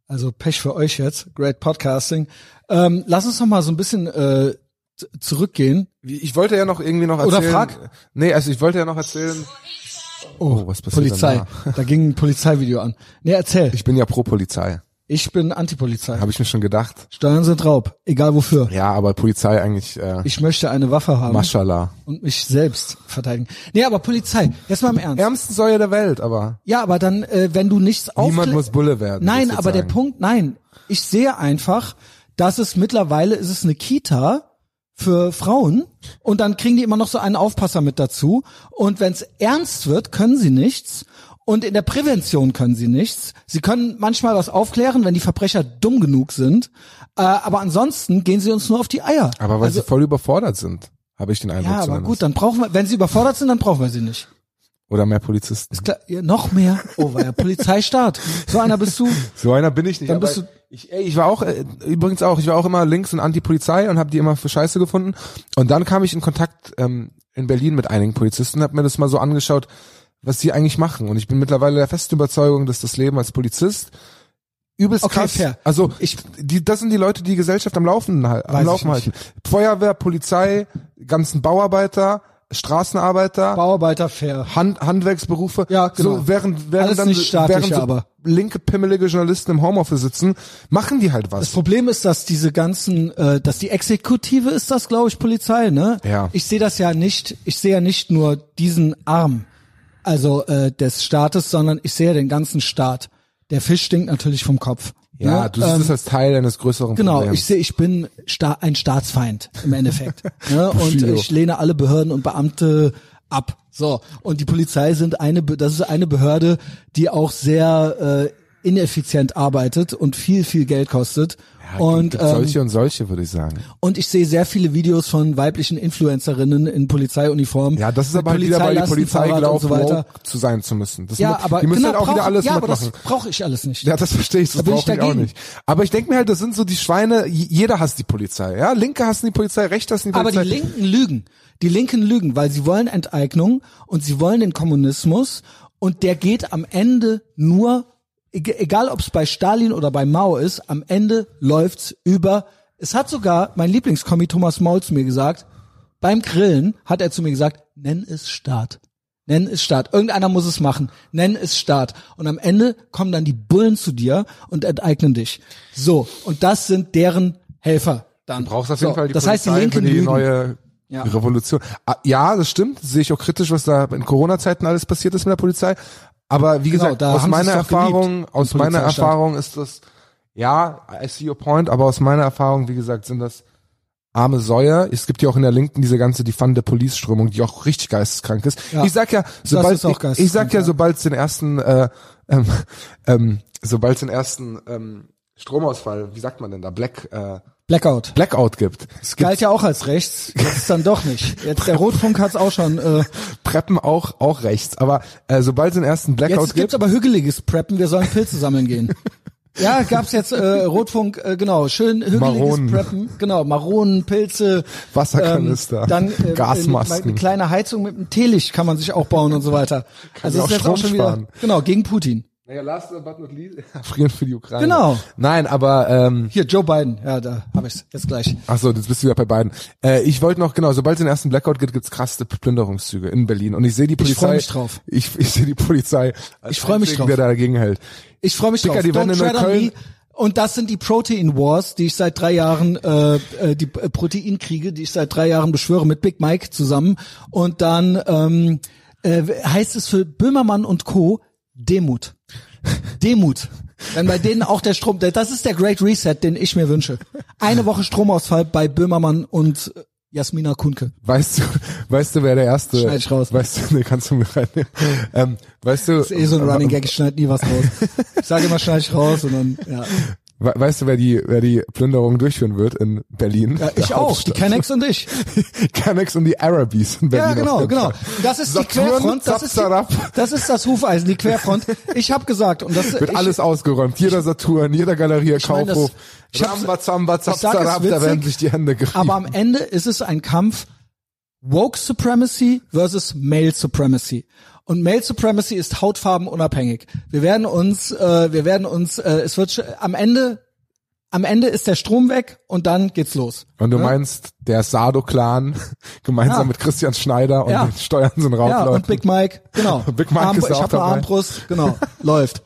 Also Pech für euch jetzt. Great Podcasting. Ähm, lass uns noch mal so ein bisschen äh, zurückgehen. Ich wollte ja noch irgendwie noch Oder erzählen. frag. Nee, also ich wollte ja noch erzählen. Oh, was passiert Polizei. Da ging ein Polizeivideo an. Nee, erzähl. Ich bin ja pro Polizei. Ich bin Antipolizei. Habe ich mir schon gedacht. Steuern sind Raub. Egal wofür. Ja, aber Polizei eigentlich, äh, Ich möchte eine Waffe haben Mashallah. und mich selbst verteidigen. Nee, aber Polizei. Jetzt mal im Ernst. Ärmsten Säue der Welt, aber Ja, aber dann, äh, wenn du nichts niemand aufklärst. muss Bulle werden. Nein, aber der sagen. Punkt, nein. Ich sehe einfach, dass es mittlerweile ist es eine Kita für Frauen und dann kriegen die immer noch so einen Aufpasser mit dazu und wenn es ernst wird, können sie nichts und in der Prävention können sie nichts. Sie können manchmal was aufklären, wenn die Verbrecher dumm genug sind, äh, aber ansonsten gehen sie uns nur auf die Eier. Aber weil also, sie voll überfordert sind, habe ich den Eindruck ja, aber gut, dann brauchen wir, wenn sie überfordert sind, dann brauchen wir sie nicht. Oder mehr Polizisten. Ist klar, ja, noch mehr. Oh, war ja Polizeistaat. So einer bist du. So einer bin ich nicht. Dann bist du- ich, ey, ich war auch, äh, übrigens auch, ich war auch immer links und Anti-Polizei und habe die immer für Scheiße gefunden. Und dann kam ich in Kontakt ähm, in Berlin mit einigen Polizisten und habe mir das mal so angeschaut, was die eigentlich machen. Und ich bin mittlerweile der festen Überzeugung, dass das Leben als Polizist übelst Okay, krass. fair. Also Ich- die, das sind die Leute, die die Gesellschaft am Laufen, am Laufen halten. Feuerwehr, Polizei, ganzen Bauarbeiter, Straßenarbeiter. Bauarbeiter fair. Hand, Handwerksberufe. Ja, genau. So, während, während Alles dann, nicht staatliche, während so aber. linke, pimmelige Journalisten im Homeoffice sitzen, machen die halt Das was. Problem ist, dass diese ganzen, äh, dass die Exekutive ist das, glaube ich, Polizei, ne? Ja. Ich sehe das ja nicht, ich sehe ja nicht nur diesen Arm, also äh, des Staates, sondern ich sehe den ganzen Staat. Der Fisch stinkt natürlich vom Kopf. Ja, ne? du siehst Ähm, es als Teil eines größeren Genau, Problems. ich sehe, ich bin sta ein Staatsfeind im Endeffekt. ne? Und ich lehne alle Behörden und Beamte ab. So, und die Polizei sind eine, das ist eine Behörde, die auch sehr äh, ineffizient arbeitet und viel, viel Geld kostet. und, Gibt ähm, solche und solche, würde ich sagen. und ich sehe sehr viele Videos von weiblichen Influencerinnen in Polizeiuniform. Ja, das ist aber halt wieder, weil die Polizei glaubt, und so weiter. zu sein zu müssen. Das Ja, aber die müssen genau, halt auch brauch, wieder alles ja, aber mitmachen. das brauche ich alles nicht. Ja, das verstehe ich, das Da bin ich brauche ich auch nicht. Aber ich denke mir halt, das sind so die Schweine, jeder hasst die Polizei. Ja, Linke hassen die Polizei, Rechte hassen die Aber Polizei. die Linken lügen. Die Linken lügen, weil sie wollen Enteignung und sie wollen den Kommunismus und der geht am Ende nur, egal ob es bei Stalin oder bei Mao ist, am Ende läuft's über. Es hat sogar mein Lieblingskommi Thomas Maul zu mir gesagt, beim Grillen hat er zu mir gesagt, nenn es Staat. Nenn es Staat. Irgendeiner muss es machen. Nenn es Staat. Und am Ende kommen dann die Bullen zu dir und enteignen dich. So. Und das sind deren Helfer. Dann. Du brauchst auf jeden so, Fall die Das Polizei heißt, die Linken für die neue Ja. Revolution. Ah, Ja, das stimmt. Das sehe ich auch kritisch, was da in Corona-Zeiten alles passiert ist mit der Polizei. Aber wie Genau, gesagt, da aus meiner Erfahrung, geliebt, aus meiner. Erfahrung ist das, ja, I see your point, aber aus meiner Erfahrung, wie gesagt, sind das arme Säuer. Es gibt ja auch in der Linken diese ganze die Fun der Police-Strömung, die auch richtig geisteskrank ist. Ja. Ich sag ja, sobald ich, ich sag ja, ja. sobald es den ersten, äh, ähm, ähm, sobald den ersten ähm, Stromausfall, wie sagt man denn da, Black äh, Blackout. Blackout gibt. Es gibt Galt ja auch als rechts, jetzt ist dann doch nicht. Jetzt der Rotfunk hat's auch schon. Äh, Preppen auch auch rechts, aber äh, sobald es den ersten Blackout jetzt gibt's gibt, aber hügeliges Preppen, wir sollen Pilze sammeln gehen. Ja, gab's jetzt äh, Rotfunk, äh, genau, schön hügeliges Maronen. Preppen, genau, Maronen, Pilze, Wasserkanister, ähm, dann äh, Gasmasken. Eine kleine Heizung mit einem Teelicht kann man sich auch bauen und so weiter. also ja ist jetzt auch schon wieder sparen. genau gegen Putin. Naja, last but not least, frieren für die Ukraine. Genau. Nein, aber ähm, Hier Joe Biden, ja, da habe ich's jetzt gleich. Ach so, jetzt bist du ja bei beiden. Äh, ich wollte noch genau, sobald es den ersten Blackout gibt, gibt's krasse Plünderungszüge in Berlin und ich sehe die Polizei. freu mich drauf. Ich, ich sehe die Polizei. Als Ich freu mich drauf. Der dagegen hält. Ich freue mich Dicker, drauf. die Don't in me. Und das sind die Protein Wars, die ich seit drei Jahren, äh, äh, die äh, Proteinkriege, die ich seit drei Jahren beschwöre mit Big Mike zusammen. Und dann ähm, äh, heißt es für Böhmermann und Co. Demut. Demut. Wenn bei denen auch der Strom, das ist der Great Reset, den ich mir wünsche. Eine Woche Stromausfall bei Böhmermann und äh, Jasmina Kunke. Weißt du, weißt du, wer der erste? Schneid ich raus. Weißt du, nee, kannst du mir reinnehmen. Ähm, weißt du? Das ist eh so ein Running Gag, ich schneide nie was raus. Ich sage immer, schneide ich raus und dann, ja. We- Weißt du, wer die, wer die Plünderung durchführen wird in Berlin? ja ich auch, die Hauptstadt. Kennex und ich. Canex und die Arabis in Berlin. Ja, genau, genau. Das ist Saturn, die Querfront, das ist, die, das ist das Hufeisen, die Querfront. Ich habe gesagt und das Wird ich, alles ausgeräumt. Jeder Saturn, jeder Galerie, Kaufhof. ich Ramba, Zamba, es Zapzarab, da werden sich die Hände gerieben. aber am Ende ist es ein Kampf Woke Supremacy versus Male Supremacy. Und Male Supremacy ist hautfarbenunabhängig. Wir werden uns, äh, wir werden uns, äh, es wird am Ende, am Ende ist der Strom weg und dann geht's los. Und du meinst, der Sado-Clan gemeinsam Ja. mit Christian Schneider und Ja. den Steuern sind Ja, Raubleuten. und Big Mike, genau. Big Mike Arm, ist ich auch hab eine dabei. Armbrust, genau, läuft.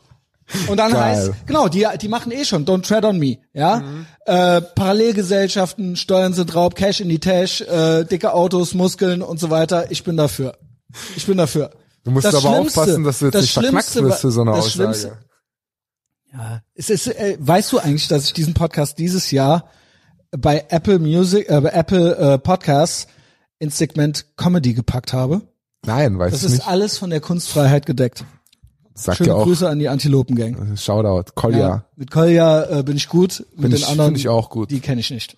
Und dann Geil. heißt, genau, die, die machen eh schon, don't tread on me, ja. Mhm. Äh, Parallelgesellschaften, Steuern sind Raub, Cash in die Tash, äh, dicke Autos, Muskeln und so weiter. Ich bin dafür. Ich bin dafür. Du musst Das aber aufpassen, dass du jetzt das nicht verknackt wirst für so eine das Aussage. Schlimmste- Ja, es ist, äh, weißt du eigentlich, dass ich diesen Podcast dieses Jahr bei Apple Music, äh, bei Apple äh, Podcasts ins Segment Comedy gepackt habe? Nein, weiß Das ist nicht. alles von der Kunstfreiheit gedeckt. Sagt Schöne auch. Grüße an die Antilopen-Gang. Shoutout. Kolja. Ja, mit Kolja äh, bin ich gut, mit Bin den ich- anderen, find ich auch gut. die kenne ich nicht.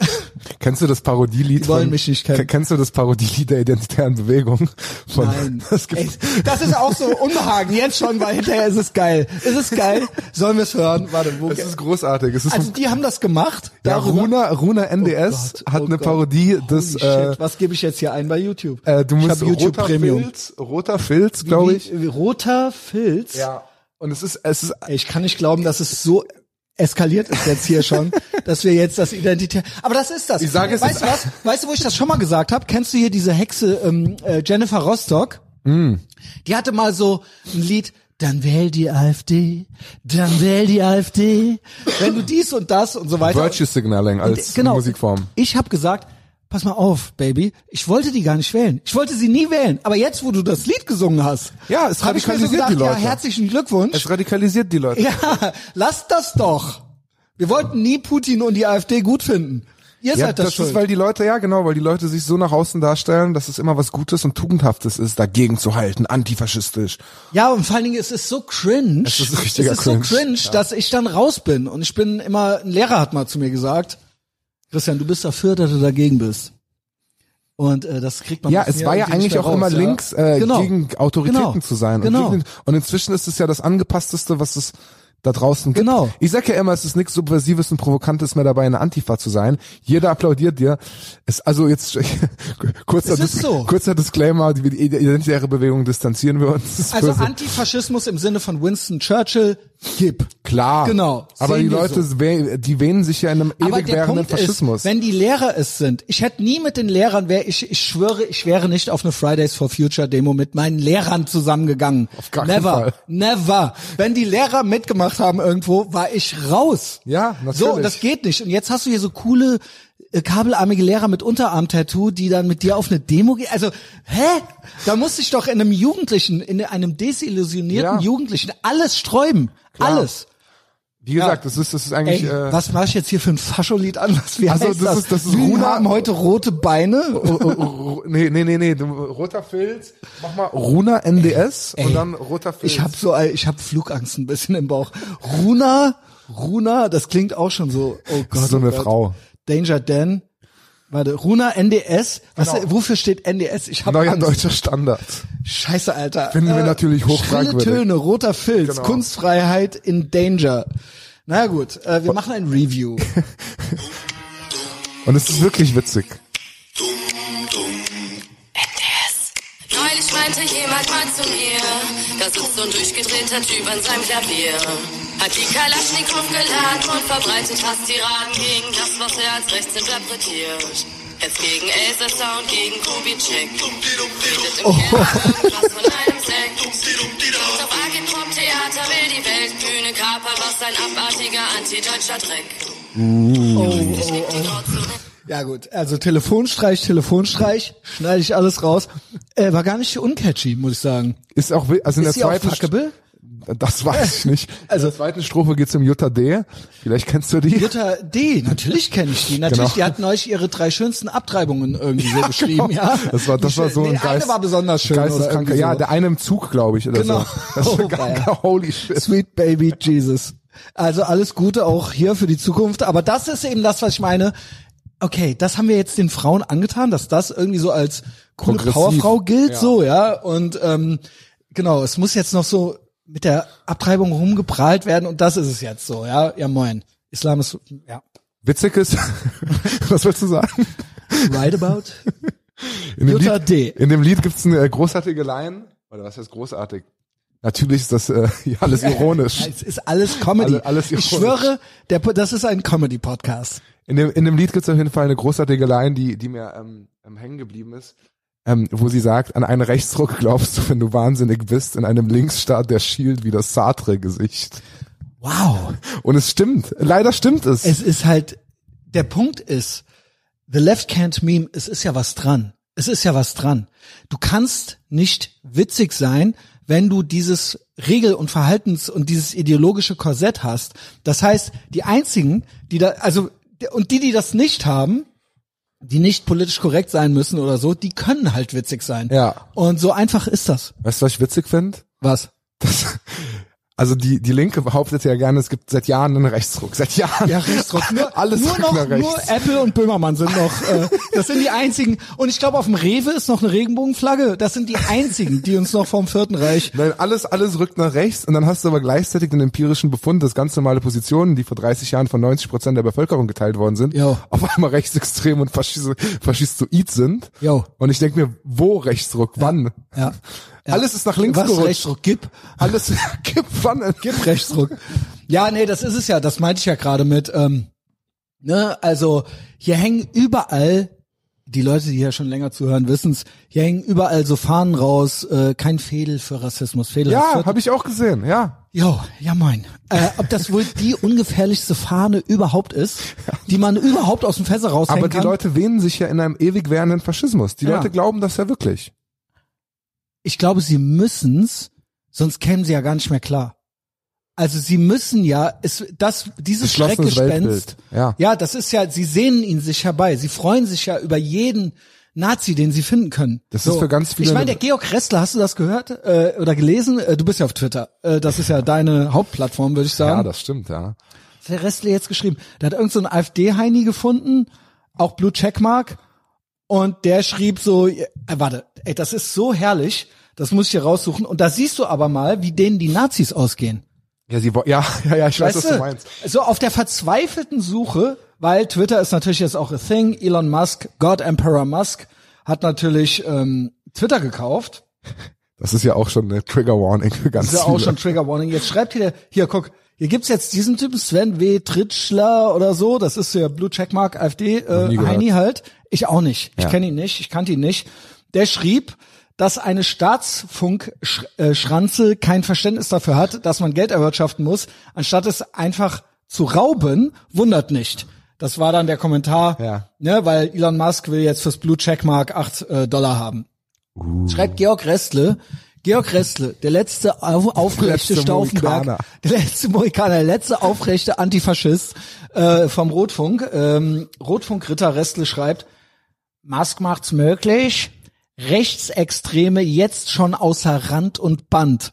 Kennst du das Parodielied Die wollen von, mich nicht kennen. Ke- Kennst du das Parodielied der Identitären Bewegung? Von, Nein. Das gibt, Ey, das ist auch so Unbehagen, jetzt schon, weil hinterher ist es geil. Ist es geil? Sollen wir es hören? Warte, wo das ist großartig. Es ist Also die haben das gemacht. ja, darüber. Runa, Runa NDS Gott, hat oh eine Gott. Parodie des, Holy äh, shit, was gebe ich jetzt hier ein bei YouTube? äh, du musst YouTube roter Premium. Filz, roter Filz, glaube ich. Wie- wie- Roter Filz. Ja. Und es ist, es ist, Ey, Ich kann nicht glauben, dass es so eskaliert ist jetzt hier schon, dass wir jetzt das Identitär. Aber das ist das. Ich sage es weißt du was? Weißt du, wo ich das schon mal gesagt habe? Kennst du hier diese Hexe ähm, äh, Jennifer Rostock? Mm. Die hatte mal so ein Lied. Dann wähl die AfD, dann wähl die AfD. Wenn du dies und das und so weiter. Virtue Signaling als genau. Musikform. Ich habe gesagt, pass mal auf, Baby, ich wollte die gar nicht wählen. Ich wollte sie nie wählen. Aber jetzt, wo du das Lied gesungen hast, Ja, es mir so radikalisiert gedacht, die Leute. Ja, herzlichen Glückwunsch. Es radikalisiert die Leute. Ja, lasst das doch. Wir wollten nie Putin und die AfD gut finden. Ihr Ja, seid das, das schuld. ist, weil die Leute, ja genau, weil die Leute sich so nach außen darstellen, dass es immer was Gutes und Tugendhaftes ist, dagegen zu halten, antifaschistisch. Ja, und vor allen Dingen, es ist so cringe. Es ist richtiger es ist so Cringe, cringe, dass ich dann raus bin. Und ich bin immer, ein Lehrer hat mal zu mir gesagt, Christian, du bist dafür, dass du dagegen bist. Und äh, das kriegt man Ja, es war ja eigentlich auch raus, immer ja. links äh, Genau. gegen Autoritäten Genau. zu sein. Genau. Und, gegen, und inzwischen ist es ja das angepassteste, was es da draußen gibt. Genau. Ich sag ja immer, es ist nichts Subversives und Provokantes mehr dabei, eine Antifa zu sein. Jeder applaudiert dir. Es, also jetzt kurzer, Dis so. kurzer Disclaimer, die identitäre Bewegung distanzieren wir uns. Also. Antifaschismus im Sinne von Winston Churchill, gib. Klar. Genau. Aber die Leute, so. die wähnen sich ja in einem Aber ewig währenden Faschismus. ist, wenn die Lehrer es sind, ich hätte nie mit den Lehrern, wär, ich, ich schwöre, ich wäre nicht auf eine Fridays for Future Demo mit meinen Lehrern zusammengegangen. Auf gar keinen never, Fall. never. Wenn die Lehrer mitgemacht haben irgendwo, war ich raus. Ja, natürlich. So, das geht nicht. Und jetzt hast du hier so coole kabelarmige Lehrer mit Unterarm-Tattoo, die dann mit dir auf eine Demo gehen. Also, hä? Da muss ich doch in einem Jugendlichen, in einem desillusionierten Ja. Jugendlichen alles sträuben. Alles. Wie gesagt, das ist, das ist eigentlich, Ey, äh, was mache ich jetzt hier für ein Fascholied an? Was, wie Also, das das? ist- das ist Runa- haben heute rote Beine. Oh, oh, oh, nee, nee, nee, nee, roter Filz. Mach mal Runa NDS und dann roter Filz. Ich habe so, ein- ich habe Flugangst ein bisschen im Bauch. Runa, Runa, das klingt auch schon so. Oh Gott, Das ist so oh eine Gott. Frau. Danger Dan. Warte, Runa NDS. Was, Genau. Wofür steht NDS? Ich habe Neuer Angst. deutscher Standard. Scheiße, Alter. Äh, Finden wir natürlich Schrille hochfragwürdig. Töne, roter Filz, Genau. Kunstfreiheit in Danger. Na ja, gut, äh, wir machen ein Review. Und es ist wirklich witzig. Meinte jemand mal zu mir, da sitzt so ein durchgedrehter Typ an seinem Klavier. Hat die Kalaschnikow geladen und verbreitet Hasstiraden gegen das, was er als rechts interpretiert. Jetzt gegen Elsässer und gegen Kubitschek. Redet im Keller irgendwas von einem Sekt. Und auf Agitprop-Theater will die Weltbühne kapern, was ein abartiger antideutscher Dreck. Oh, Schlägt die Grauzone Ja gut, also Telefonstreich, Telefonstreich, schneide ich alles raus. Äh, war gar nicht uncatchy, muss ich sagen. Ist auch, also in Ist der zweiten, fuckable? das weiß ich nicht. Also- in der zweiten Strophe geht's um Jutta D. Vielleicht kennst du die. Jutta D, natürlich kenne ich die. Natürlich, Genau. die hatten euch ihre drei schönsten Abtreibungen irgendwie so geschrieben, genau. ja. Das war, das war so nee, ein Geist, Eine war besonders schön. irgendwie Ja, der eine im Zug, glaube ich, oder Genau. so. Das Oh, weia. Holy shit. Sweet Baby Jesus. Also alles Gute auch hier für die Zukunft. Aber das ist eben das, was ich meine. Okay, das haben wir jetzt den Frauen angetan, dass das irgendwie so als coole. Powerfrau gilt, Ja. so, ja. Und ähm, genau, es muss jetzt noch so mit der Abtreibung rumgeprahlt werden und das ist es jetzt so, ja. Ja, moin. Islam ist, ja. Witzig ist, was willst du sagen? Right about? In dem, Jutta Lied, D. in dem Lied gibt's eine äh, großartige Line. Oder was heißt großartig? Natürlich ist das äh, ja, alles ironisch. Es ist alles Comedy. Alle- alles ich ironisch. schwöre, der, das ist ein Comedy-Podcast. In dem, in dem Lied gibt's auf jeden Fall eine großartige Line, die, die mir ähm, ähm, hängen geblieben ist, ähm, wo sie sagt, an einen Rechtsruck glaubst du, wenn du wahnsinnig bist, in einem Linksstaat, der schielt wie das Sartre-Gesicht. Wow. Und es stimmt. Leider stimmt es. Es ist halt, der Punkt ist, the left can't meme, es ist ja was dran. Es ist ja was dran. Du kannst nicht witzig sein, wenn du dieses Regel- und Verhaltens- und dieses ideologische Korsett hast. Das heißt, die einzigen, die da, also, und die, die das nicht haben, die nicht politisch korrekt sein müssen oder so, die können halt witzig sein. Ja. Und so einfach ist das. weißt du, was ich witzig finde? Was? Das, also die, die Linke behauptet ja gerne, es gibt seit Jahren einen Rechtsruck. Seit Jahren. Ja, Rechtsruck. Nur, Alles nur noch, rechts. nur Apple und Böhmermann sind noch, äh, das sind die einzigen. Und ich glaube, auf dem Rewe ist noch eine Regenbogenflagge. Das sind die einzigen, die uns noch vom Vierten Reich. Nein, alles, alles rückt nach rechts und dann hast du aber gleichzeitig den empirischen Befund, dass ganz normale Positionen, die vor 30 Jahren von 90 Prozent der Bevölkerung geteilt worden sind, Jo. auf einmal rechtsextrem und faschis faschistoid sind. Jo. Und ich denke mir, wo Rechtsruck? Wann? Ja. Ja. Alles ist nach links Was gerutscht. Rechtsruck? Gib. Alles gibt wann? Gib Rechtsruck. Ja, nee, das ist es ja. Das meinte ich ja gerade mit, ähm, ne, also hier hängen überall, die Leute, die hier schon länger zuhören, wissen's, hier hängen überall so Fahnen raus, äh, kein Fehler für Rassismus. Fehler Ja, habe ich auch gesehen, ja. Jo, ja moin. Äh, ob das wohl die ungefährlichste Fahne überhaupt ist, die man überhaupt aus dem Fässer raushängen Aber die kann? Leute wähnen sich ja in einem ewig währenden Faschismus. Die Ja. Leute glauben das ja wirklich. Ich glaube, sie müssen's, sonst kämen sie ja gar nicht mehr klar. Also sie müssen ja, es, das, dieses Schreckgespenst, ja. ja, das ist ja, sie sehnen ihn sich herbei. Sie freuen sich ja über jeden Nazi, den sie finden können. Das ist für ganz viele- Ich meine, der Georg Ressler, hast du das gehört äh, oder gelesen? Äh, du bist ja auf Twitter. Äh, das ist ja deine Hauptplattform, würde ich sagen. Ja, das stimmt, ja. Der Ressler jetzt geschrieben? Der hat irgend so einen AfD-Heini gefunden, auch Blue Checkmark, und der schrieb so, äh, warte, ey, das ist so herrlich, das muss ich hier raussuchen. Und da siehst du aber mal, wie denen die Nazis ausgehen. Ja, sie, ja, ja, ja, ich weiß, was Weißt du meinst. So auf der verzweifelten Suche, weil Twitter ist natürlich jetzt auch a thing. Elon Musk, God Emperor Musk, hat natürlich ähm, Twitter gekauft. Das ist ja auch schon eine Trigger Warning für ganz Das ist ja viele. auch schon Trigger Warning. Jetzt schreibt hier, hier guck, hier gibt's jetzt diesen Typen Sven W. Tritschler oder so. Das ist der Blue Checkmark AfD äh. Heini halt. Ich auch nicht. Ich Ja. kenne ihn nicht. Ich kannte ihn nicht. Der schrieb, dass eine Staatsfunkschranze kein Verständnis dafür hat, dass man Geld erwirtschaften muss, anstatt es einfach zu rauben, wundert nicht. Das war dann der Kommentar, Ja. ne, weil Elon Musk will jetzt fürs Blue Checkmark acht äh, Dollar haben. Uh. Schreibt Georg Restle. Georg Restle, der letzte auf, aufrechte Letzte Stauffenberg, Mohikaner. der letzte Mohikaner, der letzte aufrechte Antifaschist äh, vom Rotfunk. Ähm, Rotfunkritter Restle schreibt, Musk macht's möglich, Rechtsextreme jetzt schon außer Rand und Band.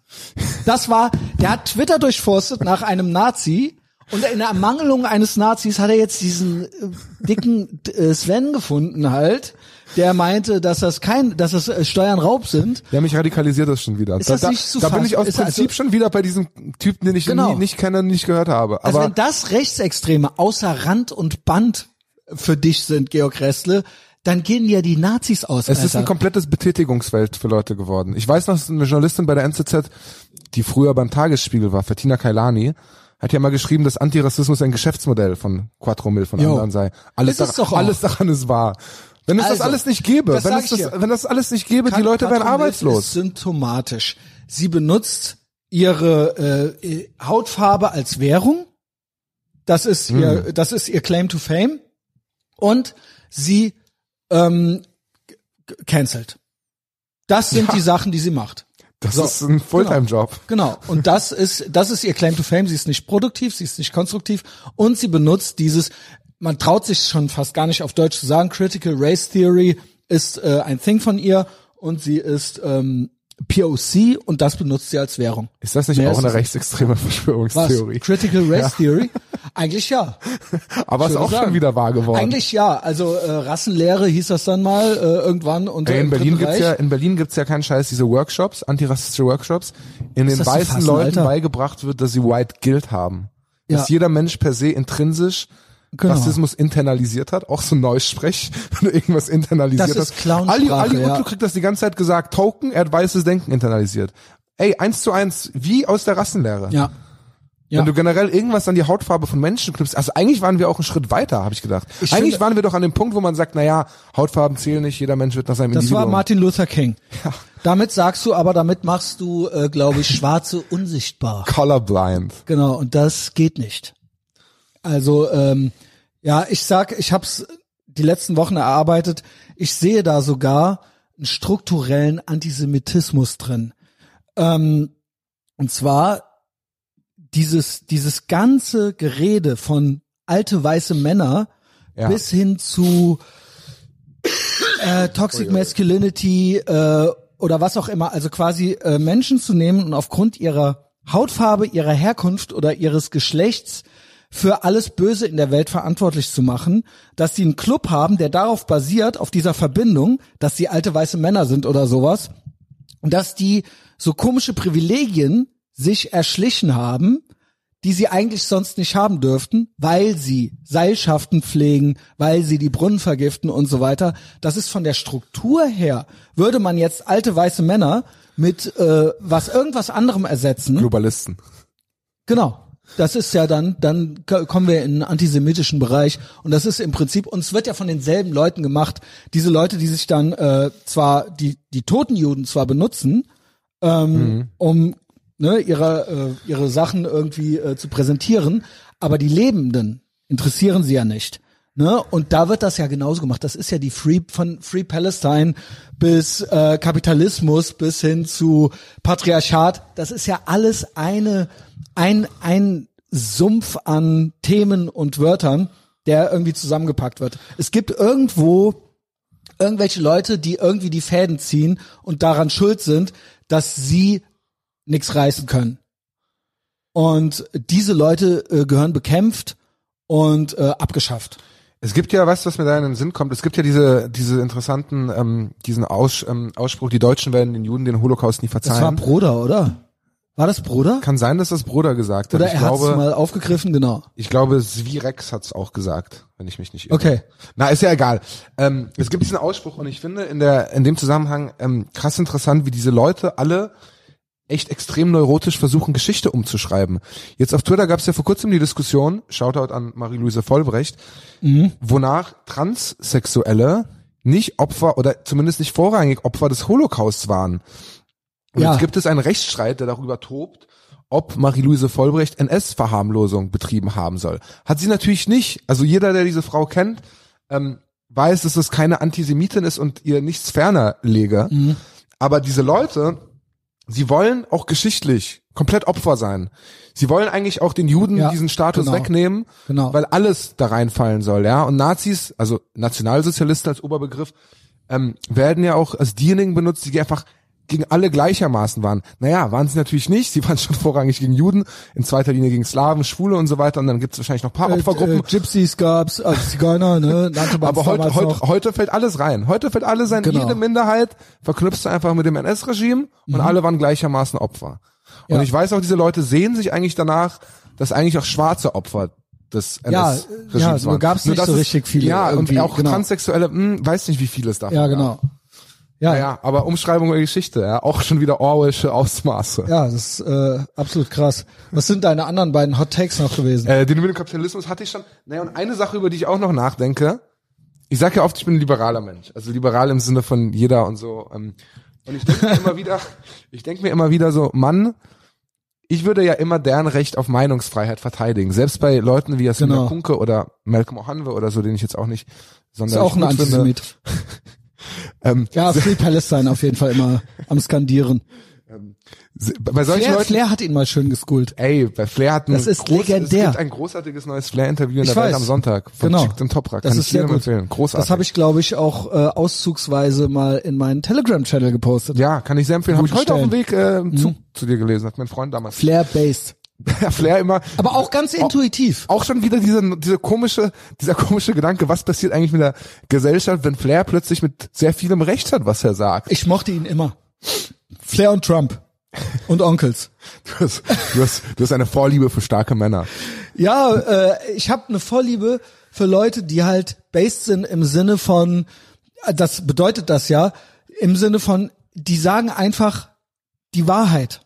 Das war, der hat Twitter durchforstet nach einem Nazi und in der Ermangelung eines Nazis hat er jetzt diesen äh, dicken äh, Sven gefunden halt, der meinte, dass das kein, dass das äh, Steuernraub sind. Ja, mich radikalisiert das schon wieder. Ist da das da, nicht zu da bin ich aus Prinzip also- schon wieder bei diesem Typen, den ich Genau. nie, nicht kenne, nicht gehört habe. Also Aber wenn das Rechtsextreme außer Rand und Band für dich sind, Georg Restle, dann gehen ja die Nazis aus. es ist ein Alter. komplettes Betätigungsfeld für Leute geworden. Ich weiß noch, ist eine Journalistin bei der NZZ, die früher beim Tagesspiegel war, Fatina Kailani, hat ja mal geschrieben, dass Antirassismus ein Geschäftsmodell von Quattro Mil von Jo. anderen sei. Alles, auch. alles daran ist wahr. Wenn es das Also, alles nicht gäbe, das wenn es das, dir. wenn das alles nicht gäbe, die Kat- Leute wären Katrin arbeitslos. Ist symptomatisch. Sie benutzt ihre äh, äh, Hautfarbe als Währung. Das ist Hm. ihr, das ist ihr Claim to Fame. Und sie ähm, cancelt. Das sind Ja. die Sachen, die sie macht. Das So, ist ein Fulltime-Job. Genau. Und das ist, das ist ihr Claim to Fame. Sie ist nicht produktiv, sie ist nicht konstruktiv und sie benutzt dieses, man traut sich schon fast gar nicht auf Deutsch zu sagen, Critical Race Theory ist äh, ein Thing von ihr und sie ist ähm, POC und das benutzt sie als Währung. Ist das nicht Mehr auch ist eine rechtsextreme Was? Verschwörungstheorie? Critical Race Theory? Eigentlich ja. Aber ist auch sagen. schon wieder wahr geworden. Eigentlich ja. Also äh, Rassenlehre hieß das dann mal äh, irgendwann Ey, in Berlin gibt's Reich. ja, in Berlin gibt's ja keinen Scheiß, diese Workshops, antirassistische Workshops, in denen das zu weißen fassen, Leuten Alter? beigebracht wird, dass sie White Guilt haben. Dass Ja. jeder Mensch per se intrinsisch Genau. Rassismus internalisiert hat, auch so Neusprech, wenn du irgendwas internalisiert Das ist hast. Clownsprache, Ali, Ali ja. Utlu kriegt das die ganze Zeit gesagt, Token, er hat weißes Denken internalisiert. Ey, eins zu eins, wie aus der Rassenlehre. Ja. Ja. Wenn du generell irgendwas an die Hautfarbe von Menschen knüpfst, also eigentlich waren wir auch einen Schritt weiter, habe ich gedacht. Ich eigentlich finde- waren wir doch an dem Punkt, wo man sagt, na ja, Hautfarben zählen nicht, jeder Mensch wird nach seinem Das war Individuum. Martin Luther King. Damit sagst du, aber damit machst du, äh, glaube ich, Schwarze unsichtbar. Colorblind. Genau, und das geht nicht. Also, ähm, ja, ich sag, ich hab's die letzten Wochen erarbeitet, ich sehe da sogar einen strukturellen Antisemitismus drin. Ähm, und zwar dieses, dieses ganze Gerede von alte weiße Männer Ja. bis hin zu äh, Toxic Masculinity äh, oder was auch immer, also quasi äh, Menschen zu nehmen und aufgrund ihrer Hautfarbe, ihrer Herkunft oder ihres Geschlechts für alles Böse in der Welt verantwortlich zu machen, dass sie einen Club haben, der darauf basiert, auf dieser Verbindung, dass sie alte weiße Männer sind oder sowas, und dass die so komische Privilegien sich erschlichen haben, die sie eigentlich sonst nicht haben dürften, weil sie Seilschaften pflegen, weil sie die Brunnen vergiften und so weiter. Das ist von der Struktur her, würde man jetzt alte weiße Männer mit äh, was irgendwas anderem ersetzen. Globalisten. Genau. Das ist ja dann, dann kommen wir in einen antisemitischen Bereich und das ist im Prinzip, und es wird ja von denselben Leuten gemacht, diese Leute, die sich dann äh, zwar die die toten Juden zwar benutzen, ähm, um ne, ihre äh, ihre Sachen irgendwie äh, zu präsentieren, aber die Lebenden interessieren sie ja nicht. Ne? Und da wird das ja genauso gemacht. Das ist ja die Free von Free Palestine bis äh, Kapitalismus bis hin zu Patriarchat. Das ist ja alles eine ein, ein Sumpf an Themen und Wörtern, der irgendwie zusammengepackt wird. Es gibt irgendwo irgendwelche Leute, die irgendwie die Fäden ziehen und daran schuld sind, dass sie nichts reißen können. Und diese Leute äh, gehören bekämpft und äh, abgeschafft. Es gibt ja, weißt du, was mir da in den Sinn kommt? Es gibt ja diese, diese interessanten, ähm, diesen Aus, ähm, Ausspruch, die Deutschen werden den Juden den Holocaust nie Das war verzeihen. Bruder, oder? War das Bruder? Kann sein, dass das Bruder gesagt hat. Oder ich er hat es mal aufgegriffen, genau. ich glaube, Svirex hat's auch gesagt, wenn ich mich nicht irre. Okay. Na, ist ja egal. Ähm, es gibt diesen Ausspruch und ich finde in der, in dem Zusammenhang ähm, krass interessant, wie diese Leute alle echt extrem neurotisch versuchen, Geschichte umzuschreiben. Jetzt auf Twitter gab es ja vor kurzem die Diskussion, Shoutout an Marie-Louise Vollbrecht, wonach Transsexuelle nicht Opfer oder zumindest nicht vorrangig Opfer des Holocausts waren. Und Ja. jetzt gibt es einen Rechtsstreit, der darüber tobt, ob Marie-Louise Vollbrecht NS-Verharmlosung betrieben haben soll. Hat sie natürlich nicht. Also jeder, der diese Frau kennt, ähm, weiß, dass es keine Antisemitin ist und ihr nichts ferner lege. Mhm. Aber diese Leute, sie wollen auch geschichtlich komplett Opfer sein. Sie wollen eigentlich auch den Juden Ja, diesen Status genau. wegnehmen, Genau. weil alles da reinfallen soll, ja. Und Nazis, also Nationalsozialisten als Oberbegriff, ähm, werden ja auch als diejenigen benutzt, die einfach gegen alle gleichermaßen waren. Naja, waren sie natürlich nicht. Sie waren schon vorrangig gegen Juden, in zweiter Linie gegen Slawen, Schwule und so weiter. Und dann gibt es wahrscheinlich noch ein paar Opfergruppen. Äh, äh, Gypsies gab's, also Zigeuner, ne? Aber heute, heute, heute fällt alles rein. Heute fällt alles rein. Genau. Jede Minderheit verknüpfst du einfach mit dem NS-Regime und alle waren gleichermaßen Opfer. Und Mhm. Ja. ich weiß auch, diese Leute sehen sich eigentlich danach, dass eigentlich auch schwarze Opfer des Ja, NS-Regimes ja, nur waren. gab's nicht dass so es- richtig viele Ja, und irgendwie, auch genau. Transsexuelle, hm, weiß nicht, wie viele es davon Ja, gab. genau. Ja, ja, Ja, aber Umschreibung der Geschichte, ja, auch schon wieder Orwellsche Ausmaße. das ist äh, absolut krass. Was sind deine anderen beiden Hot Takes noch gewesen? Äh, den mit dem Kapitalismus hatte ich schon. Naja, und eine Sache, über die ich auch noch nachdenke. Ich sage ja oft, ich bin ein liberaler Mensch. Also liberal im Sinne von jeder und so. Ähm, und ich denke mir immer wieder, ich denke mir immer wieder so, Mann, ich würde ja immer deren Recht auf Meinungsfreiheit verteidigen. Selbst bei Leuten wie Jasmina Genau. Kunke oder Malcolm O'Hanwe oder so, den ich jetzt auch nicht ist sonderlich auch ein gut finde. Ähm, Ja, Free Palestine auf jeden Fall immer am Skandieren. bei solchen Flair, Leuten, Flair hat ihn mal schön geschoolt. ey, bei Flair hat ein, Das ist groß, legendär. es gibt ein großartiges neues Flair-Interview in Ich der Welt weiß. am Sonntag von Genau. Chick Toprak. Das Kann ist ich sehr gut. empfehlen. Großartig. Das habe ich, glaube ich, auch äh, auszugsweise mal in meinen Telegram-Channel gepostet. Ja, kann ich sehr empfehlen. Habe ich heute auf dem Stellen. Weg äh, Mhm. zu, zu dir gelesen, hat mein Freund damals. Flair-based. Flair immer. Aber auch ganz intuitiv. Auch schon wieder diese, diese komische, dieser komische Gedanke, was passiert eigentlich mit der Gesellschaft, wenn Flair plötzlich mit sehr vielem Recht hat, was er sagt. Ich mochte ihn immer. Flair und Trump. Und Onkels. Du hast, du hast, du hast eine Vorliebe für starke Männer. Ja, äh, ich habe eine Vorliebe für Leute, die halt based sind im Sinne von, das bedeutet das ja, im Sinne von, die sagen einfach die Wahrheit.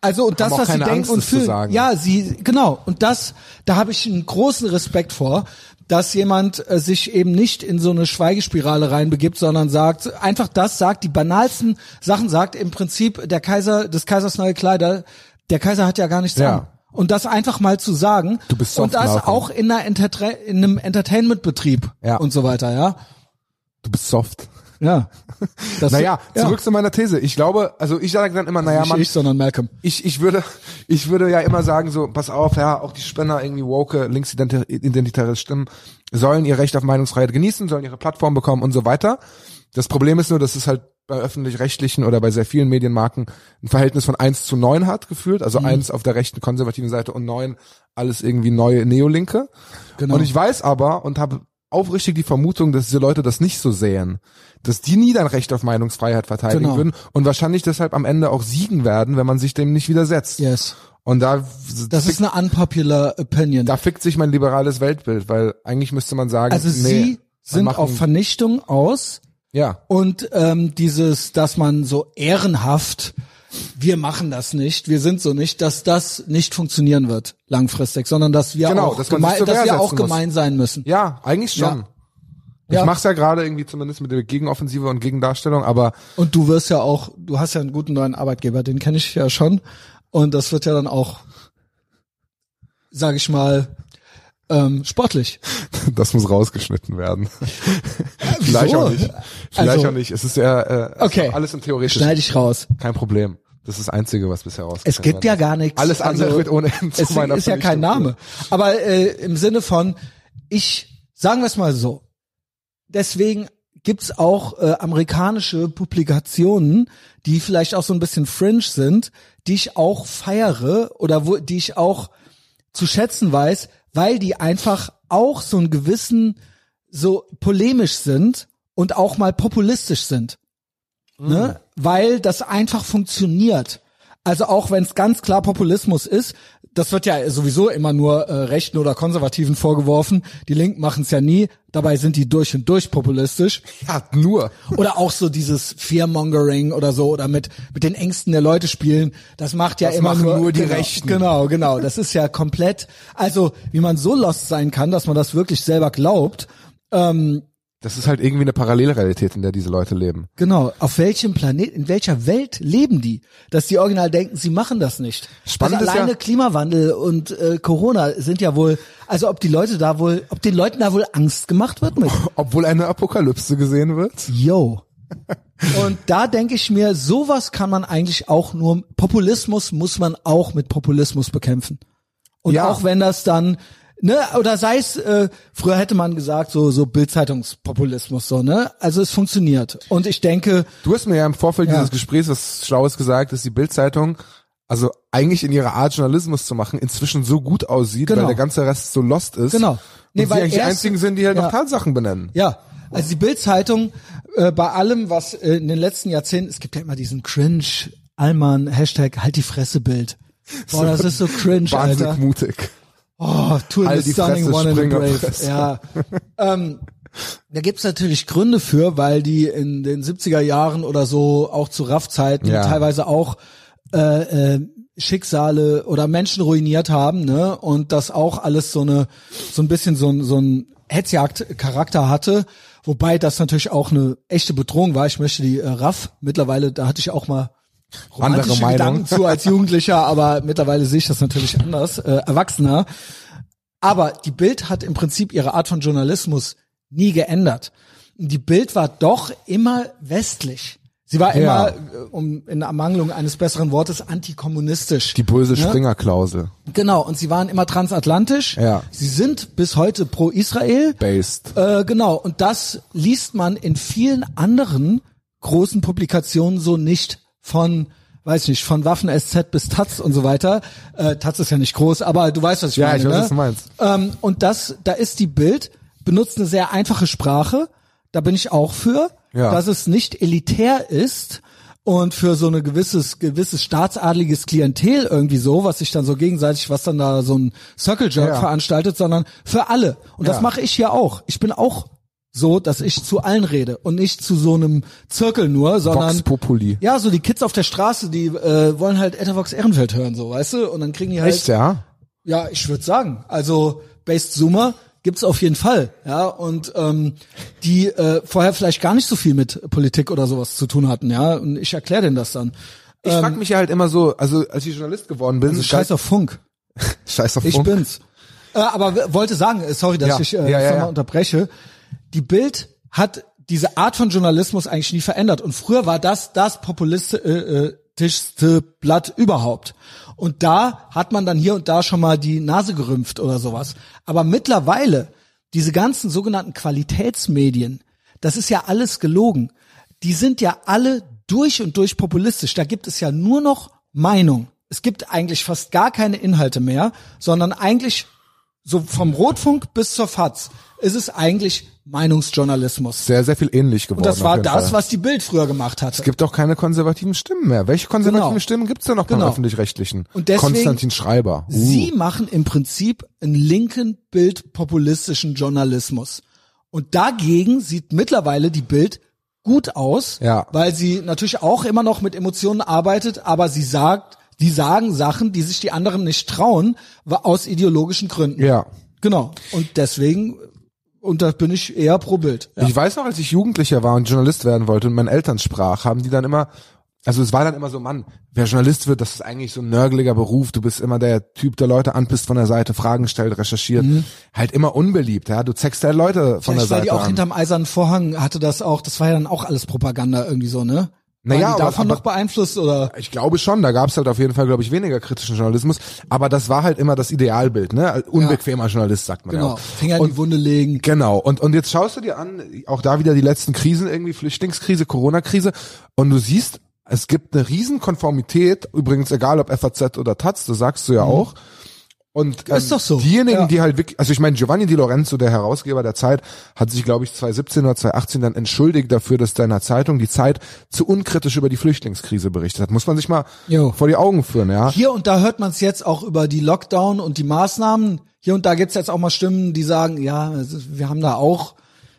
Also und das, was sie denken und fühlen. Ja, sie genau. Und das, da habe ich einen großen Respekt vor, dass jemand äh, sich eben nicht in so eine Schweigespirale reinbegibt, sondern sagt einfach das, sagt die banalsten Sachen, sagt im Prinzip der Kaiser des Kaisers neue Kleider. Der Kaiser hat ja gar nichts Ja. an. Und das einfach mal zu sagen. Du bist Und das auch in, einer Entertra in einem Entertainment-Betrieb Ja. und so weiter, ja. Du bist soft. Ja. Das, Naja, ja. zurück zu meiner These. Ich glaube, also ich sage dann immer, naja, Nicht man, ich, sondern Malcolm. ich, ich würde, ich würde ja immer sagen so, pass auf, ja, auch die Spinner irgendwie woke, linksidentitäre Stimmen sollen ihr Recht auf Meinungsfreiheit genießen, sollen ihre Plattform bekommen und so weiter. Das Problem ist nur, dass es halt bei öffentlich-rechtlichen oder bei sehr vielen Medienmarken ein Verhältnis von eins zu neun hat, gefühlt. Also Mhm. eins auf der rechten konservativen Seite und neun alles irgendwie neue Neolinke. Genau. Und ich weiß aber und habe aufrichtig die Vermutung, dass diese Leute das nicht so sehen. Dass die nie dein Recht auf Meinungsfreiheit verteidigen Genau. würden und wahrscheinlich deshalb am Ende auch siegen werden, wenn man sich dem nicht widersetzt. Yes. Und da, Das ist eine unpopular opinion. da fickt sich mein liberales Weltbild, weil eigentlich müsste man sagen, also nee, sie man sind auf Vernichtung aus ja, und ähm, dieses, dass man so ehrenhaft, wir machen das nicht, wir sind so nicht, dass das nicht funktionieren wird langfristig, sondern dass wir Genau, auch, dass man sich geme zur dass wir auch muss. gemein sein müssen. ja, eigentlich schon. Ja. Ich Ja. mach's ja gerade irgendwie zumindest mit der Gegenoffensive und Gegendarstellung, aber Und du wirst ja auch, du hast ja einen guten neuen Arbeitgeber, den kenne ich ja schon. Und das wird ja dann auch, sage ich mal, ähm, sportlich. das muss rausgeschnitten werden. Vielleicht Wieso? auch nicht. Vielleicht Also- auch nicht. Es ist ja äh, Okay. alles im Theoretischen. Schneide ich raus. Kein Problem. Das ist das Einzige, was bisher rausgekommen Es gibt ja gar nichts. Alles andere Also, wird ohnehin zu Deswegen meiner ist ja kein Name. Aber äh, im Sinne von, ich, sagen wir es mal so, deswegen gibt's auch äh, amerikanische Publikationen, die vielleicht auch so ein bisschen fringe sind, die ich auch feiere oder wo, die ich auch zu schätzen weiß, weil die einfach auch so einen gewissen, so polemisch sind und auch mal populistisch sind. Ne? Weil das einfach funktioniert. Also auch wenn es ganz klar Populismus ist, das wird ja sowieso immer nur äh, Rechten oder Konservativen vorgeworfen. Die Linken machen es ja nie. Dabei sind die durch und durch populistisch. Ja, nur. Oder auch so dieses Fearmongering oder so oder mit mit den Ängsten der Leute spielen. Das macht ja Das immer machen nur, nur die genau, Rechten. Genau, genau. Das ist ja komplett. Also wie man so lost sein kann, dass man das wirklich selber glaubt. Das ist halt irgendwie eine Parallelrealität, in der diese Leute leben. Genau. Auf welchem Planet, in welcher Welt leben die? Dass die original denken, sie machen das nicht. Spannend also ist ja- alleine Klimawandel und äh, Corona sind ja wohl, also ob die Leute da wohl, ob den Leuten da wohl Angst gemacht wird mit. Obwohl eine Apokalypse gesehen wird. Yo. Und da denke ich mir, sowas kann man eigentlich auch nur, Populismus muss man auch mit Populismus bekämpfen. Und Ja. auch wenn das dann, ne, oder sei es, äh, früher hätte man gesagt, so, so Bildzeitungspopulismus, so, ne? Also es funktioniert. Und ich denke, Du hast mir ja im Vorfeld Ja. dieses Gesprächs was Schlaues gesagt, dass die Bildzeitung also eigentlich in ihrer Art Journalismus zu machen inzwischen so gut aussieht, Genau. weil der ganze Rest so lost ist. Genau. Nee, und weil sie eigentlich die einzigen sind, die halt Ja. noch Tatsachen benennen. Ja, also die Bild-Zeitung äh, bei allem, was äh, in den letzten Jahrzehnten, es gibt ja immer diesen Cringe, Allmann, Hashtag halt die Fresse Bild. Boah, das ist so cringe, Alter. mutig. Oh, two Halt the stunning one in the brave. Springerpresse. Ja. ähm, da gibt's natürlich Gründe für, weil die in den 70er Jahren oder so auch zu Raff-Zeiten Ja. teilweise auch äh, äh, Schicksale oder Menschen ruiniert haben, ne? Und das auch alles so eine so ein bisschen so ein so ein Hetzjagd-Charakter hatte, wobei das natürlich auch eine echte Bedrohung war. Ich möchte die äh, Raff mittlerweile, da hatte ich auch mal Andere Meinung. Gedanken zu als Jugendlicher, aber mittlerweile sehe ich das natürlich anders, äh, erwachsener. Aber die Bild hat im Prinzip ihre Art von Journalismus nie geändert. Die Bild war doch immer westlich. Sie war Ja. immer, äh, um in Ermangelung eines besseren Wortes, antikommunistisch. Die böse Ne? Springer-Klausel. Genau, und sie waren immer transatlantisch. Ja. Sie sind bis heute pro Israel. Based. Äh, genau, und das liest man in vielen anderen großen Publikationen so nicht von, weiß nicht, von Waffen SZ bis Taz und so weiter. Äh, Taz ist ja nicht groß, aber du weißt, was ich Ja, meine. ich weiß, ne? was du meinst. Ähm, und das, da ist die Bild, benutzt eine sehr einfache Sprache. Da bin ich auch für, Ja. dass es nicht elitär ist und für so eine gewisses, gewisses staatsadliges Klientel irgendwie so, was sich dann so gegenseitig, was dann da so ein Circle Jerk Ja. veranstaltet, sondern für alle. Und das Ja. mache ich hier auch. Ich bin auch so, dass ich zu allen rede und nicht zu so einem Zirkel nur, sondern Vox Populi. ja, so die Kids auf der Straße, die äh, wollen halt Ethervox Ehrenfeld hören, so, weißt du? Und dann kriegen die halt Echt, ja? ja, ich würde sagen, also Based Zoomer gibt's auf jeden Fall, ja, und ähm, die äh, vorher vielleicht gar nicht so viel mit Politik oder sowas zu tun hatten, ja, und ich erkläre denen das dann. Ich frag mich ja halt immer so, also als ich Journalist geworden bin, Also scheiß auf Funk, scheiß auf ich Funk. bin's. Äh, aber wollte sagen, äh, sorry, dass Ja, ich äh, ja, ja, nochmal ja. unterbreche. Die Bild hat diese Art von Journalismus eigentlich nie verändert. Und früher war das das populistischste Blatt überhaupt. Und da hat man dann hier und da schon mal die Nase gerümpft oder sowas. Aber mittlerweile, diese ganzen sogenannten Qualitätsmedien, das ist ja alles gelogen. Die sind ja alle durch und durch populistisch. Da gibt es ja nur noch Meinung. Es gibt eigentlich fast gar keine Inhalte mehr, sondern eigentlich so vom Rotfunk bis zur FAZ ist es eigentlich Meinungsjournalismus. Sehr, sehr viel ähnlich geworden. Und das war das, Fall. was die Bild früher gemacht hatte. Es gibt auch keine konservativen Stimmen mehr. Welche konservativen Genau. Stimmen gibt's denn noch beim Genau. öffentlich-rechtlichen? Und deswegen- Konstantin Schreiber. Uh. Sie machen im Prinzip einen linken bildpopulistischen Journalismus. Und dagegen sieht mittlerweile die Bild gut aus, Ja. weil sie natürlich auch immer noch mit Emotionen arbeitet, aber sie sagt, die sagen Sachen, die sich die anderen nicht trauen, aus ideologischen Gründen. Ja. Genau. Und deswegen, und da bin ich eher pro Bild. Ja. Ich weiß noch, als ich Jugendlicher war und Journalist werden wollte und meinen Eltern sprach, haben die dann immer, also es war dann immer so, Mann, wer Journalist wird, das ist eigentlich so ein nörgeliger Beruf. Du bist immer der Typ, der Leute anpisst von der Seite, Fragen stellt, recherchiert. Halt immer unbeliebt, ja. Du zeigst ja Leute von Vielleicht, der weil die Seite auch an. hinterm eisernen Vorhang hatte das auch, das war ja dann auch alles Propaganda irgendwie so, ne? Naja, aber- davon aber- noch beeinflusst oder? Ich glaube schon, da gab es halt auf jeden Fall, glaube ich, weniger kritischen Journalismus. Aber das war halt immer das Idealbild, ne? Unbequemer Journalist, sagt man ja. Genau. Finger in Und die Wunde legen. Genau. Und, und jetzt schaust du dir an, auch da wieder die letzten Krisen irgendwie, Flüchtlingskrise, Corona-Krise. Und du siehst, es gibt eine Riesenkonformität, übrigens egal ob FAZ oder Taz, das sagst du ja auch. Und ähm, Ist doch so. diejenigen, Ja. die halt wirklich, also ich meine, Giovanni Di Lorenzo, der Herausgeber der Zeit, hat sich, glaube ich, 2017 oder 2018 dann entschuldigt dafür, dass deiner Zeitung die Zeit zu unkritisch über die Flüchtlingskrise berichtet hat. Muss man sich mal Jo. vor die Augen führen, ja. Hier und da hört man es jetzt auch über die Lockdown und die Maßnahmen. Hier und da gibt's jetzt auch mal Stimmen, die sagen, ja, ist- wir haben da auch,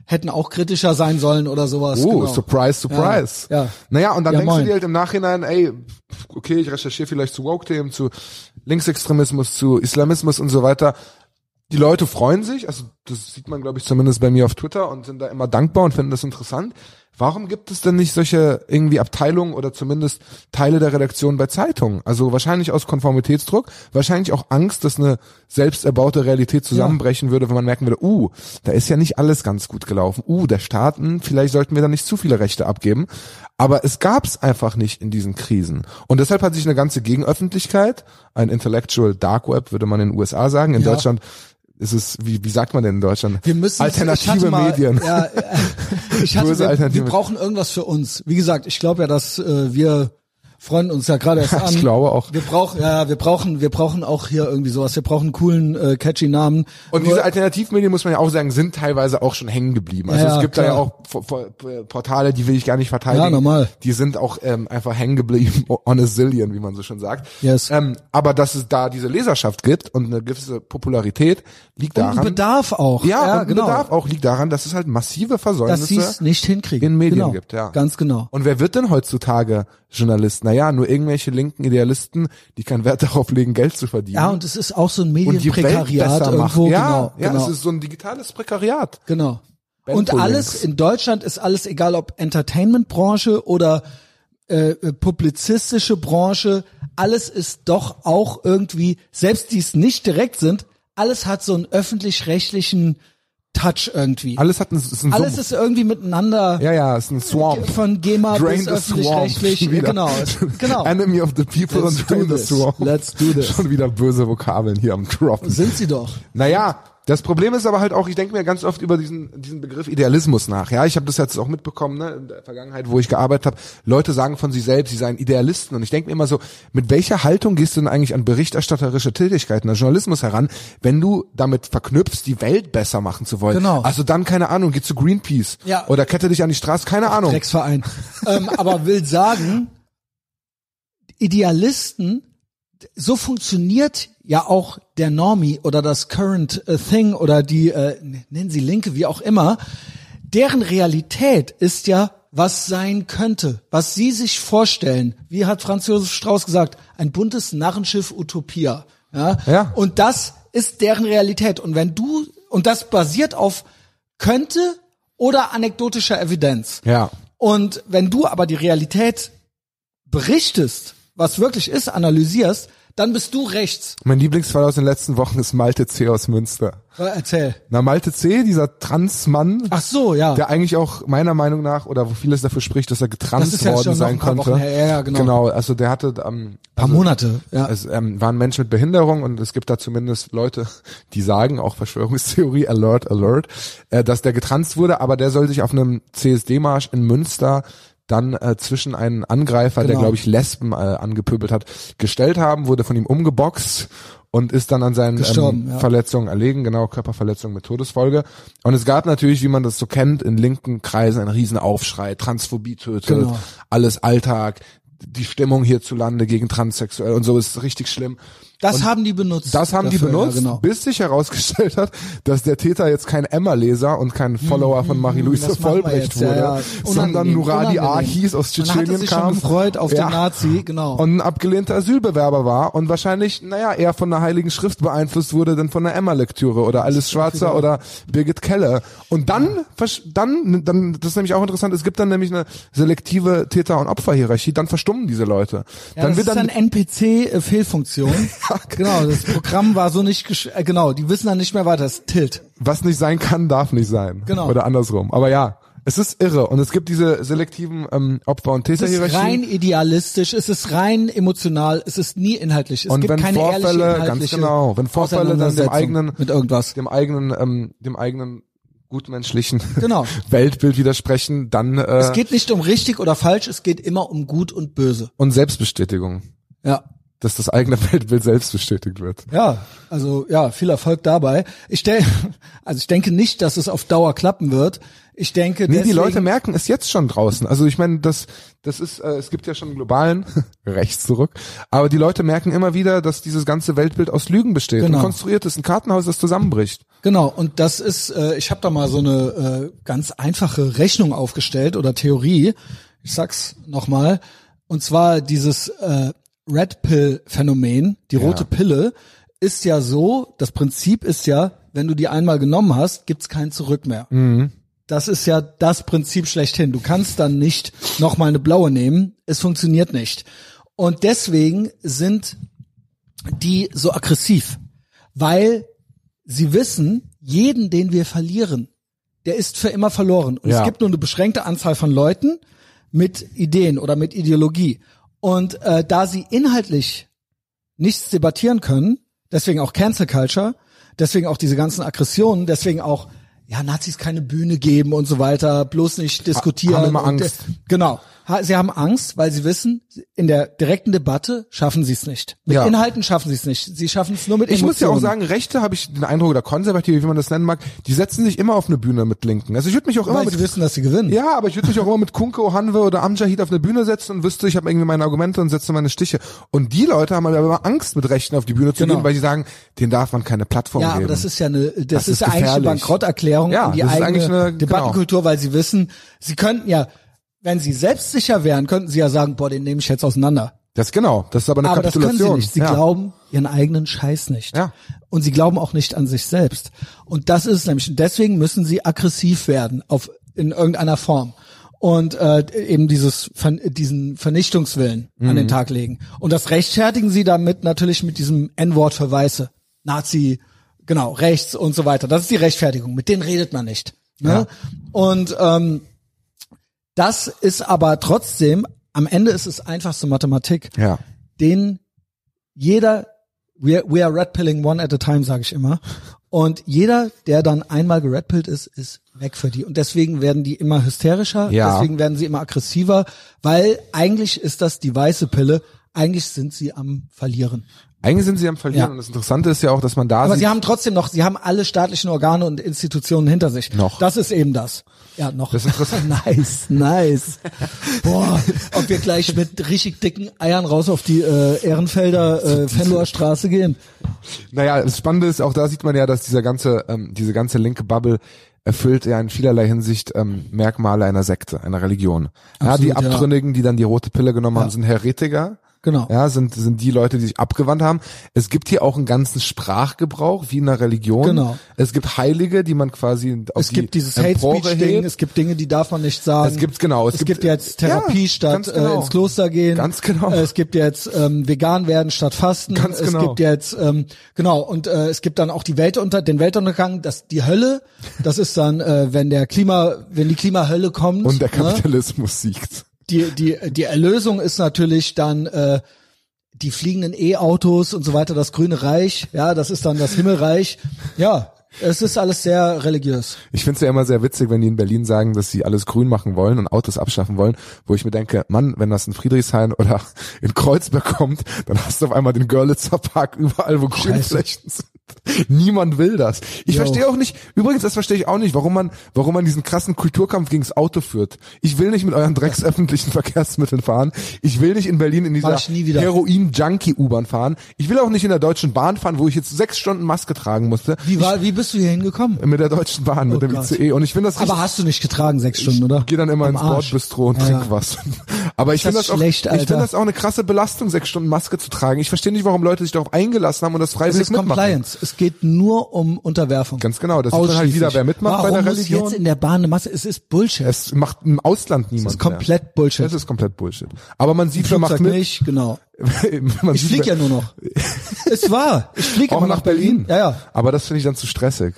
hätten auch kritischer sein sollen oder sowas. Oh, genau. surprise, surprise. Ja, ja. Naja, und dann Ja, denkst moin. du dir halt im Nachhinein, ey, okay, ich recherchiere vielleicht zu Woke-Themen, zu Linksextremismus, zu Islamismus und so weiter. Die Leute freuen sich, also das sieht man, glaube ich, zumindest bei mir auf Twitter und sind da immer dankbar und finden das interessant. Warum gibt es denn nicht solche irgendwie Abteilungen oder zumindest Teile der Redaktion bei Zeitungen? Also wahrscheinlich aus Konformitätsdruck, wahrscheinlich auch Angst, dass eine selbst erbaute Realität zusammenbrechen würde, wenn man merken würde, uh, da ist ja nicht alles ganz gut gelaufen. Uh, der Staaten, vielleicht sollten wir da nicht zu viele Rechte abgeben. Aber es gab's einfach nicht in diesen Krisen. Und deshalb hat sich eine ganze Gegenöffentlichkeit, ein Intellectual Dark Web, würde man in den USA sagen, in Ja. Deutschland ist es, wie, wie sagt man denn in Deutschland? Wir müssen Alternative mal, Medien. Ja, äh, ich hatte, wir, brauchen irgendwas für uns. Wie gesagt, ich glaube ja, dass äh, wir freuen uns ja gerade erst an. Ich glaube auch. Wir brauchen, ja, wir brauchen, wir brauchen auch hier irgendwie sowas. Wir brauchen einen coolen, äh, catchy Namen. Und Nur- diese Alternativmedien, muss man ja auch sagen, sind teilweise auch schon hängen geblieben. Also Ja, es gibt da ja klar. auch Po- Po- Portale, die will ich gar nicht verteidigen. Ja, normal. Die sind auch ähm, einfach hängen geblieben, on a zillion, wie man so schon sagt. Yes. Ähm, aber dass es da diese Leserschaft gibt und eine gewisse Popularität, liegt und daran. ein Bedarf auch. ja, ja und genau. Bedarf auch liegt daran, dass es halt massive dass sie Versäumnisse es nicht hinkriegen. in Medien genau. gibt, ja. Ganz genau. Und wer wird denn heutzutage Journalist? Naja, nur irgendwelche linken Idealisten, die keinen Wert darauf legen, Geld zu verdienen. Ja, und es ist auch so ein Medienprekariat irgendwo. Ja, genau, ja, genau. es ist so ein digitales Prekariat. Genau. Und alles in Deutschland ist alles egal, ob Entertainment-Branche oder äh, äh, publizistische Branche, alles ist doch auch irgendwie, selbst die es nicht direkt sind, alles hat so einen öffentlich-rechtlichen Touch irgendwie. Alles hat ein, ist ein Alles Sumpf. ist irgendwie miteinander ja, ja, ist ein Swamp. von GEMA Drain bis öffentlich-rechtlich. Genau, genau. Enemy of the people Let's und Drain the swamp. Let's do this. Schon wieder böse Vokabeln hier am Droppen. Sind sie doch. Naja, das Problem ist aber halt auch, ich denke mir ganz oft über diesen, diesen Begriff Idealismus nach. Ja, ich habe das jetzt auch mitbekommen, ne, in der Vergangenheit, wo ich gearbeitet habe. Leute sagen von sich selbst, sie seien Idealisten. Und ich denke mir immer so, mit welcher Haltung gehst du denn eigentlich an berichterstatterische Tätigkeiten, an Journalismus heran, wenn du damit verknüpfst, die Welt besser machen zu wollen? Genau. Also dann, keine Ahnung, geh zu Greenpeace. Ja. Oder kette dich an die Straße, keine Ahnung. Drecksverein. ähm, aber will sagen, Idealisten, so funktioniert ja auch der Normie oder das Current äh, Thing oder die, äh, nennen sie Linke, wie auch immer. Deren Realität ist ja, was sein könnte, was sie sich vorstellen. Wie hat Franz Josef Strauß gesagt? Ein buntes Narrenschiff Utopia. Ja? Ja. Und das ist deren Realität. Und wenn du, und das basiert auf könnte oder anekdotischer Evidenz. Ja. Und wenn du aber die Realität berichtest, was wirklich ist, analysierst, dann bist du rechts. Mein Lieblingsfall aus den letzten Wochen ist Malte C. aus Münster. Äh, Erzähl. Na, Malte C., dieser Transmann, Ach so, ja. der eigentlich auch meiner Meinung nach oder wo vieles dafür spricht, dass er getrans Das ist ja worden noch sein könnte. Wochen her, ja, ja, genau. Genau, also der hatte ähm, paar also, Monate, ja. Es ähm, war ein Mensch mit Behinderung und es gibt da zumindest Leute, die sagen, auch Verschwörungstheorie, Alert, Alert, äh, dass der getranst wurde, aber der soll sich auf einem CSD-Marsch in Münster dann äh, zwischen einen Angreifer, der Genau. glaube ich Lesben äh, angepöbelt hat, gestellt haben, wurde von ihm umgeboxt und ist dann an seinen ähm, ja. Verletzungen erlegen, genau, Körperverletzung mit Todesfolge. Und es gab natürlich, wie man das so kennt, in linken Kreisen einen riesen Aufschrei, Transphobie tötet, Genau. alles Alltag, die Stimmung hierzulande gegen Transsexuell und so ist richtig schlimm. Das haben die benutzt. Das haben die dafür, benutzt, Ja, genau. bis sich herausgestellt hat, dass der Täter jetzt kein Emma-Leser und kein Follower von Marie-Louise Mhm, wir Vollbrecht jetzt, ja, wurde, ja. sondern Unangenehm, Nuradi unangenehm. Ahis aus Tschetschenien sich kam. schon gefreut auf Ja. den Nazi, genau. Und ein abgelehnter Asylbewerber war und wahrscheinlich, naja, eher von der Heiligen Schrift beeinflusst wurde, denn von der Emma-Lektüre oder Alice Schwarzer oder Birgit Kelle. Und dann, dann, dann, das ist nämlich auch interessant, es gibt dann nämlich eine selektive Täter- und Opferhierarchie, dann verstummen diese Leute. ja, dann das wird ist dann dann NPC-Fehlfunktion. genau, das Programm war so nicht, äh, genau, die wissen dann nicht mehr weiter, das ist Tilt. was nicht sein kann, darf nicht sein. Genau. Oder andersrum. Aber ja, Es ist irre. Und es gibt diese selektiven ähm, Opfer- und Es ist rein idealistisch, es ist rein emotional, es ist nie inhaltlich. Es Und gibt wenn keine ehrliche Vorfälle, ganz inhaltliche genau, wenn Vorfälle dann dem eigenen, mit irgendwas. dem eigenen, ähm, dem eigenen gutmenschlichen Genau. Weltbild widersprechen, dann äh, Es geht nicht um richtig oder falsch, es geht immer um gut und böse. und Selbstbestätigung, Ja. Dass das eigene Weltbild selbst bestätigt wird. Ja, also ja, viel Erfolg dabei. Ich stell, also ich denke nicht, dass es auf Dauer klappen wird. Ich denke, Nee, die deswegen, Leute merken es jetzt schon draußen. Also ich meine, das, das ist, äh, es gibt ja schon einen globalen rechts zurück, aber die Leute merken immer wieder, dass dieses ganze Weltbild aus Lügen besteht Genau. und konstruiert ist, ein Kartenhaus, das zusammenbricht. Genau, und das ist, äh, ich habe da mal so eine äh, ganz einfache Rechnung aufgestellt oder Theorie. Ich sag's nochmal. Und zwar dieses äh, Red Pill Phänomen, die rote Pille, ist ja so, das Prinzip ist ja, wenn du die einmal genommen hast, gibt's kein Zurück mehr. Das ist ja das Prinzip schlechthin. Du kannst dann nicht nochmal eine blaue nehmen. Es funktioniert nicht. Und deswegen sind die so aggressiv, weil sie wissen, jeden, den wir verlieren, der ist für immer verloren. Und Ja. es gibt nur eine beschränkte Anzahl von Leuten mit Ideen oder mit Ideologie. Und äh, da sie inhaltlich nichts debattieren können, deswegen auch Cancel Culture, deswegen auch diese ganzen Aggressionen, deswegen auch ja Nazis keine Bühne geben und so weiter, bloß nicht diskutieren. haben immer und, äh, Angst. Genau. Sie haben Angst, weil sie wissen, in der direkten Debatte schaffen sie es nicht. Mit Ja. Inhalten schaffen sie es nicht. Sie schaffen es nur mit Ich Emotionen. muss ja auch sagen, Rechte habe ich den Eindruck, oder Konservative, wie man das nennen mag, die setzen sich immer auf eine Bühne mit Linken. Also ich würde mich auch immer weil mit sie wissen, dass sie gewinnen. Ja, aber ich würde mich auch immer mit Kunke, Hanwe oder Amjahid auf eine Bühne setzen und wüsste, ich habe irgendwie meine Argumente und setze meine Stiche. Und die Leute haben aber immer Angst, mit Rechten auf die Bühne zu Genau. gehen, weil sie sagen, denen darf man keine Plattform Ja, geben. aber das ist ja eine, das, Das ist, ist ja eigentlich eine. Bankrotterklärung Ja, die eigene eine- genau. Debattenkultur, weil sie wissen, sie könnten ja, wenn sie selbstsicher wären, könnten sie ja sagen, boah, den nehme ich jetzt auseinander. das genau, das ist aber eine Aber das können Kapitulation. sie nicht. Sie ja. glauben ihren eigenen Scheiß nicht. Ja. Und sie glauben auch nicht an sich selbst. Und das ist nämlich. Deswegen müssen sie aggressiv werden auf in irgendeiner Form und äh, eben dieses diesen Vernichtungswillen an Mhm. den Tag legen. Und das rechtfertigen sie damit natürlich mit diesem N-Wort für Weiße, Nazi, genau rechts und so weiter. Das ist die Rechtfertigung. Mit denen redet man nicht. Ne? Ja. Und ähm, das ist aber trotzdem am Ende ist es einfachste Mathematik Ja. den jeder, we, we are red pilling one at a time, sage ich immer. Und jeder, der dann einmal geredpillt ist, ist weg für die. Und deswegen werden die immer hysterischer, Ja. deswegen werden sie immer aggressiver, weil eigentlich ist das die weiße Pille, eigentlich sind sie am Verlieren. Eigentlich sind sie am Verlieren Ja. und das Interessante ist ja auch, dass man da Aber sieht, sie haben trotzdem noch, sie haben alle staatlichen Organe und Institutionen hinter sich. Noch. Das ist eben das. Ja, noch. Das ist interessant. nice, nice. Boah, ob wir gleich mit richtig dicken Eiern raus auf die äh, Ehrenfelder äh, Fenloher Straße gehen. Naja, das Spannende ist, auch da sieht man ja, dass dieser ganze, ähm, diese ganze linke Bubble erfüllt ja in vielerlei Hinsicht ähm, Merkmale einer Sekte, einer Religion. ja, die Absolut, ja. Abtrünnigen, die dann die rote Pille genommen haben, sind Heretiker. Genau. Ja, sind, sind die Leute, die sich abgewandt haben. Es gibt hier auch einen ganzen Sprachgebrauch, wie in einer Religion. Genau. Es gibt Heilige, die man quasi auf Es die gibt dieses Hate Speech Ding, es gibt Dinge, die darf man nicht sagen. Es gibt- genau, Es, es gibt, gibt- jetzt Therapie Ja, statt genau. äh, ins Kloster gehen. Ganz genau. Äh, Es gibt jetzt ähm, vegan werden statt Fasten. Ganz Es genau. gibt jetzt ähm, genau und äh, es gibt dann auch die Weltunter den Weltuntergang, das die Hölle. Das ist dann, äh, wenn der Klima, wenn die Klimahölle kommt. und der ne? Kapitalismus siegt. Die, die, die Erlösung ist natürlich dann äh, die fliegenden E-Autos und so weiter, das grüne Reich, ja, das ist dann das Himmelreich. Ja, es ist alles sehr religiös. Ich finde es ja immer sehr witzig, wenn die in Berlin sagen, dass sie alles grün machen wollen und Autos abschaffen wollen, wo ich mir denke, Mann, wenn das in Friedrichshain oder in Kreuzberg kommt, dann hast du auf einmal den Görlitzer Park überall, wo Grünflächen sind. Niemand will das. Ich Jo. verstehe auch nicht, übrigens, das verstehe ich auch nicht, warum man, warum man diesen krassen Kulturkampf gegens Auto führt. Ich will nicht mit euren drecksöffentlichen Verkehrsmitteln fahren. Ich will nicht in Berlin in dieser ich. Heroin-Junkie-U-Bahn fahren. Ich will auch nicht in der Deutschen Bahn fahren, wo ich jetzt sechs Stunden Maske tragen musste. Wie war, wie bist du hier hingekommen? Mit der Deutschen Bahn, mit Oh dem Gott. ICE. Und ich finde das richtig, Aber hast du nicht getragen sechs Stunden, oder? gehe dann immer Am ins. Bordbistro und Ja, trink was. Aber ich finde das das, auch, schlecht, ich Alter? finde das auch eine krasse Belastung, sechs Stunden Maske zu tragen. Ich verstehe nicht, warum Leute sich darauf eingelassen haben und das freiwillig ist mitmachen. Compliance. Es geht nur um Unterwerfung. Ganz genau, das sieht man halt wieder, wer mitmacht bei Warum der muss Religion. jetzt in der Bahn eine Masse? Es ist Bullshit. Es macht im Ausland niemand es ist komplett mehr. Bullshit. Das ist komplett Bullshit. Aber man sieht, wer macht mit. nicht, genau. Ich fliege ja nur noch. es war. Ich fliege auch nach Berlin. Ja, ja. Aber das finde ich dann zu stressig.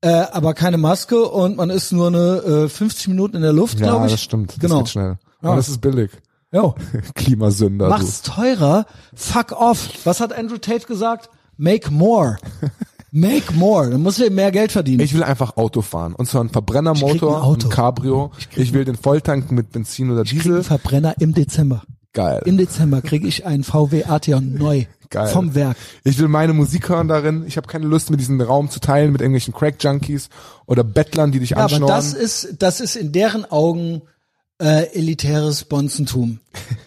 äh, aber keine Maske und man ist nur eine äh, 50 Minuten in der Luft, Ja, glaube ich. das stimmt. Das Genau. geht schnell. Ja. Und das ist billig. Jo. Klimasünder. Mach's teurer, fuck off. Was hat Andrew Tate gesagt? Make more. Make more. Dann musst du eben mehr Geld verdienen. Ich will einfach Auto fahren. Und zwar ein Ich Verbrennermotor, ein Auto. ein Cabrio. Ich, will den Volltanken mit Benzin oder krieg einen Diesel. Verbrenner im Dezember. Geil. Im Dezember kriege ich einen VW Arteon neu. Geil. Vom Werk. Ich will meine Musik hören darin. Ich habe keine Lust, mir diesen Raum zu teilen mit irgendwelchen Crack-Junkies oder Bettlern, die dich Ja, aber anschnorren. das ist, das ist in deren Augen äh, elitäres Bonzentum.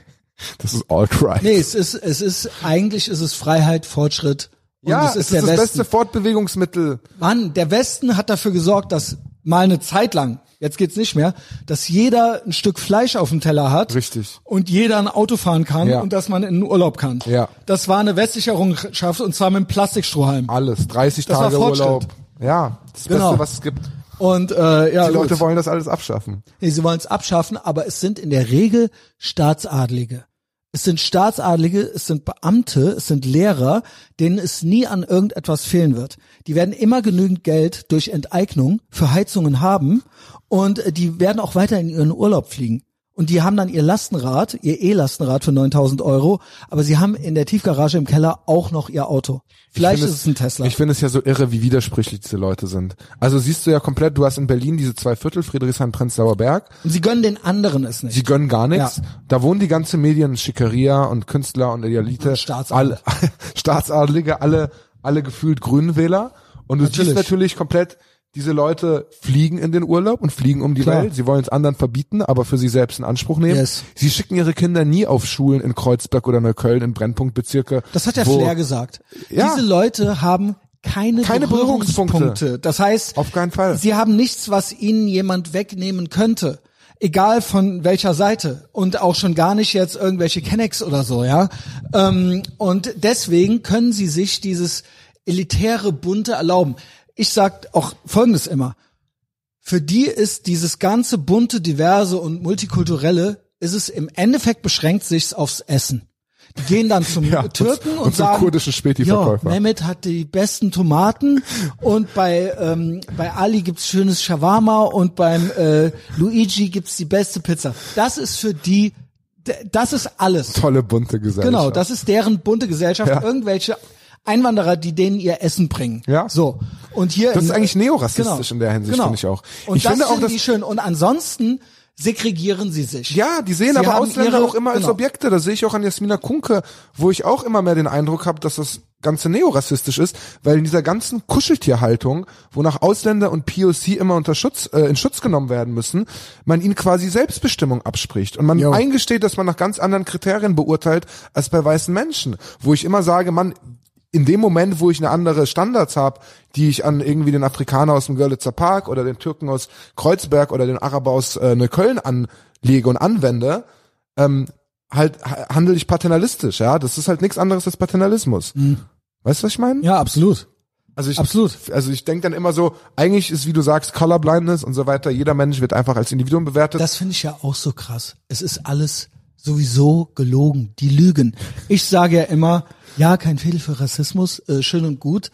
das ist alt-right. Nee, es ist, es ist, eigentlich ist es Freiheit, Fortschritt. Und ja, es ist es ist das Westen. beste Fortbewegungsmittel. Mann, der Westen hat dafür gesorgt, dass mal eine Zeit lang, jetzt geht's nicht mehr, dass jeder ein Stück Fleisch auf dem Teller hat. Richtig. Und jeder ein Auto fahren kann Ja. und dass man in den Urlaub kann. Ja. Das war eine westliche Errungenschaft und zwar mit einem Plastikstrohhalm. Alles. 30 Das Tage. Urlaub. Ja, das Genau. Beste, was es gibt. Und äh, ja, Die Leute gut. wollen das alles abschaffen. Nee, sie wollen es abschaffen, aber es sind in der Regel Staatsadlige. Es sind Staatsadlige, es sind Beamte, es sind Lehrer, denen es nie an irgendetwas fehlen wird. Die werden immer genügend Geld durch Enteignung für Heizungen haben und äh, die werden auch weiter in ihren Urlaub fliegen. Und die haben dann ihr Lastenrad, ihr E-Lastenrad für 9000 Euro, aber sie haben in der Tiefgarage im Keller auch noch ihr Auto. Vielleicht Ich ist es ein Tesla. Ich finde es ja so irre, wie widersprüchlich diese Leute sind. Also siehst du ja komplett, du hast in Berlin diese zwei Viertel, Friedrichshain, Prenzlauer Berg. und sie gönnen den anderen es nicht. Sie gönnen gar nichts. Ja. Da wohnen die ganze Medien, Schickeria und Künstler und Elite. Staatsadel. Alle, Staatsadelige, alle, alle gefühlt Grünenwähler. Und du Natürlich. siehst natürlich komplett, diese Leute fliegen in den Urlaub und fliegen um die Klar. Welt. Sie wollen es anderen verbieten, aber für sich selbst in Anspruch nehmen. Yes. Sie schicken ihre Kinder nie auf Schulen in Kreuzberg oder Neukölln in Brennpunktbezirke. Das hat der wo- Flair gesagt. Ja. Diese Leute haben keine, Keine Berührungspunkte. Berührungspunkte. Das heißt, Auf keinen Fall. sie haben nichts, was ihnen jemand wegnehmen könnte. Egal von welcher Seite. Und auch schon gar nicht jetzt irgendwelche Kennex oder so, ja. Ähm, und deswegen können sie sich dieses elitäre Bunte erlauben. Ich sag auch Folgendes immer. Für die ist dieses ganze bunte, diverse und multikulturelle, ist es im Endeffekt beschränkt sich aufs Essen. Die gehen dann zum Ja, Türken und- und, und zum sagen, kurdischen Späti-Verkäufer. Mehmet hat die besten Tomaten und bei ähm, bei Ali gibt's schönes Shawarma und beim äh, Luigi gibt's die beste Pizza. Das ist für die, das ist alles. Tolle bunte Gesellschaft. Genau, das ist deren bunte Gesellschaft. Ja. Irgendwelche Einwanderer, die denen ihr Essen bringen. Ja. So. Und hier. Das ist eigentlich neorassistisch in der Hinsicht, finde ich auch. Und Ich das finde auch, dass- die schön. Und ansonsten segregieren sie sich. Ja, die sehen Sie aber Ausländer ihre- auch immer als genau. Objekte. Das sehe ich auch an Jasmina Kunke, wo ich auch immer mehr den Eindruck habe, dass das Ganze neorassistisch ist, weil in dieser ganzen Kuscheltierhaltung, wonach Ausländer und POC immer unter Schutz, äh, in Schutz genommen werden müssen, man ihnen quasi Selbstbestimmung abspricht und man Jo. eingesteht, dass man nach ganz anderen Kriterien beurteilt als bei weißen Menschen, wo ich immer sage, man, in dem Moment, wo ich eine andere Standards habe, die ich an irgendwie den Afrikaner aus dem Görlitzer Park oder den Türken aus Kreuzberg oder den Araber aus äh, Neukölln anlege und anwende, ähm, halt ha- handle ich paternalistisch, ja. Das ist halt nichts anderes als Paternalismus. Weißt du, was ich meine? Mhm. Ja, absolut. Also ich, absolut. Also ich denke dann immer so, eigentlich ist, wie du sagst, Colorblindness und so weiter, jeder Mensch wird einfach als Individuum bewertet. Das finde ich ja auch so krass. Es ist alles sowieso gelogen. Die lügen. Ich sage ja immer, ja, kein Fehler für Rassismus, äh, schön und gut.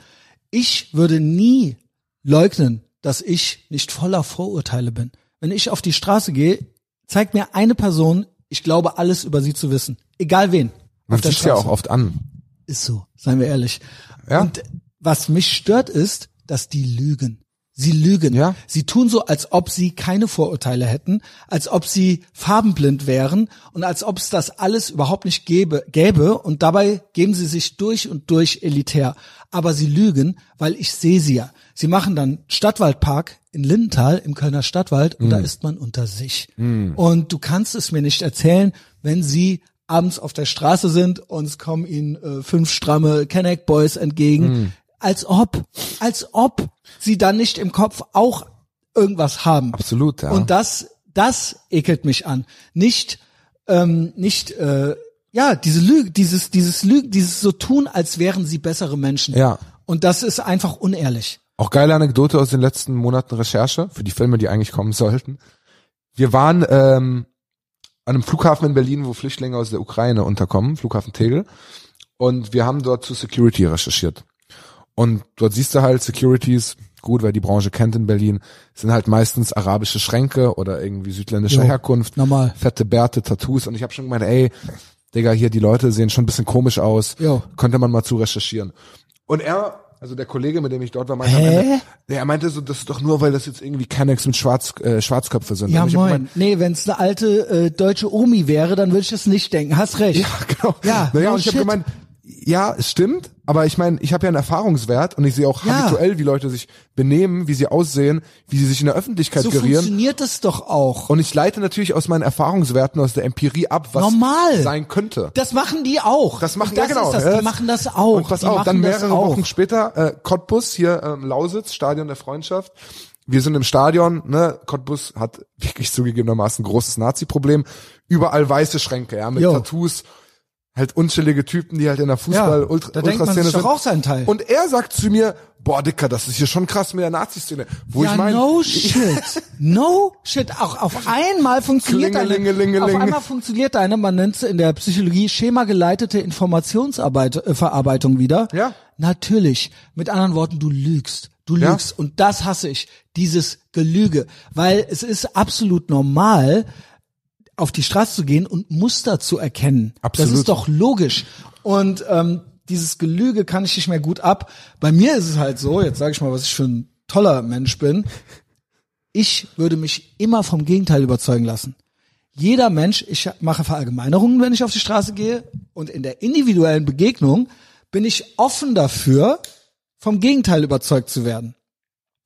Ich würde nie leugnen, dass ich nicht voller Vorurteile bin. Wenn ich auf die Straße gehe, zeigt mir eine Person, ich glaube alles über sie zu wissen. Egal wen. Man sieht's ja auch oft an. Ist so, seien wir ehrlich. Ja. Und was mich stört ist, dass die lügen. Sie lügen. Ja. Sie tun so, als ob sie keine Vorurteile hätten, als ob sie farbenblind wären und als ob es das alles überhaupt nicht gäbe, gäbe und dabei geben sie sich durch und durch elitär. Aber sie lügen, weil ich sehe sie ja. Sie machen dann Stadtwaldpark in Lindenthal im Kölner Stadtwald und da ist man unter sich. Und du kannst es mir nicht erzählen, wenn sie abends auf der Straße sind und es kommen ihnen äh, fünf stramme Kenneck Boys entgegen. Als ob, als ob sie dann nicht im Kopf auch irgendwas haben. Absolut, ja. Und das, das ekelt mich an. Nicht, ähm, nicht, äh, ja, diese Lüge, dieses, dieses Lüge, dieses so tun, als wären sie bessere Menschen. Ja. Und das ist einfach unehrlich. Auch geile Anekdote aus den letzten Monaten Recherche für die Filme, die eigentlich kommen sollten. Wir waren ähm, an einem Flughafen in Berlin, wo Flüchtlinge aus der Ukraine unterkommen, Flughafen Tegel. Und wir haben dort zu Security recherchiert. Und dort siehst du halt Securities, gut, weil die Branche kennt in Berlin, sind halt meistens arabische Schränke oder irgendwie südländischer Jo, Herkunft. normal. Fette Bärte, Tattoos. Und ich habe schon gemeint, ey, Digga, hier, die Leute sehen schon ein bisschen komisch aus. Jo. Könnte man mal zu recherchieren. Und er, also der Kollege, mit dem ich dort war, meinte, Ende, er meinte so, das ist doch nur, weil das jetzt irgendwie Kennex mit Schwarz, äh, Schwarzköpfe sind. Ja, moin. gemeint, Nee, wenn es eine alte äh, deutsche Omi wäre, dann würde ich das nicht denken. Hast recht. Ja, genau. Ja, naja, no und ich habe shit. gemeint, ja, es stimmt, aber ich meine, ich habe ja einen Erfahrungswert und ich sehe auch Ja. habituell, wie Leute sich benehmen, wie sie aussehen, wie sie sich in der Öffentlichkeit so gerieren. funktioniert es doch auch. Und ich leite natürlich aus meinen Erfahrungswerten, aus der Empirie ab, was Normal. sein könnte. Das machen die auch. Das machen das ja genau. Ist das. Ja, Die das- machen das auch. Und pass die auf, dann das mehrere. Wochen später, äh, Cottbus, hier ähm, Lausitz, Stadion der Freundschaft. Wir sind im Stadion, ne? Cottbus hat wirklich zugegebenermaßen ein großes Nazi-Problem. Überall weiße Schränke, ja, mit Jo. Tattoos. Halt unschillige Typen, die halt in der Fußball Ja, Ultra, da denkt man sich doch sind. auch seinen Teil. Und er sagt zu mir, boah, Dicker, das ist hier schon krass mit der Nazi-Szene. Wo ja, ich meine, no shit. No shit. Auch auf einmal funktioniert deine, auf einmal funktioniert deine, man nennt es in der Psychologie, schemageleitete Informationsarbeit, äh, Verarbeitung wieder. Ja. Natürlich. Mit anderen Worten, du lügst. Du Ja. lügst. Und das hasse ich. Dieses Gelüge. Weil es ist absolut normal, auf die Straße zu gehen und Muster zu erkennen. Absolut. Das ist doch logisch. Und ähm, dieses Gelüge kann ich nicht mehr gut ab. Bei mir ist es halt so, jetzt sage ich mal, was ich für ein toller Mensch bin. Ich würde mich immer vom Gegenteil überzeugen lassen. Jeder Mensch, ich mache Verallgemeinerungen, wenn ich auf die Straße gehe, und in der individuellen Begegnung bin ich offen dafür, vom Gegenteil überzeugt zu werden.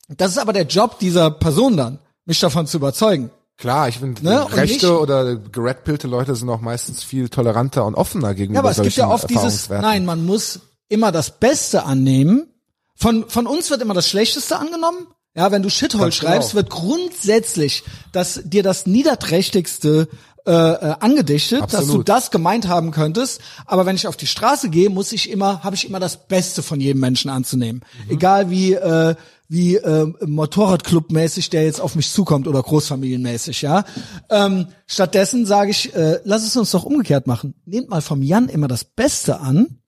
Das ist aber der Job dieser Person dann, mich davon zu überzeugen. Klar, ich finde, Ne, rechte oder geredpillte Leute sind auch meistens viel toleranter und offener gegenüber Ja, aber es gibt ja oft dieses, nein, man muss immer das Beste annehmen. Von, von uns wird immer das Schlechteste angenommen. Ja, wenn du Shithole Ganz schreibst, genau. wird grundsätzlich das, dir das Niederträchtigste äh, äh, angedichtet, dass du Absolut. das gemeint haben könntest. Aber wenn ich auf die Straße gehe, muss ich immer, habe ich immer das Beste von jedem Menschen anzunehmen. Mhm. Egal wie äh, wie äh, Motorradclub-mäßig der jetzt auf mich zukommt oder Großfamilienmäßig, ja. Ähm, stattdessen sage ich, äh, lass es uns doch umgekehrt machen. Nehmt mal vom Jan immer das Beste an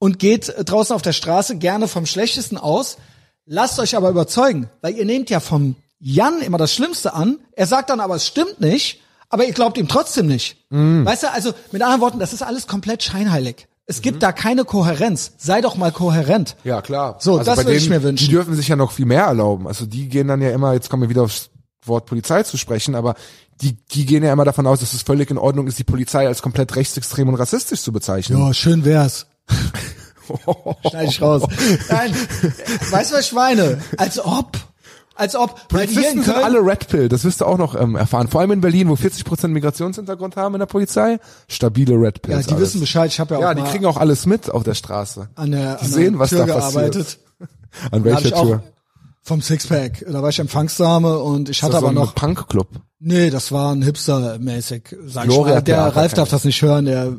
und geht äh, draußen auf der Straße gerne vom Schlechtesten aus. Lasst euch aber überzeugen, weil ihr nehmt ja vom Jan immer das Schlimmste an. Er sagt dann aber, es stimmt nicht, aber ihr glaubt ihm trotzdem nicht. Weißt du, also mit anderen Worten, das ist alles komplett scheinheilig. Es gibt da keine Kohärenz. Sei doch mal kohärent. Ja, klar. So, das bei würde ich mir wünschen. Die dürfen sich ja noch viel mehr erlauben. Also die gehen dann ja immer, jetzt kommen wir wieder aufs Wort Polizei zu sprechen, aber die, die gehen ja immer davon aus, dass es völlig in Ordnung ist, die Polizei als komplett rechtsextrem und rassistisch zu bezeichnen. Ja, schön wär's. Schneid ich raus. Nein, weißt du, was ich meine? Als ob. Als ob. Polizisten sind alle Red Pill, das wirst du auch noch ähm, erfahren. Vor allem in Berlin, wo 40% Migrationshintergrund haben in der Polizei, stabile Red Pills. ja, die alles. wissen Bescheid. Ich habe ja auch Ja, die kriegen auch alles mit auf der Straße. an der, die an sehen, der was Tür da passiert. gearbeitet. An Da hab welcher Tür? vom Sixpack. Da war ich Empfangsdame und ich hatte Das aber so noch. Punkclub. Nee, das war ein Hipster-mäßig, sag ich Gloria mal. Der Ralf darf das nicht hören, der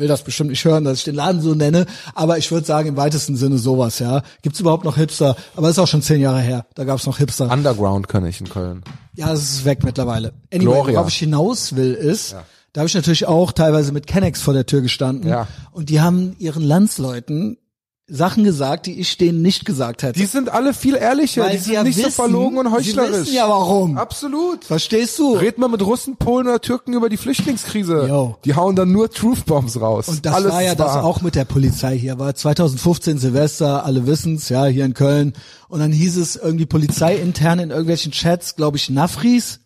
will das bestimmt nicht hören, dass ich den Laden so nenne. Aber ich würde sagen, im weitesten Sinne sowas, ja. Gibt's überhaupt noch Hipster? Aber ist auch schon zehn Jahre her. Da gab's noch Hipster. Underground kann ich in Köln. Ja, das ist weg mittlerweile. Anyway, Gloria. worauf ich hinaus will, ist, da habe ich natürlich auch teilweise mit Kennex vor der Tür gestanden. Ja. Und die haben ihren Landsleuten Sachen gesagt, die ich denen nicht gesagt hätte. Die sind alle viel ehrlicher, Weil die sie sind ja nicht so wissen- verlogen und sie heuchlerisch. wissen ja warum. Absolut. Verstehst du? Red mal mit Russen, Polen oder Türken über die Flüchtlingskrise. Jo. Die hauen dann nur Truth Bombs raus. Und das Alles war ja das auch mit der Polizei hier. War 2015 Silvester, alle wissen's, ja, hier in Köln. Und dann hieß es irgendwie Polizei intern in irgendwelchen Chats, glaube ich, Nafris.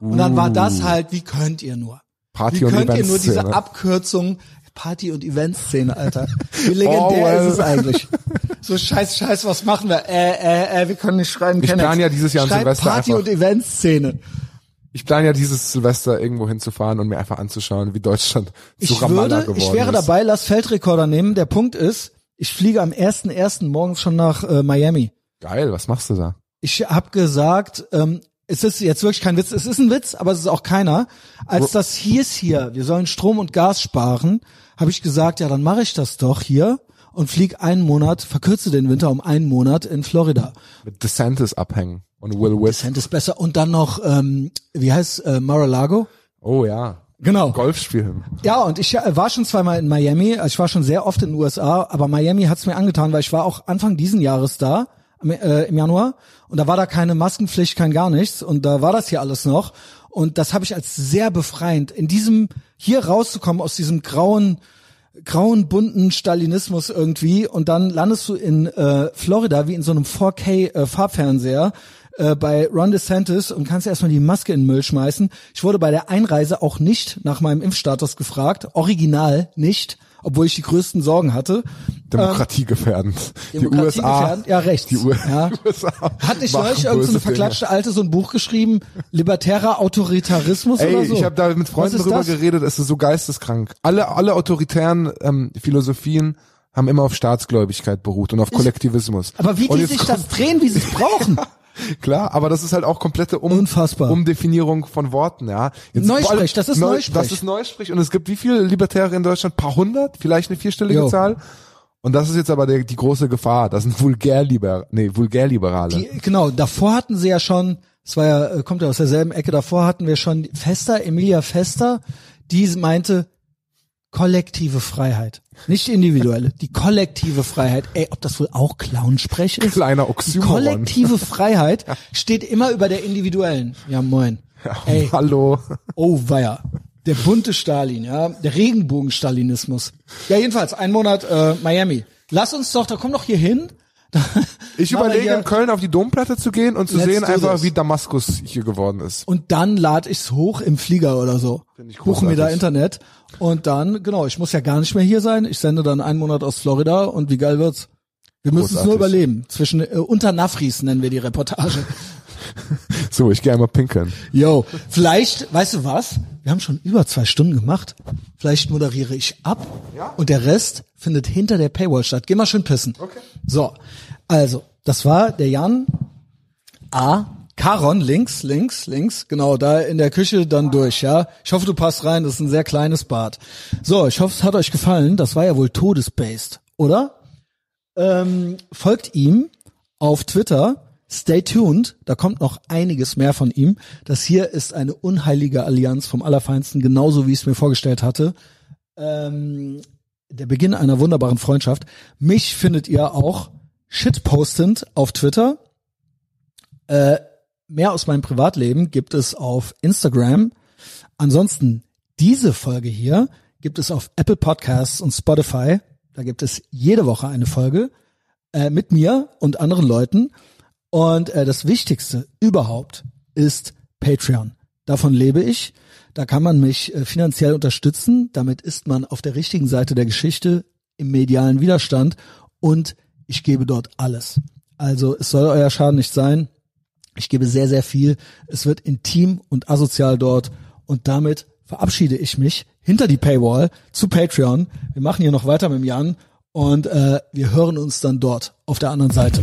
Und dann war das halt, wie könnt ihr nur? Party wie könnt ihr nur diese Eventszene. Abkürzung Party- und Eventszene, Alter? Wie legendär Oh, well. ist es eigentlich? So scheiß, scheiß, was machen wir? Äh, äh, äh, wir können nicht schreiben. Ich Kennex. plan ja dieses Jahr Schreib Silvester Party- einfach- und Eventszene. Ich plane ja dieses Silvester irgendwo hinzufahren und mir einfach anzuschauen, wie Deutschland zu Ich Ramallah würde, geworden ich wäre ist. dabei, lass Feldrekorder nehmen. Der Punkt ist, ich fliege am 1.1. morgens schon nach äh, Miami. Geil, was machst du da? Ich habe gesagt, ähm, es ist jetzt wirklich kein Witz, es ist ein Witz, aber es ist auch keiner. Als das hieß hier, wir sollen Strom und Gas sparen, habe ich gesagt, ja, dann mache ich das doch hier und flieg einen Monat, verkürze den Winter um einen Monat in Florida. Mit DeSantis abhängen und Will Witt. Cent ist besser. Und dann noch, ähm, wie heißt äh, Mar-a-Lago? Oh ja. Genau. Golf spielen. Ja, und ich äh, war schon zweimal in Miami. Also Ich war schon sehr oft in den USA, aber Miami hat's mir angetan, weil ich war auch Anfang diesen Jahres da, äh, im Januar und da war da keine Maskenpflicht, kein gar nichts und da war das hier alles noch und das habe ich als sehr befreiend in diesem hier rauszukommen aus diesem grauen grauen bunten Stalinismus irgendwie und dann landest du in äh, Florida wie in so einem 4K äh, Farbfernseher äh, bei Ron DeSantis und kannst erstmal die Maske in den Müll schmeißen. Ich wurde bei der Einreise auch nicht nach meinem Impfstatus gefragt, original nicht, obwohl ich die größten Sorgen hatte. Demokratie gefährdend. Die Demokratie USA. gefährden? Ja, rechts. Die U Ja. USA Hat nicht neulich irgendeine so verklatschte Alte so ein Buch geschrieben, libertärer Autoritarismus Ey, oder so? ich habe da mit Freunden drüber das? geredet, es ist so geisteskrank. Alle, alle autoritären ähm, Philosophien haben immer auf Staatsgläubigkeit beruht und auf Kollektivismus. Aber wie die sich das drehen, wie sie es brauchen. Klar, aber das ist halt auch komplette um Unfassbar. Umdefinierung von Worten, ja. Neusprech, das ist Neusprech. Das ist Neusprech und es gibt wie viele Libertäre in Deutschland? Paar hundert? Vielleicht eine vierstellige Jo. Zahl? Und das ist jetzt aber der, die große Gefahr. Das sind Vulgärliber, nee, Vulgärliberale. Die, genau, davor hatten sie ja schon, es war ja, äh, kommt ja aus derselben Ecke, davor hatten wir schon Fester, Emilia Fester, die meinte, kollektive Freiheit. Nicht individuelle, die kollektive Freiheit. Ey, ob das wohl auch Clownsprech ist? Kleiner Die Oxymoron. kollektive Freiheit steht immer über der individuellen. Ja, moin. Ey, Hallo. oh weia. Der bunte Stalin, ja, der Regenbogen-Stalinismus. Ja, jedenfalls, ein Monat äh, Miami. Lass uns doch, da komm doch hier hin. Ich überlege in Köln auf die Domplatte zu gehen und zu Let's sehen einfach, wie Damaskus hier geworden ist. Und dann lade ich's hoch im Flieger oder so. Ich Buchen mir da. Internet. Und dann, genau, ich muss ja gar nicht mehr hier sein. Ich sende dann einen Monat aus Florida und wie geil wird's? Wir müssen es nur überleben. Zwischen äh, unter Nafris nennen wir die Reportage. So, ich gehe einmal pinkeln. Yo, vielleicht, weißt du was? Wir haben schon über zwei Stunden gemacht. Vielleicht moderiere ich ab Ja? und der Rest findet hinter der Paywall statt. Geh mal schön pissen. Okay. So, also, das war der Jan A. Caron, links, links, links, genau, da in der Küche dann durch, ja. Ich hoffe, du passt rein, das ist ein sehr kleines Bad. So, ich hoffe, es hat euch gefallen. Das war ja wohl todesbased, oder? Ähm, folgt ihm auf Twitter. Stay tuned, da kommt noch einiges mehr von ihm. Das hier ist eine unheilige Allianz vom Allerfeinsten, genauso wie ich es mir vorgestellt hatte. Ähm, der Beginn einer wunderbaren Freundschaft. Mich findet ihr auch shitpostend auf Twitter. Äh, mehr aus meinem Privatleben gibt es auf Instagram. Ansonsten diese Folge hier gibt es auf Apple Podcasts und Spotify. Da gibt es jede Woche eine Folge äh, mit mir und anderen Leuten. Und äh, das Wichtigste überhaupt ist Patreon. Davon lebe ich. Da kann man mich äh, finanziell unterstützen. Damit ist man auf der richtigen Seite der Geschichte im medialen Widerstand und ich gebe dort alles. Also es soll euer Schaden nicht sein. Ich gebe sehr, sehr viel. Es wird intim und asozial dort und damit verabschiede ich mich hinter die Paywall zu Patreon. Wir machen hier noch weiter mit Jan und äh, wir hören uns dann dort auf der anderen Seite.